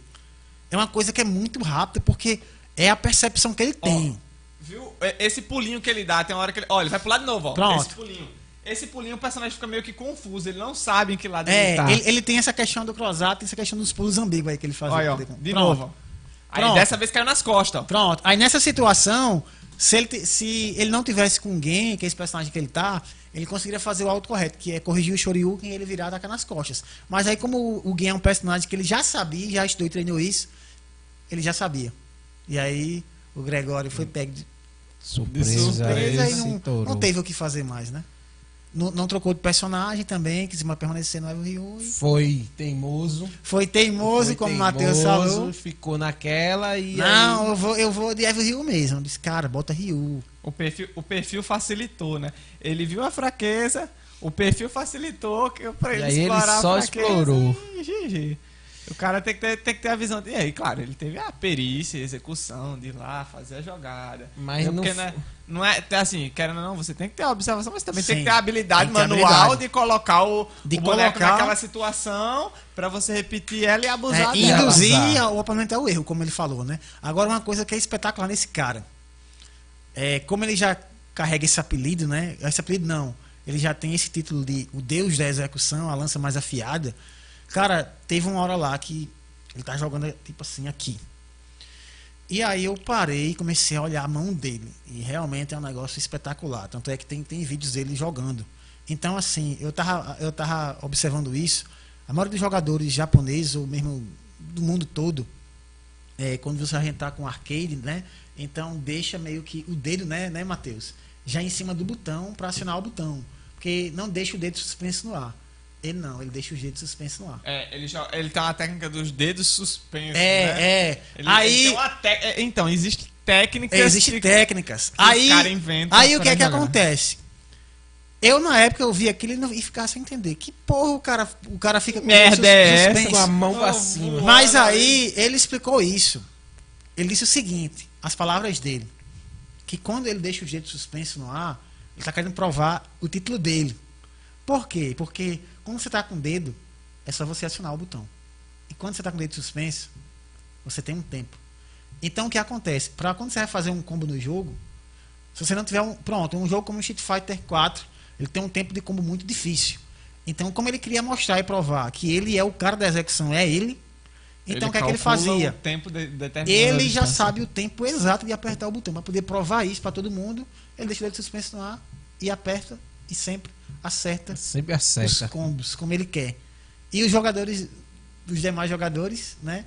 É uma coisa que é muito rápida, porque é a percepção que ele tem. Viu? É, Esse pulinho que ele dá, tem uma hora que ele. Olha, ele vai lado de novo, ó. Pronto. Esse pulinho. Esse pulinho o personagem fica meio que confuso, ele não sabe em que lado É, ele tá. ele, ele tem essa questão do cruzado, tem essa questão dos pulos ambíguos aí que ele faz. Olha, ó, Pronto. de novo. ó. Aí Pronto. dessa vez caiu nas costas, ó. Pronto. Aí nessa situação, se ele, se ele não tivesse com alguém, que é esse personagem que ele tá, ele conseguiria fazer o autocorreto, que é corrigir o Shoryuken e ele virar e atacar nas costas. Mas aí, como o, o Gen é um personagem que ele já sabia, já estudou e treinou isso, ele já sabia. E aí o Gregório foi pego de Surpresa. surpresa e não, não teve o que fazer mais, né? Não, não trocou de personagem também, quis permanecer no Evil Ryu. e Foi teimoso. Foi teimoso, foi como o Matheus falou. Ficou naquela e. Não, aí- eu vou, eu vou de Evil Ryu mesmo. Eu disse, cara, bota Ryu. O perfil, o perfil facilitou, né? Ele viu a fraqueza, o perfil facilitou que pra ele E aí ele explorar só a fraqueza explorou. e GG. O cara tem que, ter, tem que ter a visão. E aí, claro, ele teve a perícia, a execução de ir lá fazer a jogada. Mas É não porque, f- né, não é assim, querendo ou não, você tem que ter a observação, mas também tem Sim, que ter a habilidade tem ter manual habilidade. de colocar o, De o boneco colocar- naquela situação pra você repetir ela e abusar É, dela. induzir Abusar. o oponente ao erro, como ele falou, né? Agora, uma coisa que é espetacular nesse cara. É, como ele já carrega esse apelido, né? Esse apelido não. Ele já tem esse título de o Deus da execução, a lança mais afiada. Cara, teve uma hora lá que ele tá jogando, tipo assim, aqui. E aí eu parei e comecei a olhar a mão dele. E realmente é um negócio espetacular. Tanto é que tem, tem vídeos dele jogando. Então, assim, eu tava, eu tava observando isso. A maioria dos jogadores japoneses, ou mesmo do mundo todo, é, quando você vai entrar com arcade, né? Então deixa meio que o dedo, né, né, Matheus? Já em cima do botão para acionar o botão. Porque não deixa o dedo suspenso no ar. Ele não, ele deixa os dedos suspensos no ar. É, ele, jo- ele tem uma técnica dos dedos suspensos. É, né? é. Ele- aí ele te- é, Então, existem técnicas. Existem que- técnicas. os Aí, aí o que é que jogar. acontece? Eu, na época, eu vi aquilo e não- e ficava sem entender. Que porra o cara, o cara fica com Merda é essa? Com a mão pra cima. Mas aí ele explicou isso. Ele disse o seguinte, as palavras dele, que quando ele deixa o dedo suspenso no ar, ele está querendo provar o título dele. Por quê? Porque quando você está com o dedo, é só você acionar o botão. E quando você está com o dedo suspenso, você tem um tempo. Então o que acontece? Para quando você vai fazer um combo no jogo, se você não tiver um. Pronto, um jogo como o Street Fighter 4, ele tem um tempo de combo muito difícil. Então, como ele queria mostrar e provar que ele é o cara da execução, é ele, então o que é que ele fazia? De, Ele já sabe o tempo exato de apertar o botão. Para poder provar isso para todo mundo, ele deixa o dedo suspenso no ar e aperta e sempre acerta Sempre os acerta. combos como ele quer. E os jogadores, os demais jogadores, né,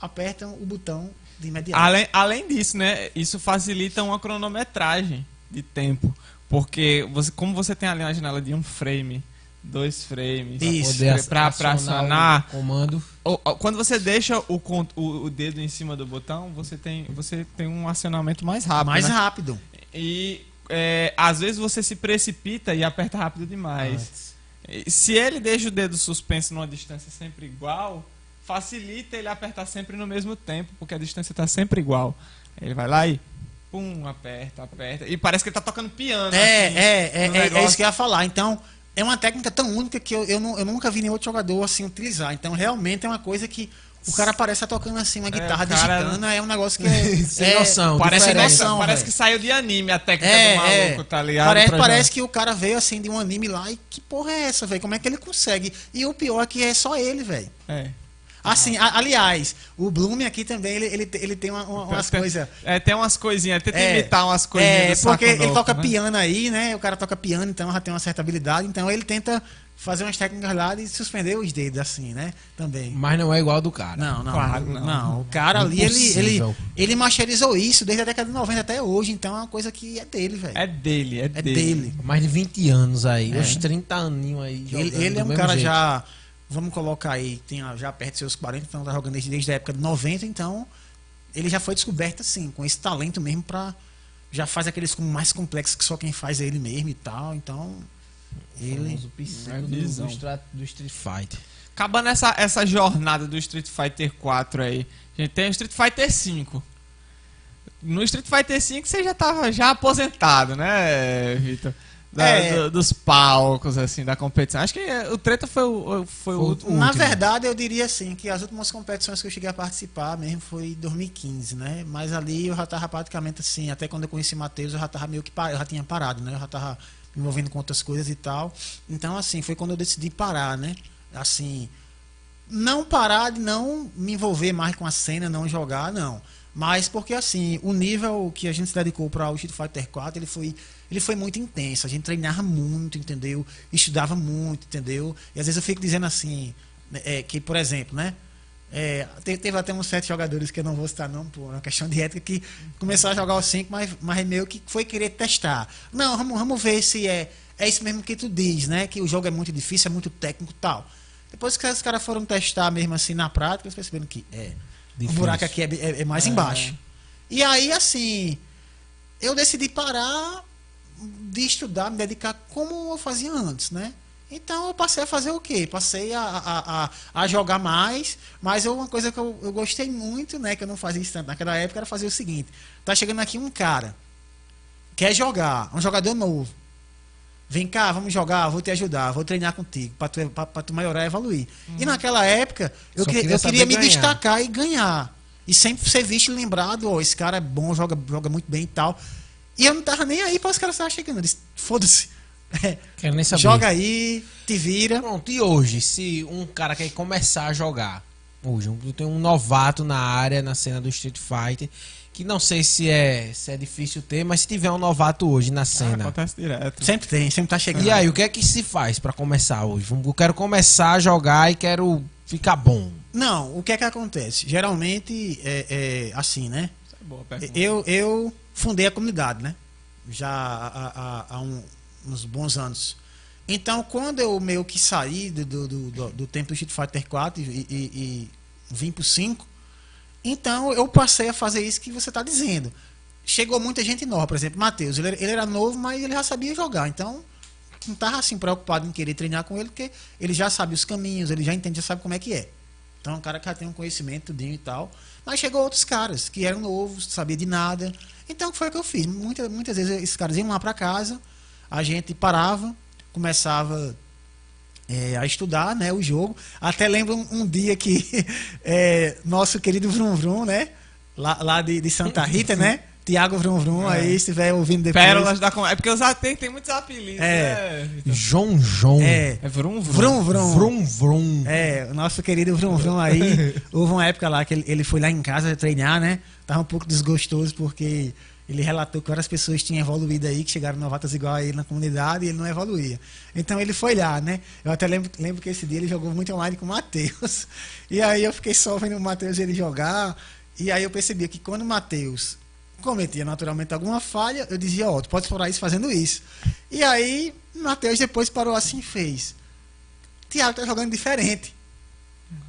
apertam o botão de imediato. Além, além disso, né? Isso facilita uma cronometragem de tempo. Porque você, como você tem ali uma janela de um frame, dois frames, pra acionar. o comando. Ou- ou- Quando você deixa o, o, o dedo em cima do botão, você tem, você tem um acionamento mais rápido. mais né? rápido. E é, às vezes você se precipita e aperta rápido demais. Se ele deixa o dedo suspenso numa distância sempre igual, facilita ele apertar sempre no mesmo tempo, porque a distância está sempre igual. Ele vai lá e pum, aperta, aperta. E parece que ele tá tocando piano. É, assim, é, é, é, é isso que eu ia falar. Então, é uma técnica tão única que eu, eu, não- eu nunca vi nenhum outro jogador assim utilizar. Então, realmente é uma coisa que o cara parece estar tocando assim uma guitarra o cara- digitando, é um negócio que é, Sem é- noção. Parece, noção, parece que saiu de anime a técnica É, do maluco, é. tá ligado? Parece, parece que o cara veio assim de um anime lá e que porra é essa, velho? Como é que ele consegue? E o pior é que é só ele, velho. É. Assim, a- aliás, o Bloom aqui também, ele, ele, ele tem uma- uma- umas coisas. É, tem umas coisinhas, tenta É, imitar umas coisinhas É, do Saco porque ele Novo, toca né? piano aí, né? O cara toca piano, então já tem uma certa habilidade. Então ele tenta fazer umas técnicas lá e suspender os dedos, assim, né? Também. Mas não é igual ao do cara. Não, não, Claro, não, não. O cara ali, ele, ele, ele masterizou isso desde a década de 90 até hoje. Então é uma coisa que é dele, velho. É dele, é, É dele. dele. Mais de 20 anos aí, uns 30 aninhos aí. Ele, ele é um cara jeito. já. Vamos colocar aí, tem já perto de seus 40, então tá jogando desde, desde a época de 90, então ele já foi descoberto assim, com esse talento mesmo pra. Já faz aqueles com mais complexos que só quem faz é ele mesmo e tal. Então. Ele. psico É do, do, Street Fighter. Acabando essa, essa jornada do Street Fighter 4 aí, a gente tem o Street Fighter 5. No Street Fighter 5 você já tava já aposentado, né, Vitor? Da- É. do- dos palcos, assim, da competição. Acho que é, o Treta foi o, foi o o último. Na verdade, eu diria assim, que as últimas competições que eu cheguei a participar mesmo foi em 2015, né? Mas ali eu já tava praticamente assim, até quando eu conheci o Matheus, eu já tava meio que par... eu já tinha parado, né? Eu já tava envolvendo com outras coisas e tal. Então, assim, foi quando eu decidi parar, né? Assim, não parar de não me envolver mais com a cena, não jogar, não. Mas porque assim, o nível que a gente se dedicou para o Street Fighter 4, ele foi, ele foi muito intenso. A gente treinava muito, entendeu? Estudava muito, entendeu? E às vezes eu fico dizendo assim, é, que, por exemplo, né? É, te- teve até uns sete jogadores que eu não vou citar, não, por uma questão de ética, que começaram a jogar os cinco, mas, mas meio que foi querer testar. Não, vamos, vamos ver se é, é isso mesmo que tu diz, né? Que o jogo é muito difícil, é muito técnico e tal. Depois que os caras foram testar mesmo assim na prática, eles perceberam que é. Difícil. O buraco aqui é, é- é mais embaixo. E aí, assim, eu decidi parar de estudar, me dedicar como eu fazia antes, né? Então eu passei a fazer o quê? Passei a, a, a, a jogar mais, mas eu- uma coisa que eu, eu gostei muito, né? Que eu não fazia isso tanto naquela época, era fazer o seguinte: tá chegando aqui um cara, quer jogar, um jogador novo. Vem cá, vamos jogar, vou te ajudar, vou treinar contigo, pra tu, pra, pra tu melhorar e evoluir. E naquela época, eu, que- queria eu queria me ganhar. destacar e ganhar. E sempre ser visto e lembrado, ó, esse cara é bom, joga, joga muito bem e tal. E eu não tava nem aí para os caras estarem chegando. Disse, foda-se. É, Quero nem saber. joga aí, te vira. Pronto, e hoje, se um cara quer começar a jogar, hoje, um- tem um novato na área, na cena do Street Fighter, que não sei se é, se é difícil ter, mas se tiver um novato hoje na Ah, cena. acontece direto. Sempre tem, sempre tá chegando. e aí, o que é que se faz pra começar hoje? Eu quero começar a jogar e quero ficar bom. Não, o que é que acontece? Geralmente, é, é assim, né? É boa. Eu, eu fundei a comunidade, né? Já há, há- há um- uns bons anos. Então, quando eu meio que saí do, do, do, do- tempo do Street Fighter 4 e, e, e vim pro 5, então eu passei a fazer isso que você está dizendo. Chegou muita gente nova, por exemplo, Matheus. Ele, ele era novo, mas ele já sabia jogar. Então, não estava assim preocupado em querer treinar com ele, porque ele já sabe os caminhos, ele já entende, já sabe como é que é. Então, é um cara que já tem um conhecimento tudinho e tal. Mas chegou outros caras que eram novos, sabia de nada. Então, foi o que eu fiz. Muita, muitas vezes esses caras iam lá para casa, a gente parava, começava é, a estudar né, o jogo. Até lembro um, um dia que é, nosso querido Vrum Vrum, né? Lá, lá de, de Santa Rita, né? Tiago Vrum Vrum, aí se estiver ouvindo depois. Pérolas da comédia. É porque os atores têm muitos apelidos, É. né? João João. É, É vrum vrum. Vrum Vrum. Vrum Vrum. É, o nosso querido Vrum Vrum aí. houve uma época lá que ele, ele foi lá em casa treinar, né? Tava um pouco desgostoso porque ele relatou que várias pessoas tinham evoluído aí, que chegaram novatas igual a ele na comunidade e ele não evoluía. Então ele foi lá, né? Eu até lembro, lembro que esse dia ele jogou muito online com o Matheus. E aí eu fiquei só vendo o Matheus ele jogar. E aí eu percebi que quando o Matheus cometia naturalmente alguma falha, eu dizia, ó, tu pode explorar isso fazendo isso. E aí, o Matheus depois parou assim e fez. Tiago tá jogando diferente.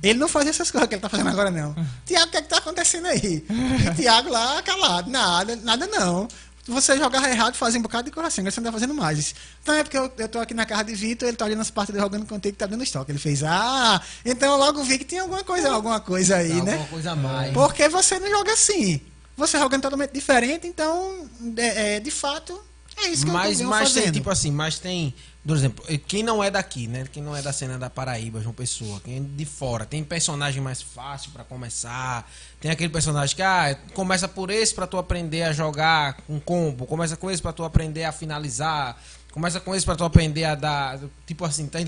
Ele não faz essas coisas que ele tá fazendo agora, não. Tiago, o que é que tá acontecendo aí? E Tiago lá, calado, nada, nada não. Você jogava errado, fazia um bocado de coração, agora você não tá fazendo mais. Então é porque eu, tô aqui na casa de Vitor, ele tá olhando as partidas jogando contigo que tá dando estoque. Ele fez, ah, então eu logo vi que tinha alguma coisa, alguma coisa aí, Alguma né? coisa a mais. Porque você não joga assim. Você jogando totalmente diferente, então, é, é, de fato, é isso que mas, eu tô mas fazendo. tem, tipo assim, mas tem, por exemplo, quem não é daqui, né? Quem não é da cena da Paraíba, João Pessoa, quem é de fora, tem personagem mais fácil pra começar. Tem aquele personagem que ah, começa por esse pra tu aprender a jogar com combo, começa com esse pra tu aprender a finalizar, começa com esse pra tu aprender a dar, tipo assim, Tá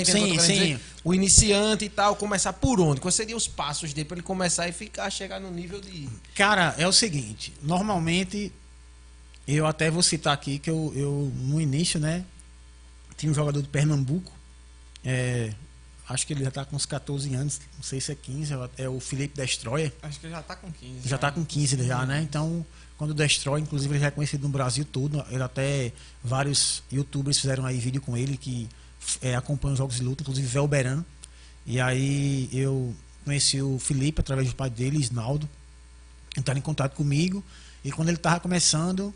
entendendo Sim, o que eu quero sim. dizer? O iniciante e tal, começar por onde? Quais seriam os passos dele pra ele começar e ficar, chegar no nível de. Cara, é o seguinte, normalmente, eu até vou citar aqui que eu, eu no início, né, tinha um jogador do Pernambuco, é, acho que ele já tá com uns 14 anos, não sei se é 15, é o Felipe Destroyer, Acho que já tá com 15. já tá com 15 já, né? Então, quando o Destroy, inclusive ele já é conhecido no Brasil todo, ele até vários youtubers fizeram aí vídeo com ele que é, acompanham os jogos de luta, inclusive Velberan. E aí eu conheci o Felipe através do pai dele, Isnaldo, entraram em contato comigo. E quando ele tava começando,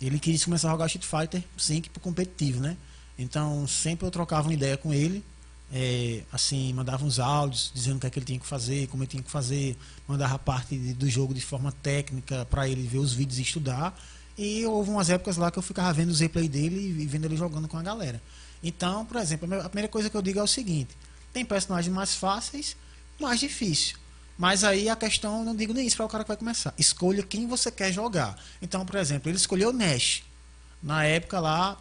ele quis começar a jogar Street Fighter 5 pro competitivo, né? Então sempre eu trocava uma ideia com ele. é, assim, mandava uns áudios dizendo o que, é que ele tinha que fazer, como ele tinha que fazer, mandava parte de- do jogo de forma técnica para ele ver os vídeos e estudar. E houve umas épocas lá que eu ficava vendo os replay dele e vendo ele jogando com a galera. Então, por exemplo, a me- a primeira coisa que eu digo é o seguinte: tem personagens mais fáceis, mais difícil. Mas aí a questão, não digo nem isso para o cara que vai começar. Escolha quem você quer jogar. Então, por exemplo, ele escolheu Nash. Na época lá,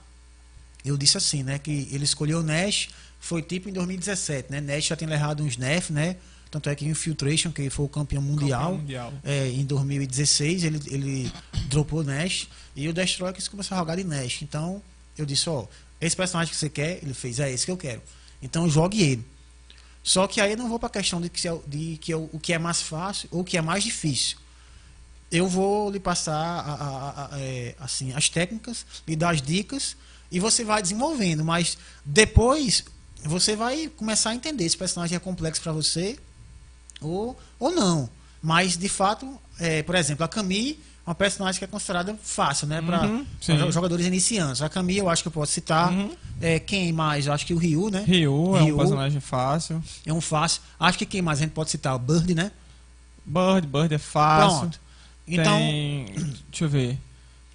eu disse assim, né? Que ele escolheu o Nash, foi tipo em 2017, né? Nash já tinha levado uns NEF, né? Tanto é que Infiltration, que foi o campeão mundial, mundial. é, em 2016, ele, ele dropou o Nash e o quis começar a jogar de Nash. Então, eu disse, ó, esse personagem que você quer, ele fez, é esse que eu quero. Então, jogue ele. Só que aí eu não vou para a questão de que, é o- de que é o o que é mais fácil ou o que é mais difícil. Eu vou lhe passar a- a- a- é, assim, as técnicas, lhe dar as dicas e você vai desenvolvendo. Mas depois você vai começar a entender se o personagem é complexo para você ou, ou não. Mas, de fato, é, por exemplo, a Camille é uma personagem que é considerada fácil, né? Para Uhum, jogadores iniciantes. A Camille eu acho que eu posso citar. Uhum. É, quem mais? Eu acho que o Ryu, né? Ryu é um Ryu. personagem fácil. É um fácil. Acho que quem mais a gente pode citar? O Bird, né? Bird, Bird é fácil. Pronto. Então. Tem. Deixa eu ver.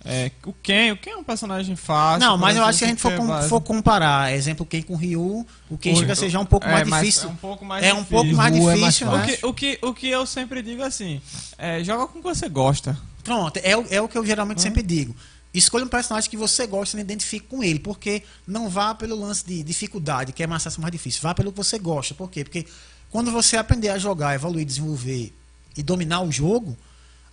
É, o Ken, o Ken é um personagem fácil. Não, mas eu acho que a gente for, exemplo, com- for comparar, exemplo, quem com o Ryu, o Ken chega a ser já um pouco é, mais difícil. É um pouco mais É um difícil. pouco mais Ryu é mais difícil, né? O que, o, que, o que eu sempre digo assim, é, joga com o que você gosta. Pronto, é, o- é o que eu Hum? geralmente sempre digo. Escolha um personagem que você gosta e identifique com ele, porque não vá pelo lance de dificuldade, que é mais fácil, mais difícil. Vá pelo que você gosta. Por quê? Porque quando você aprender a jogar, evoluir, desenvolver e dominar o jogo,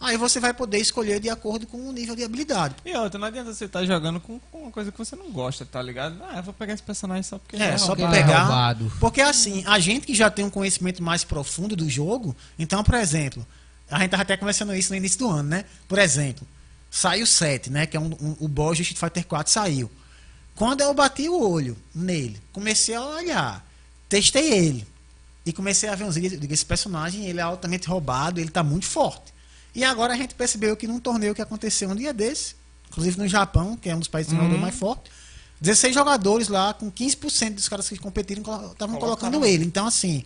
aí você vai poder escolher de acordo com o nível de habilidade. E outra, não adianta você estar jogando com, com uma coisa que você não gosta, tá ligado? Ah, eu vou pegar esse personagem só porque... É, ele só pra é pegar. roubado. Porque assim, a gente que já tem um conhecimento mais profundo do jogo, então, por exemplo, a gente tava até conversando isso no início do ano, né? Por exemplo, saiu o 7, né? Que é um, um- o boss do Street Fighter 4 saiu. Quando eu bati o olho nele, comecei a olhar, testei ele. E comecei a ver uns vídeos, eu digo, esse personagem, ele é altamente roubado, ele tá muito forte. E agora a gente percebeu que num torneio que aconteceu um dia desse, inclusive no Japão, que é um dos países Uhum. mais fortes, 16 jogadores lá, com 15% dos caras que competiram, estavam colocando ele. Então, assim,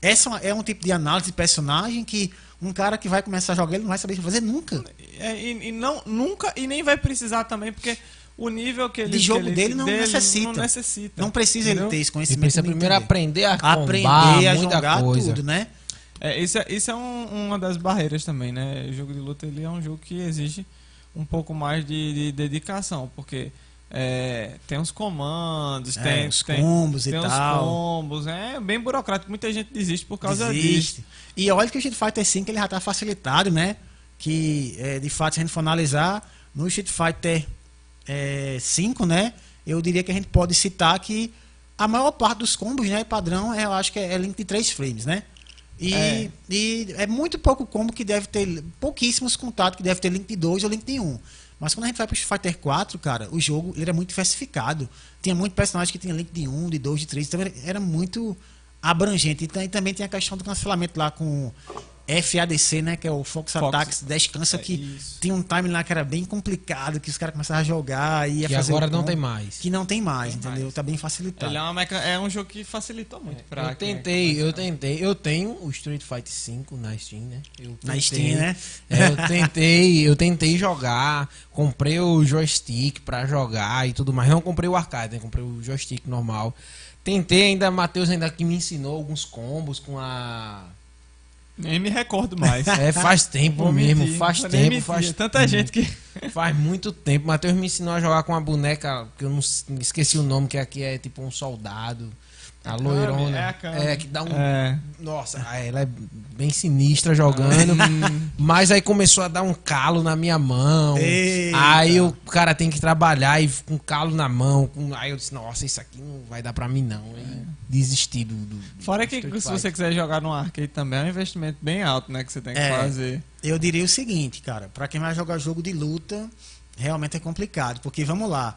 essa é um tipo de análise de personagem que um cara que vai começar a jogar, ele não vai saber fazer nunca. É, e, e não, nunca, e nem vai precisar também, porque o nível que ele... De jogo ele- dele não necessita. Não necessita. Não precisa entendeu? ele ter esse Ele conhecimento. precisa nem primeiro entender. aprender a combar aprender a muita jogar coisa. tudo, né? É, isso é, isso é um- uma das barreiras também, né? O jogo de luta ele é um jogo que exige um pouco mais de, de dedicação, porque é, tem uns comandos, É, tem os tem, combos e tem tal. combos, é bem burocrático. Muita gente desiste por causa disso. Desiste. E olha que o Street Fighter 5 ele já tá facilitado, né? Que é, de fato, se a gente for analisar, no Street Fighter é, 5, né? Eu diria que a gente pode citar que a maior parte dos combos, né, padrão, eu acho que é, é link de 3 frames, né? E É. e é muito pouco combo que deve ter, pouquíssimos contatos que deve ter link de 2 ou link de 1. Um. Mas quando a gente vai pro Street Fighter 4, cara, o jogo ele era muito diversificado. Tinha muito personagem que tinha link de 1, um, de 2, de 3, então era- era muito abrangente. E e também tem a questão do cancelamento lá com FADC, né? Que é o Fox, Fox. Attacks Descansa, É, que isso. tinha um time lá que era bem complicado, que os caras começavam a jogar e ia Que fazer agora não tem mais. Que não tem mais, Tem entendeu? mais. Tá bem facilitado. Ele é, uma meca... é um jogo que facilitou muito pra Eu quem- tentei, eu tentei. Eu tenho o Street Fighter V na Steam, né? Eu Na tentei. Steam, né? É, eu tentei, eu tentei jogar, comprei o joystick pra jogar e tudo mais. Não comprei o arcade, né? Comprei o joystick normal. Tentei ainda, Matheus ainda que me ensinou alguns combos com a. Nem me recordo mais. É, faz tempo Vou mesmo, mentir, faz nem tempo, faz Tanta gente que... Faz muito tempo. Matheus me ensinou a jogar com uma boneca que eu não esqueci o nome, que aqui é tipo um soldado. A loirona. É a Kami. É, que dá um. É. Nossa, ah, ela é bem sinistra jogando. mas aí começou a dar um calo na minha mão. Eita. Aí o cara tem que trabalhar e com calo na mão. com- Aí eu disse, nossa, isso aqui não vai dar pra mim, não. Desisti do. do- do Fora que Street se você quiser jogar no arcade também é um investimento bem alto, né? Que você tem que É. fazer. Eu diria o seguinte, cara, pra quem vai jogar jogo de luta, realmente é complicado, porque vamos lá.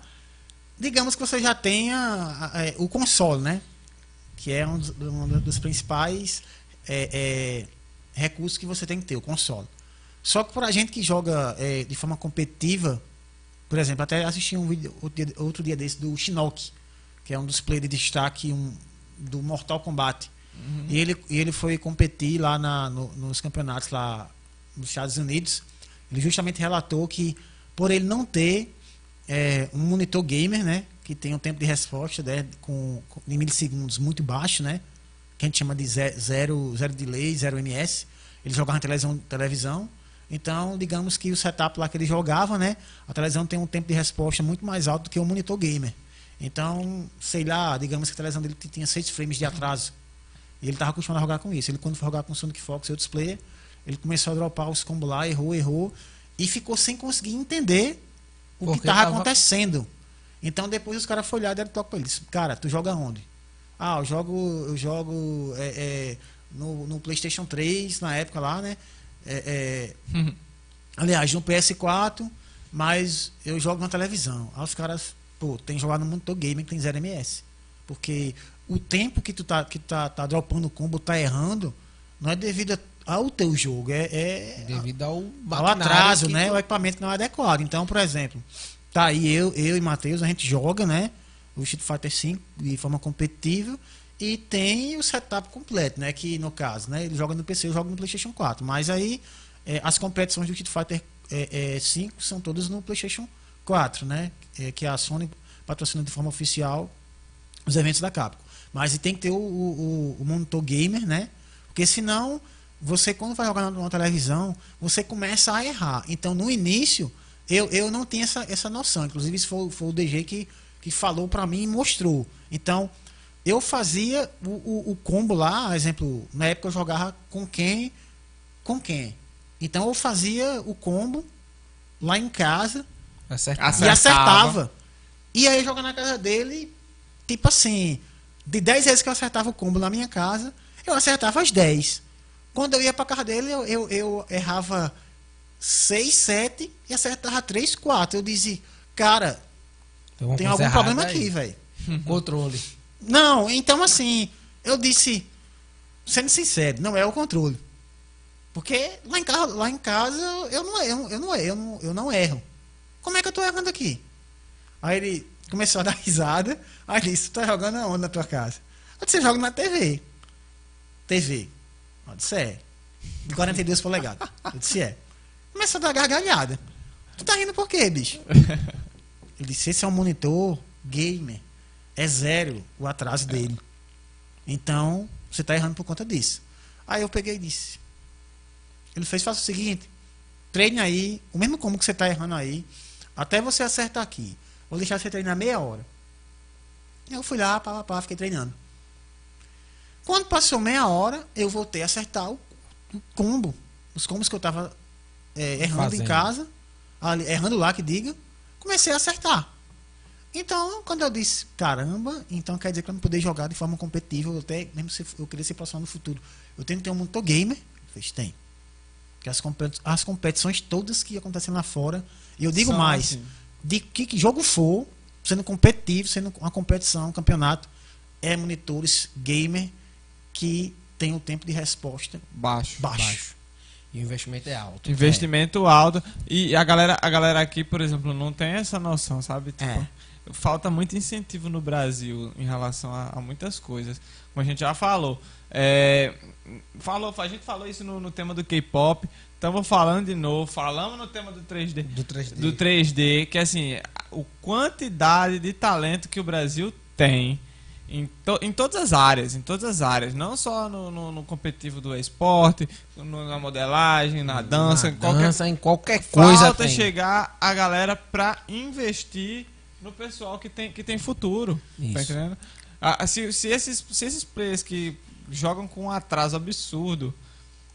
Digamos que você já tenha é, o console, né? Que é um dos, um dos principais é, é, recursos que você tem que ter, o console. Só que pra gente que joga é, de forma competitiva, por exemplo, até assisti um vídeo outro dia, outro dia desse do Shinnok, que é um dos players de destaque um, do Mortal Kombat. E ele, e ele foi competir lá na- no- nos campeonatos lá nos Estados Unidos. Ele justamente relatou que por ele não ter é, um monitor gamer, né, que tem um tempo de resposta né, com, com em milissegundos muito baixo, né, que a gente chama de ze- zero, zero delay, zero ms. Ele jogava na televisão, televisão. Então, digamos que o setup lá que ele jogava, né, a televisão tem um tempo de resposta muito mais alto do que o monitor gamer. Então, sei lá, digamos que a televisão dele tinha 6 frames de atraso. E ele estava acostumado a jogar com isso. Ele, quando foi jogar com o Sonic Fox e outros players, ele começou a dropar os combos lá, errou, errou, e ficou sem conseguir entender o que Porque estava tava- acontecendo. Então depois os caras foram olhar e deram toque pra ele. Disse, Cara, tu joga onde? Ah, eu jogo, eu jogo é, é, no, no Playstation 3, na época lá, né? É, é, aliás, no PS4, mas eu jogo na televisão. Aí os caras, pô, tem jogado no monitor game que tem 0 ms. Porque o tempo que tu tá, que tá, tá dropando o combo, tá errando, não é devido ao teu jogo, é, é Devido ao, ao atraso, né? tu- O equipamento não é adequado. Então, por exemplo, tá aí eu, eu e Matheus, a gente joga, né? O Street Fighter V de forma competitiva e tem o setup completo, né? Que no caso, né? Ele joga no PC, eu jogo no PlayStation 4. Mas aí é, as competições do Street Fighter é, é, 5 são todas no PlayStation 4, né? É, que a Sony patrocina de forma oficial os eventos da Capcom. Mas tem que ter o, o, o monitor gamer, né? Porque senão, você quando vai jogar numa televisão, você começa a errar. Então, no início, eu, eu não tinha essa, essa noção. Inclusive, isso foi, foi o DG que, que falou pra mim e mostrou. Então, eu fazia o, o, o combo lá, exemplo, na época eu jogava com quem? Com quem? Então, eu fazia o combo lá em casa Acertava. e Acertava. E aí joga na casa dele, tipo assim, de 10 vezes que eu acertava o combo na minha casa, eu acertava as 10. Quando eu ia pra casa dele, eu, eu, eu errava 6, 7 e acertava 3, 4. Eu dizia, cara, alguma tem algum problema aí. aqui, velho. Controle. Não, então assim, eu disse, sendo sincero, não é o controle. Porque lá em casa, lá em casa eu não erro, eu não, eu não, eu não erro. Como é que eu tô errando aqui? Aí ele começou a dar risada. Aí ele disse, tu tá jogando aonde na tua casa? Eu disse, eu jogo na TV. TV. Eu disse, é. De 42 polegadas. Eu disse, é. Começou a dar gargalhada. Tu tá rindo por quê, bicho? Ele disse, esse é um monitor gamer. É zero o atraso dele. Então, você tá errando por conta disso. Aí eu peguei e disse. Ele fez, faça o seguinte. Treine aí, o mesmo como que você tá errando aí, até você acertar aqui. Vou deixar você treinar meia hora. Eu fui lá, pá, pá, pá, fiquei treinando. Quando passou meia hora, eu voltei a acertar o, o combo. Os combos que eu tava é, errando em Fazendo. casa, ali, errando lá que diga, comecei a acertar. Então, quando eu disse, caramba, então quer dizer que eu não poder jogar de forma competitiva, até, mesmo se eu queria ser profissional no futuro, eu tenho que ter um monitor gamer. Fiz, tem. Porque as, as competições todas que acontecem lá fora, e eu digo São mais, assim. de que, que jogo for, sendo competitivo, sendo uma competição, um campeonato, é monitores gamer que tem o tempo de resposta Baixo. baixo. E o investimento é alto. Investimento alto. E a galera, a galera aqui, por exemplo, não tem essa noção, sabe? Tipo, É. Falta muito incentivo no Brasil em relação a, a muitas coisas. Como a gente já falou. É, falou a gente falou isso no, no tema do K-pop. Estamos falando de novo. Falamos no tema do 3D. Do 3D. do 3D, que assim, o quantidade de talento que o Brasil tem em, to- em todas as áreas, em todas as áreas, não só no, no- no competitivo do esporte, no- na modelagem, na dança, Na em qualquer dança, em qualquer coisa falta tem. chegar a galera pra investir no pessoal que tem, que tem futuro. Tá Isso. entendendo? Ah, se, se, esses, se esses players que jogam com um atraso absurdo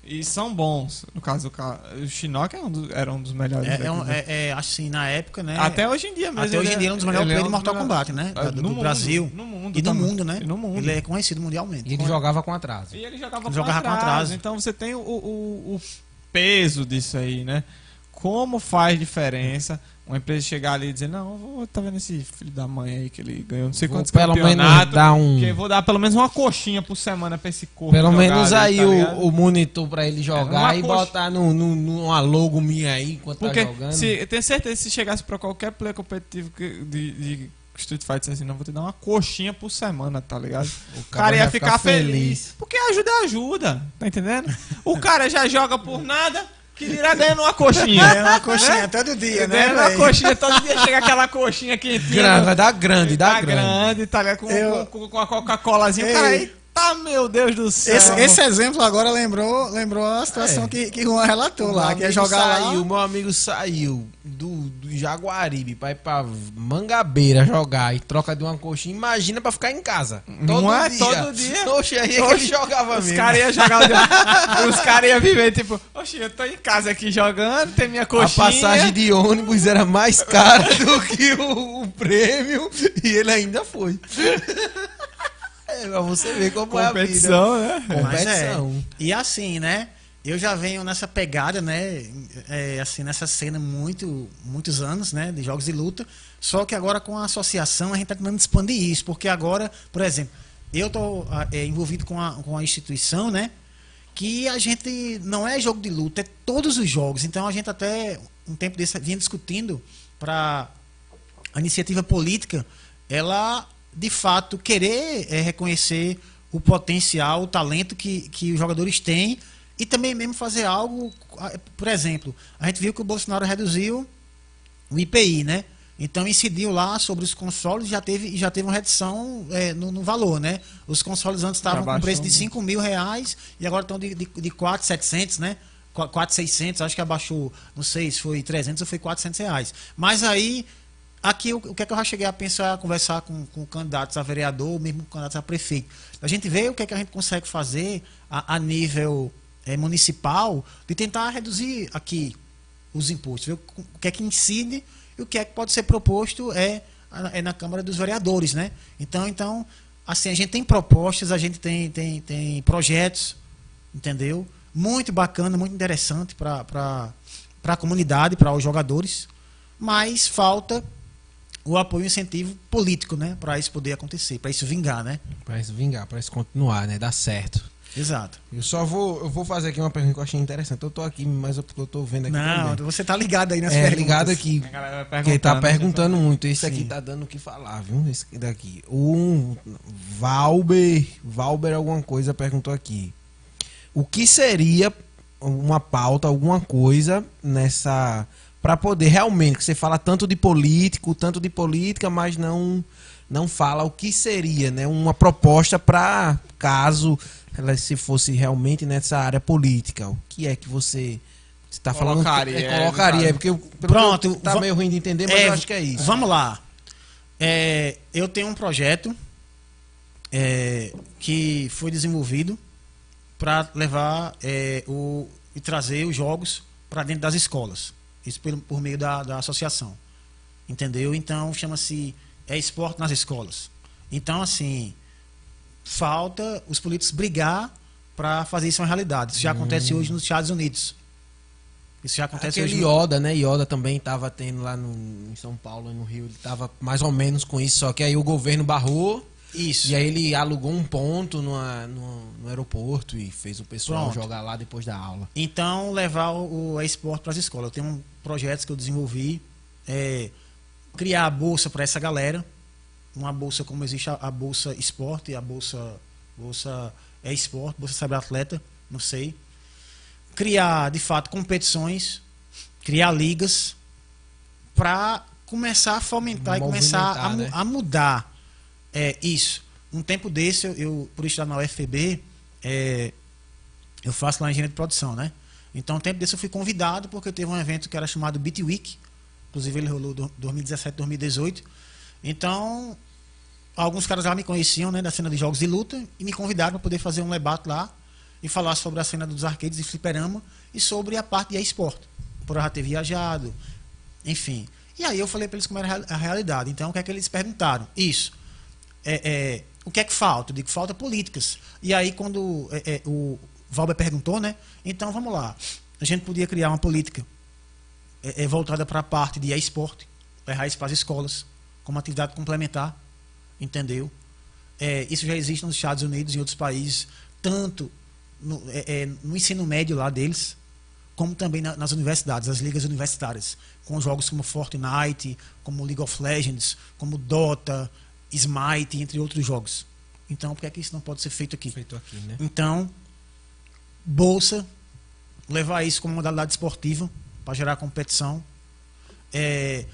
e são bons, no caso do ca- o Shinnok é um dos- era um dos melhores. É, é, um- né? é- é, assim, na época, né? Até hoje em dia mesmo. Até hoje em dia ele é um dos melhores players de um Mortal Kombat, né? Da- do, no do mundo, Brasil. No mundo. E no também. mundo, né? E no mundo. Ele é conhecido mundialmente. E ele jogava com atraso. E ele jogava, Ele com, jogava com atraso. atraso. Então você tem o, o, o peso disso aí, né? Como faz diferença uma empresa chegar ali e dizer, não, vou, tá vendo esse filho da mãe aí que ele ganhou não sei Vou quantos pelo campeonatos. dar um- que eu vou dar pelo menos uma coxinha por semana pra esse corpo. Pelo menos ali, aí tá o, o monitor pra ele jogar e coxa. botar no, no, numa logo minha aí enquanto Porque tá jogando. se, eu tenho certeza que se chegasse pra qualquer player competitivo que- de, de Street Fighter assim, não, vou te dar uma coxinha por semana, tá ligado? O cara ia vai ficar, feliz. Porque ajuda é ajuda, tá entendendo? O cara já joga por nada, que dirá ganhando uma coxinha. É uma coxinha todo dia, né? Ganhando uma coxinha, todo dia chega aquela coxinha quentinha. Grande, vai dar grande, dá tá grande. grande, tá ligado? Com, Eu- com, com a Coca-Colazinha. O Ei. Eita, meu Deus do céu. Esse, esse exemplo agora lembrou, lembrou a situação É. que, que Juan relatou O lá, que ia amigo jogar saiu, lá. Meu amigo saiu do, do Jaguaribe pra ir pra Mangabeira jogar e troca de uma coxinha. Imagina pra ficar em casa. Todo Não é? dia. Todo dia. Oxe, aí é Oxe, jogava Os mesmo. caras iam jogar. os caras iam viver tipo, oxe, eu tô em casa aqui jogando, tem minha A coxinha. passagem de ônibus era mais cara do que o, o prêmio e ele ainda foi. É, pra você ver como competição, né? é a vida. Mas é. Competição. E assim, né? Eu já venho nessa pegada, né? é, assim, nessa cena muito, muitos anos, né? De jogos de luta. Só que agora com a associação a gente está tentando expandir isso. Porque agora, por exemplo, eu estou envolvido com a, com a instituição, né? Que a gente não é jogo de luta, é todos os jogos. Então a gente até um tempo desse vinha discutindo para a iniciativa política, ela de fato querer eh, reconhecer o potencial, o talento que, que os jogadores têm e também mesmo fazer algo, por exemplo, a gente viu que o Bolsonaro reduziu o IPI, né? Então incidiu lá sobre os consoles e já teve, já teve uma redução eh, no, no valor, né? Os consoles antes estavam com preço de muito. 5 mil reais e agora estão de, de, de 4,700, né? 4,600, acho que abaixou, não sei se foi 300 ou foi 400 reais. Mas aí, aqui o, o que é que eu já cheguei a pensar, a conversar com, com candidatos a vereador, mesmo com candidatos a prefeito. A gente vê o que é que a gente consegue fazer a, a nível eh, municipal de tentar reduzir aqui os impostos, ver o que é que incide e o que é que pode ser proposto é, é na Câmara dos Vereadores, né? Então, então, assim, a gente tem propostas, a gente tem, tem, tem projetos, entendeu? Muito bacana, muito interessante para a comunidade, para os jogadores, mas falta o apoio e incentivo político, né? Para isso poder acontecer, para isso vingar, né? Pra isso vingar, pra isso continuar, né? Dar certo. Exato. Eu só vou, eu vou fazer aqui uma pergunta que eu achei interessante. Eu tô aqui, mas eu, eu tô vendo aqui Não, também. você tá ligado aí nas É, perguntas. ligado aqui. A galera Porque tá perguntando né? muito. Esse aqui Sim. tá dando o que falar, viu? Esse daqui. Um Valber, Valber alguma coisa perguntou aqui. O que seria uma pauta, alguma coisa nessa para poder realmente, que você fala tanto de político, tanto de política, mas não não fala o que seria, né, uma proposta para caso ela se fosse realmente nessa área política. O que é que você está falando? Colocaria, É, é, colocaria, caso. porque eu- Pronto, eu- tá meio ruim de entender, mas eu acho que é isso. Vamos lá. É, eu tenho um projeto é, que foi desenvolvido para levar é, o, e trazer os jogos para dentro das escolas. Isso pelo- por meio da, da associação. Entendeu? Então chama-se é esporte nas escolas. Então, assim, falta os políticos brigar para fazer isso uma realidade. Isso já acontece hoje nos Estados Unidos. Isso já acontece Aquele hoje. Yoda, né? Yoda também estava tendo lá no, em São Paulo, no Rio. Ele estava mais ou menos com isso, só que aí o governo barrou Isso. e aí ele alugou um ponto numa- no, no aeroporto e fez o pessoal Pronto. jogar lá depois da aula. Então, levar o, o esporte para as escolas. Eu tenho um projeto que eu desenvolvi, é, criar a bolsa para essa galera. Uma bolsa como existe a, a bolsa esporte, a bolsa, bolsa é esporte, bolsa saber atleta, não sei. Criar, de fato, competições, criar ligas, para começar a fomentar e começar a, né? a mudar é, isso. Um tempo desse, eu, eu por estudar na UFPB, é, eu faço lá engenharia de produção, né? Então, um tempo desse eu fui convidado porque teve um evento que era chamado Beat Week. Inclusive, ele rolou do 2017, 2018. Então, alguns caras lá me conheciam, né, da cena de jogos de luta, e me convidaram para poder fazer um debate lá e falar sobre a cena dos arcades e fliperama e sobre a parte de esporte. Por já ter viajado, enfim. E aí eu falei para eles como era a realidade. Então, o que é que eles perguntaram? Isso. É, é, o que é que falta? Eu digo, falta políticas. E aí, quando é, é o Valber perguntou, né? Então, vamos lá. A gente podia criar uma política voltada para a parte de esporte, isso para as escolas, como atividade complementar, entendeu? Isso já existe nos Estados Unidos e em outros países, tanto no, no ensino médio lá deles, como também na, nas universidades, as ligas universitárias, com jogos como Fortnite, como League of Legends, como Dota, Smite, entre outros jogos. Então, por que, é que isso não pode ser feito aqui? Feito aqui, né? Então, bolsa, levar isso como modalidade esportiva para gerar competição, é,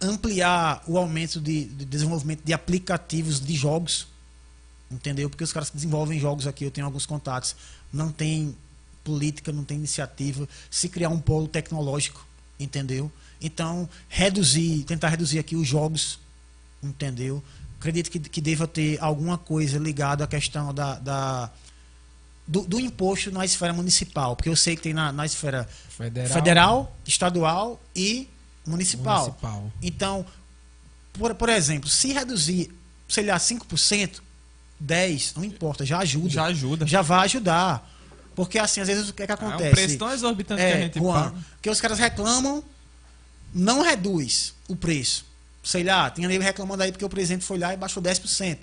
ampliar o aumento de, de, desenvolvimento de aplicativos de jogos, entendeu? Porque os caras que desenvolvem jogos aqui, eu tenho alguns contatos, não tem política, não tem iniciativa, se criar um polo tecnológico, entendeu? Então, reduzir, tentar reduzir aqui os jogos, entendeu? Acredito que, que deva ter alguma coisa ligada à questão da, da do, do, imposto na esfera municipal, porque eu sei que tem na, na esfera federal. federal, estadual e municipal. municipal. Então, por, por exemplo, se reduzir, sei lá, 5%, 10%, não importa, já ajuda. Já ajuda. Já vai ajudar. Porque assim, às vezes o que, é que acontece? É um preço tão exorbitante é, que a gente Juan, paga. Que os caras reclamam, não reduz o preço. Sei lá, tinha nego reclamando aí porque o presidente foi lá e baixou 10%.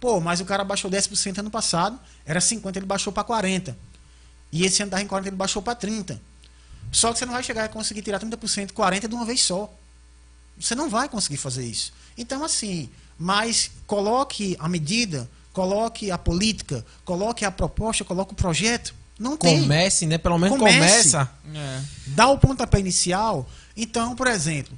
Pô, mas o cara baixou 10% ano passado, era 50, ele baixou para 40. E esse ano tá em 40, ele baixou para 30. Só que você não vai chegar a conseguir tirar 30%, 40 de uma vez só. Você não vai conseguir fazer isso. Então assim, mas coloque a medida, coloque a política, coloque a proposta, coloque o projeto. Não tem. Comece, né? Pelo menos Comece. começa. É. Dá o pontapé inicial. Então, por exemplo,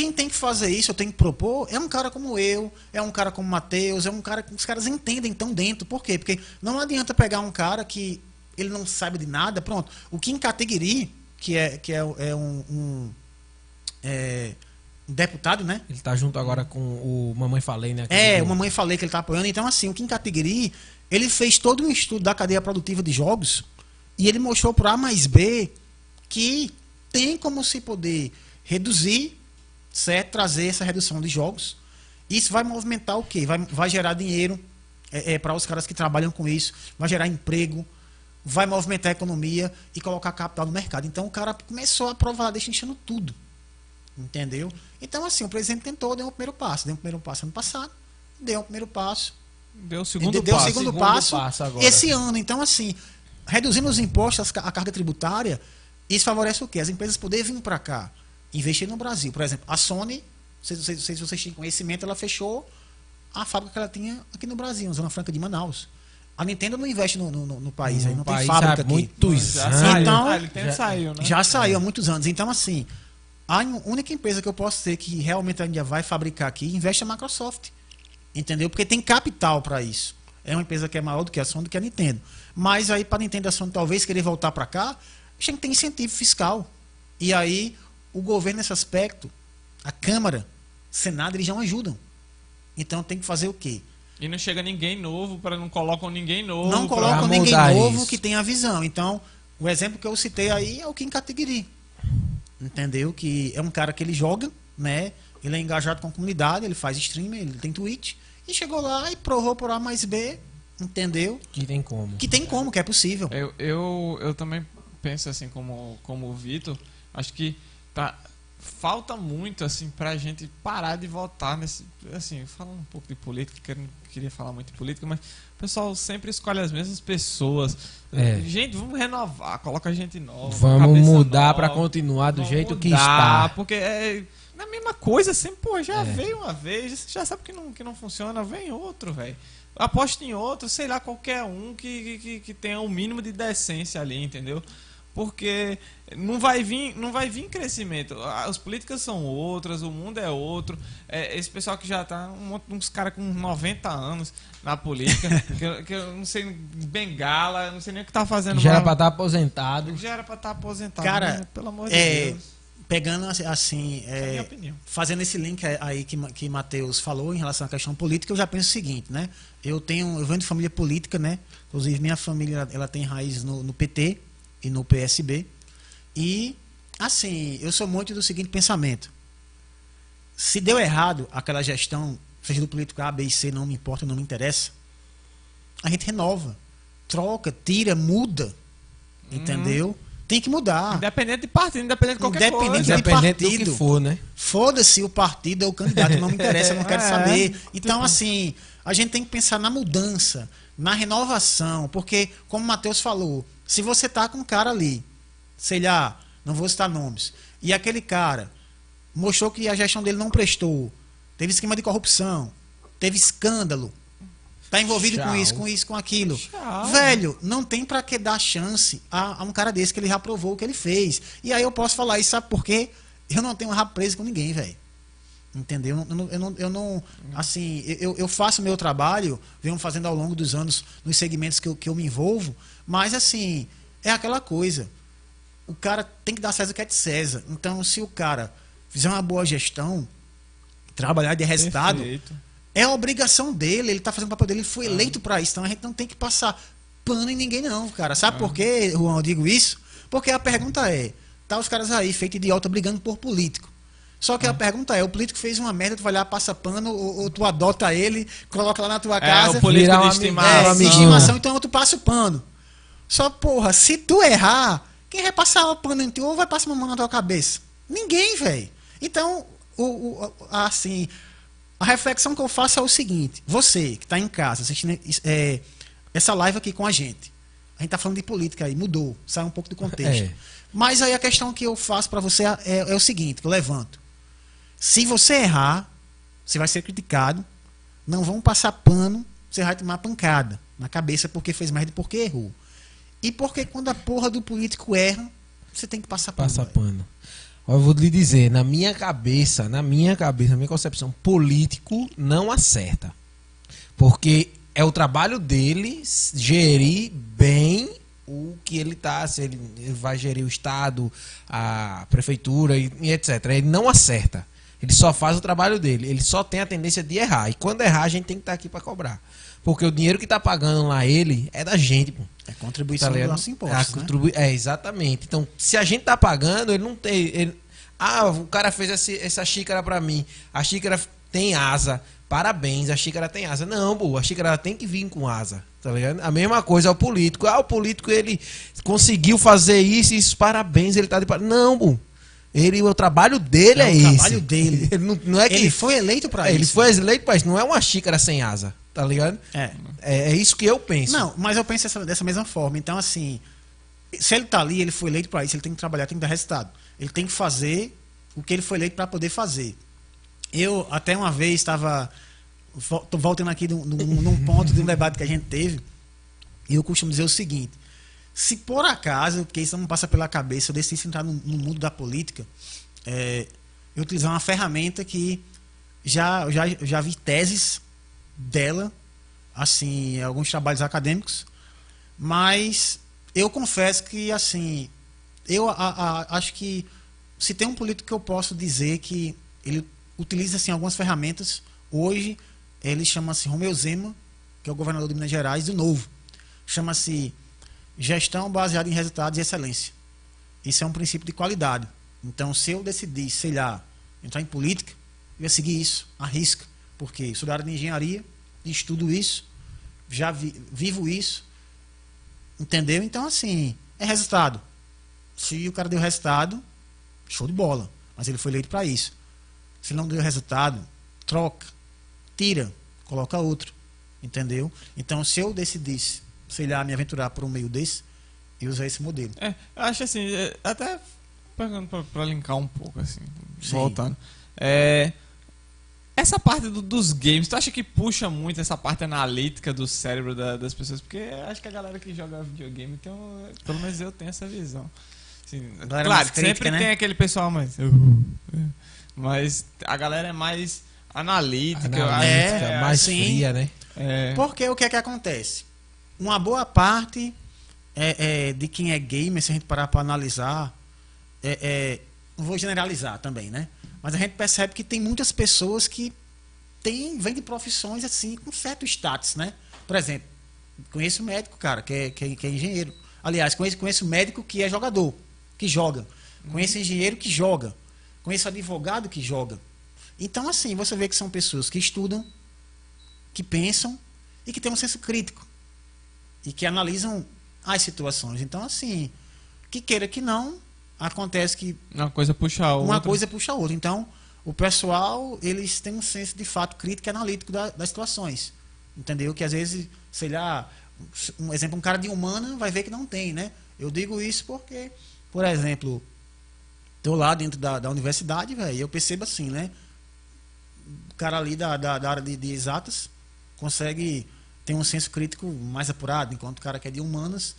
quem tem que fazer isso, eu tenho que propor, é um cara como eu, é um cara como o Matheus, é um cara que os caras entendem tão dentro. Por quê? Porque não adianta pegar um cara que ele não sabe de nada, pronto. O Kim Categori, que é, que é, é um, um é, deputado, né? Ele está junto agora com o Mamãe Falei, né? É, o Mamãe Falei que ele está apoiando. Então, assim, o Kim Categori, ele fez todo um estudo da cadeia produtiva de jogos e ele mostrou para A mais B que tem como se poder reduzir certo? Trazer essa redução de jogos. Isso vai movimentar o quê? Vai, vai gerar dinheiro é, é, para os caras que trabalham com isso, vai gerar emprego, vai movimentar a economia e colocar capital no mercado. Então o cara começou a provar, deixa enchendo tudo. Entendeu? Então, assim, o presidente tentou, deu um primeiro passo. Deu um primeiro passo ano passado, deu um primeiro passo. Deu o segundo deu, passo. Deu o segundo, segundo passo, passo esse ano. Então, assim, reduzindo os impostos, a carga tributária, isso favorece o quê? As empresas poderem vir para cá investir no Brasil. Por exemplo, a Sony, não sei, não sei se vocês têm conhecimento, ela fechou a fábrica que ela tinha aqui no Brasil, na Zona Franca de Manaus. A Nintendo não investe no, no, no país, no aí não tem fábrica aqui. Muitos anos. Então, ah, já, saiu, né? já saiu há muitos anos. Então, assim, a única empresa que eu posso ter que realmente ainda vai fabricar aqui investe a Microsoft. Entendeu? Porque tem capital para isso. É uma empresa que é maior do que a Sony, do que a Nintendo. Mas aí, para a Nintendo e a Sony talvez querer voltar para cá, a gente tem incentivo fiscal. E aí, o governo nesse aspecto, a Câmara, Senado, eles não ajudam. Então tem que fazer o quê? E não chega ninguém novo, para não colocam ninguém novo. Não colocam ninguém novo isso. que tenha a visão. Então, o exemplo que eu citei aí é o Kim Kataguiri. Entendeu? Que é um cara que ele joga, né? Ele é engajado com a comunidade, ele faz streaming, ele tem tweet. E chegou lá e provou por A mais B, entendeu? Que tem como. Que tem como, que é possível. Eu, eu, eu também penso assim como, como o Vitor. Acho que tá, falta muito assim pra gente parar de votar nesse assim falando um pouco de política não queria falar muito de política mas o pessoal sempre escolhe as mesmas pessoas. É. gente vamos renovar coloca gente nova vamos mudar para continuar do vamos jeito mudar, que está. porque é a mesma coisa sempre pô já é. veio uma vez já sabe que não que não funciona vem outro velho. Aposta em outro sei lá qualquer um que, que, que tenha o um mínimo de decência ali entendeu porque não vai vir não vai vir crescimento as políticas são outras o mundo é outro é, esse pessoal que já está um, uns caras com 90 anos na política que, eu, que, eu não sei bengala não sei nem o que está fazendo já era para estar tá aposentado já era para estar tá aposentado cara né? pelo amor é, de Deus pegando assim, assim, é é, opinião. fazendo esse link aí que, que Matheus falou em relação à questão política, eu já penso o seguinte, né? Eu tenho, eu venho de família política, né? Inclusive minha família ela tem raiz no, no PT e no PSB. E assim, eu sou muito do seguinte pensamento: se deu errado aquela gestão, seja do político A, B e C, não me importa, não me interessa, a gente renova, troca, tira, muda, entendeu? Tem que mudar. Independente de partido, independente de qualquer Independente coisa. de Independente do partido. que for, né? Foda-se o partido ou o candidato, não me interessa, eu não quero É, saber. Então, assim, a gente tem que pensar na mudança, na renovação, porque, como o Matheus falou, se você tá com um cara ali, sei lá, não vou citar nomes, e aquele cara mostrou que a gestão dele não prestou, teve esquema de corrupção, teve escândalo, tá envolvido com Tchau. isso, com isso, com aquilo. Tchau. Velho, não tem pra que dar chance a, a um cara desse que ele já provou o que ele fez. E aí eu posso falar isso, sabe por quê? Eu não tenho rabo preso com ninguém, velho. Entendeu? Eu não, eu não, eu não- assim, eu, eu faço meu trabalho, venho fazendo ao longo dos anos nos segmentos que eu, que eu me envolvo, mas assim, é aquela coisa. O cara tem que dar César o que é de César. Então, se o cara fizer uma boa gestão, trabalhar de resultado, Perfeito. é a obrigação dele, ele tá fazendo o papel dele, ele foi eleito pra isso. Então a gente não tem que passar pano em ninguém, não, cara. Sabe por que, Juan, eu digo isso? Porque a pergunta é: tá os caras aí, feito idiota, brigando por político. Só que a pergunta é: o político fez uma merda, tu vai lá, passa pano, ou, ou tu adota ele, coloca lá na tua É, casa. o político de estimação. É, de estimação, então tu passa o pano. Só, porra, se tu errar, quem vai passar o pano em tu ou vai passar uma mão na tua cabeça? Ninguém, velho. Então, o, o- a- assim, a reflexão que eu faço é o seguinte: você que está em casa assistindo é, essa live aqui com a gente, a gente tá falando de política aí, mudou, saiu um pouco do contexto. É. Mas aí a questão que eu faço para você é, é o seguinte: que eu levanto. Se você errar, você vai ser criticado, não vão passar pano, você vai tomar pancada na cabeça porque fez merda e porque errou. E porque quando a porra do político erra, você tem que passar pano. Passa velho. pano. Eu vou lhe dizer, na minha cabeça, na minha cabeça, na minha concepção, político não acerta. Porque é o trabalho dele gerir bem o que ele tá, se ele vai gerir o Estado, a prefeitura e, e etc. Ele não acerta. Ele só faz o trabalho dele. Ele só tem a tendência de errar. E quando errar, a gente tem que estar aqui para cobrar. Porque o dinheiro que tá pagando lá ele é da gente, pô. É contribuição Tá do nosso É, imposto. a né? é, exatamente. Então, se a gente tá pagando, ele não tem. ele- Ah, o cara fez esse- essa xícara pra mim. A xícara tem asa. Parabéns, a xícara tem asa. Não, pô, a xícara tem que vir com asa. Tá ligado? A mesma coisa ao político. Ah, o político ele conseguiu fazer isso, isso, parabéns, ele tá de par- Não, pô. Ele, o trabalho dele É é, o esse. trabalho dele. Ele não, não é que Ele foi eleito para ele isso. foi eleito pra isso, não é uma xícara sem asa, tá ligado? É. É, é isso que eu penso. Não, mas eu penso dessa, dessa mesma forma. Então, assim, se ele tá ali, ele foi eleito para isso, ele tem que trabalhar, tem que dar resultado. Ele tem que fazer o que ele foi eleito para poder fazer. Eu, até uma vez, estava. voltando aqui num, num- num ponto de um debate que a gente teve, e eu costumo dizer o seguinte: se por acaso, porque isso não passa pela cabeça, eu decidisse entrar no, no mundo da política, é, eu utilizar uma ferramenta que já, já, já vi teses dela, assim, alguns trabalhos acadêmicos, mas eu confesso que, assim, eu a- a- acho que se tem um político que eu posso dizer que ele utiliza assim, algumas ferramentas, hoje ele chama-se Romeu Zema, que é o governador de Minas Gerais, do Novo. Chama-se gestão baseada em resultados e excelência. Isso é um princípio de qualidade. Então, se eu decidir, sei lá, entrar em política, eu ia seguir isso, arrisca. Porque sou da área de engenharia, estudo isso, já vi- vivo isso, entendeu? Então, assim, é resultado. Se o cara deu resultado, show de bola. Mas ele foi eleito para isso. Se não deu resultado, troca, tira, coloca outro. Entendeu? Então, se eu decidisse, sei lá, me aventurar por um meio desse, eu usar esse modelo. É, eu acho assim, é, até pegando pra, pra linkar um pouco, assim, Sim. voltando. É, essa parte do- dos games, tu acha que puxa muito essa parte analítica do cérebro da- das pessoas? Porque acho que a galera que joga videogame tem um, Pelo menos eu tenho essa visão. Assim, claro, crítica, sempre né? tem aquele pessoal mais. Mas a galera é mais analítica. Analítica, É, mais sim. fria, né? É, Porque o que é que acontece? Uma boa parte é, é, de quem é gamer, se a gente parar para analisar, é, é, não vou generalizar também, né? Mas a gente percebe que tem muitas pessoas que têm, vêm de profissões assim, com certo status, né? Por exemplo, conheço médico, cara, que é, que é, que é engenheiro. Aliás, conheço, conheço médico que é jogador, que joga. Conheço engenheiro que joga. Conheço advogado que joga. Então, assim, você vê que são pessoas que estudam, que pensam e que têm um senso crítico. E que analisam as situações. Então, assim, que queira que não, acontece que Uma coisa puxa a outra. uma coisa puxa a outra. Então, o pessoal, eles têm um senso de fato crítico e analítico da- das situações. Entendeu? Que às vezes, sei lá, um exemplo, um cara de humana vai ver que não tem, né? Eu digo isso porque, por exemplo, tô lá dentro da, da universidade, velho, eu percebo assim, né? O cara ali da, da, da área de, de exatas consegue ter um senso crítico mais apurado, enquanto o cara que é de humanas,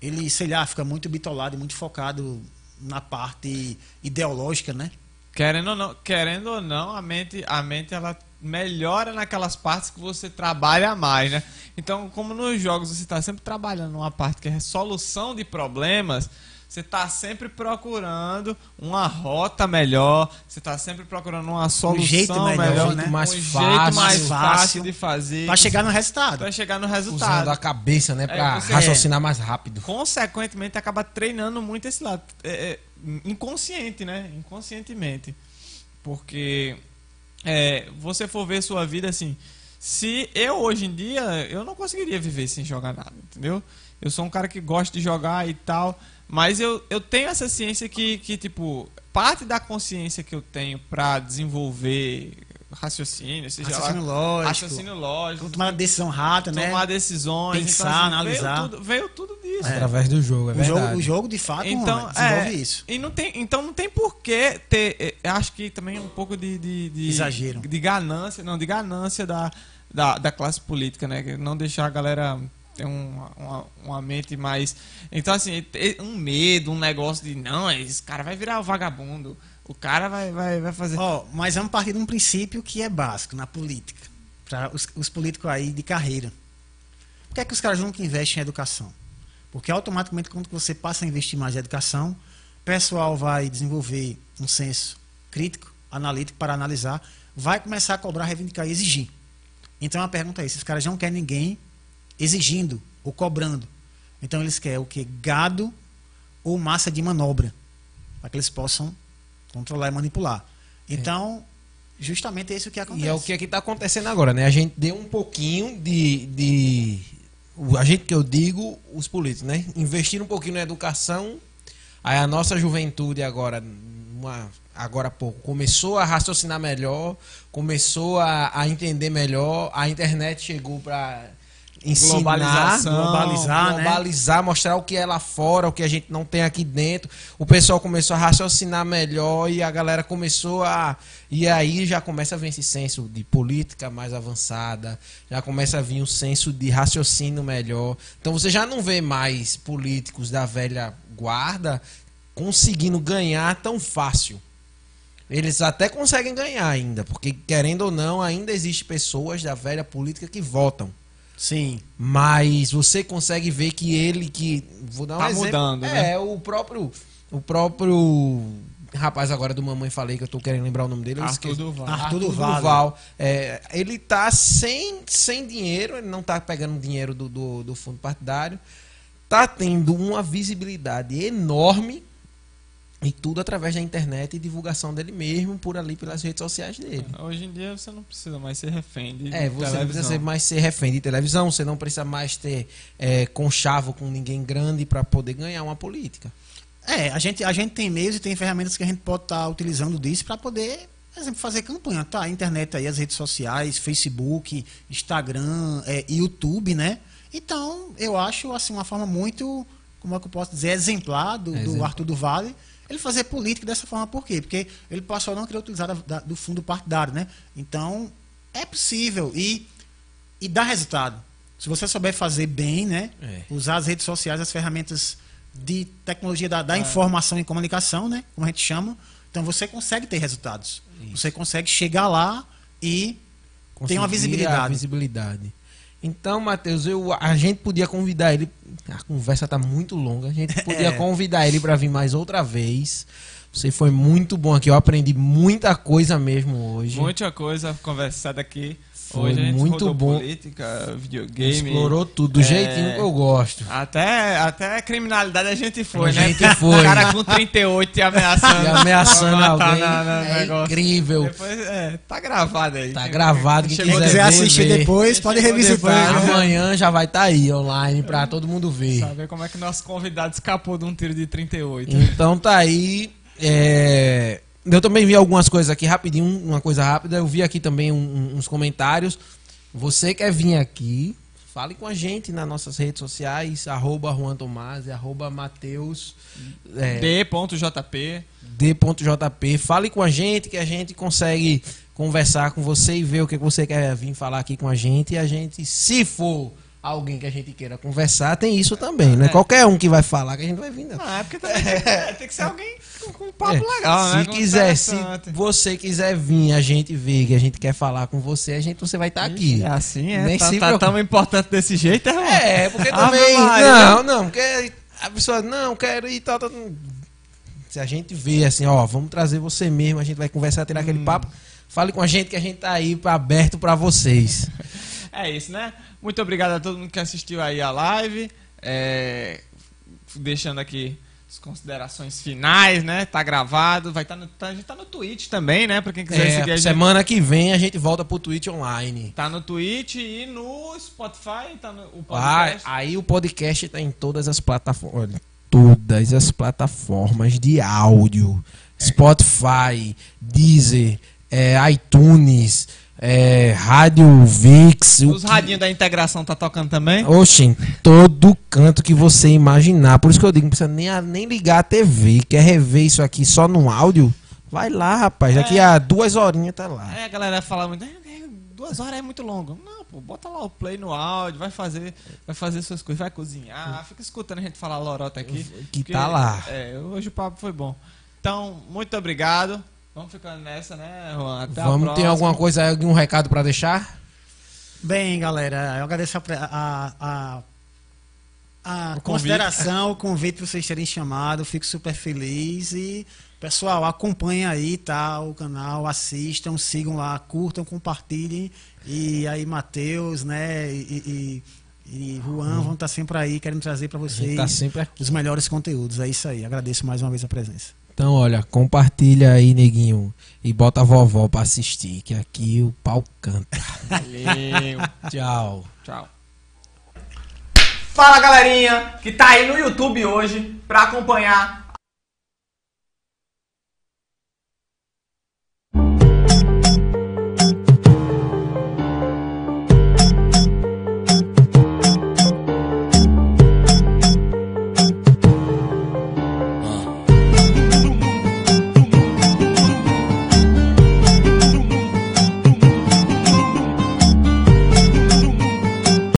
ele, sei lá, fica muito bitolado e muito focado na parte ideológica, né? Querendo ou não, querendo ou não, a mente, a mente ela melhora naquelas partes que você trabalha mais, né? Então, como nos jogos você está sempre trabalhando numa parte que é solução de problemas, você está sempre procurando uma rota melhor, você está sempre procurando uma solução jeito melhor, melhor, um jeito mais um fácil, jeito mais fácil de fazer, Para chegar no resultado. para chegar no Usando resultado. a cabeça, né? Pra você- raciocinar mais rápido. consequentemente acaba treinando muito esse lado é, é, inconsciente, né? Inconscientemente, porque é, você for ver sua vida assim, se eu hoje em dia eu não conseguiria viver sem jogar nada, entendeu? Eu sou um cara que gosta de jogar e tal, mas eu, eu tenho essa ciência que, que tipo parte da consciência que eu tenho pra desenvolver raciocínio, seja lá- Raciocínio lógico. raciocínio lógico, Tomar uma decisão rápida, né? tomar decisões, Pensar, então, assim, analisar. Veio tudo, veio tudo disso. Através do jogo, é o, verdade. jogo, o jogo, de fato, Então, desenvolve é, isso. E não tem, então não tem por que ter. eu Acho que também um pouco de, de, de- Exagero. De ganância, não, de ganância da, da, da classe política, né? Que Não deixar a galera ter uma, uma, uma mente mais. Então, assim, um medo, um negócio de não, esse cara vai virar o vagabundo. O cara vai, vai, vai fazer. Ó, mas vamos partir de um princípio que é básico na política. Para os, os políticos aí de carreira. Por que é que os caras nunca investem em educação? Porque automaticamente, quando você passa a investir mais em educação, o pessoal vai desenvolver um senso crítico, analítico para analisar, vai começar a cobrar, reivindicar e exigir. Então a pergunta é: esses caras não querem ninguém exigindo ou cobrando. Então eles querem o que? Gado ou massa de manobra. Para que eles possam controlar e manipular. Então, justamente é isso que acontece. E é o que aqui está acontecendo agora, né? A gente deu um pouquinho de. de a gente que eu digo, os políticos, né? Investir um pouquinho na educação. Aí a nossa juventude agora, uma, agora há pouco, começou a raciocinar melhor, começou a, a entender melhor. A internet chegou para ensinar, globalizar, né? globalizar, mostrar o que é lá fora, o que a gente não tem aqui dentro. O pessoal começou a raciocinar melhor e a galera começou a. E aí já começa a vir esse senso de política mais avançada, já começa a vir um senso de raciocínio melhor. Então você já não vê mais políticos da velha guarda conseguindo ganhar tão fácil. Eles até conseguem ganhar ainda, porque querendo ou não, ainda existe pessoas da velha política que votam. Sim. Mas você consegue ver que ele que vou dar um Tá exemplo. mudando, é, né? o próprio o próprio rapaz agora do mamãe falei que eu tô querendo lembrar o nome dele, Arthur. Duval. Arthur Duval, É, ele tá sem, sem dinheiro, ele não tá pegando dinheiro do, do, do fundo partidário, tá tendo uma visibilidade enorme e tudo através da internet e divulgação dele mesmo por ali pelas redes sociais dele. Hoje em dia você não precisa mais ser refém de É, você não precisa televisão. mais ser refém de televisão, você não precisa mais ter é, conchavo com ninguém grande para poder ganhar uma política. É, a gente, a gente tem meios e tem ferramentas que a gente pode estar utilizando disso para poder, por exemplo, fazer campanha. Tá, a internet aí, as redes sociais, Facebook, Instagram, é, YouTube, né? Então, eu acho assim uma forma muito, como é que eu posso dizer, exemplar do, do Exemplar. Arthur do Vale ele fazer política dessa forma. Por quê? Porque ele passou a não querer utilizar da- da- do fundo partidário, né? Então, é possível e, e dá resultado. Se você souber fazer bem, né? É. Usar as redes sociais, as ferramentas de tecnologia da, da informação e comunicação, né? Como a gente chama. Então você consegue ter resultados. Isso. Você consegue chegar lá e Tem uma Conseguir visibilidade. a visibilidade. Então, Matheus, eu, a gente podia convidar ele. A conversa tá muito longa. A gente podia É. convidar ele para vir mais outra vez. Você foi muito bom aqui. Eu aprendi muita coisa mesmo hoje. Muita coisa conversada aqui. Foi gente muito rodou bom. política, videogame. Explorou tudo, do É. jeitinho que eu gosto. Até, até criminalidade a gente foi, A né? gente foi. O cara com 38 e ameaçando. E ameaçando alguém. na- na- é negócio. incrível. Depois, é, tá gravado aí. Tá gravado, quem chegou quiser quiser ver, assistir vê. depois, pode revisitar. depois, né? Amanhã já vai estar aí online pra todo mundo ver. Saber como é que nosso convidado escapou de um tiro de 38. Então tá aí. é, Eu também vi algumas coisas aqui rapidinho, uma coisa rápida. Eu vi aqui também um- uns comentários. Você quer vir aqui? Fale com a gente nas nossas redes sociais, arroba Juan Tomás, arroba Mateus é, D.JP. D.jp. Fale com a gente que a gente consegue conversar com você e ver o que você quer vir falar aqui com a gente. E a gente, se for alguém que a gente queira conversar, tem isso também. Não é, É. qualquer um que vai falar que a gente vai vir. Não. Ah, é porque também tem, é, tem que ser alguém com, um papo É, legal, né? se quiser, se você quiser vir, a gente ver que a gente quer falar com você, a gente você vai estar aqui. É assim, é. Nem tá, se tá tão importante desse jeito, é? É, porque também. Maria. Não, não, porque a pessoa, não, quero ir tal, tal. Se a gente vê assim, ó, vamos trazer você mesmo, a gente vai conversar, tirar aquele Hum. papo. Fale com a gente que a gente tá aí pra- aberto pra vocês. É isso, né? Muito obrigado a todo mundo que assistiu aí a live. É, deixando aqui as considerações finais, né? Tá gravado. Vai tá no, tá, a gente tá no Twitch também, né? Pra quem quiser seguir a É, gente. semana que vem a gente volta pro Twitch online. Tá no Twitch e no Spotify. Tá no o Ah, podcast. aí o podcast tá em todas as plataformas. Todas as plataformas de áudio. Spotify, Deezer, é, iTunes, é, Rádio Vix. Os radinhos da integração tá tocando também? Em todo canto que você imaginar. Por isso que eu digo, não precisa nem, nem ligar a TV. Quer rever isso aqui só no áudio? Vai lá, rapaz. Daqui É. a duas horinhas tá lá. Aí a galera fala muito, "É, é, duas horas é muito longo. Não, pô, bota lá o play no áudio, vai fazer, vai fazer suas coisas, vai cozinhar, fica escutando a gente falar lorota aqui. Que porque, tá lá. É, hoje o papo foi bom. Então, muito obrigado. Vamos ficando nessa, né, Juan? Até Vamos ter próxima. alguma coisa, algum recado pra deixar? Bem, galera, eu agradeço a, a, a, a O consideração, o convite para vocês terem chamado, fico super feliz e pessoal, acompanhem aí, tá, o canal, assistam, sigam lá, curtam, compartilhem e aí Matheus, né, e, e, e Juan vão estar sempre aí querendo trazer para gente vocês tá sempre aqui. os melhores conteúdos, é isso aí, agradeço mais uma vez a presença. Então, olha, compartilha aí, neguinho. E bota a vovó pra assistir, que aqui o pau canta. Valeu. Tchau. Tchau. Fala galerinha que tá aí no YouTube hoje pra acompanhar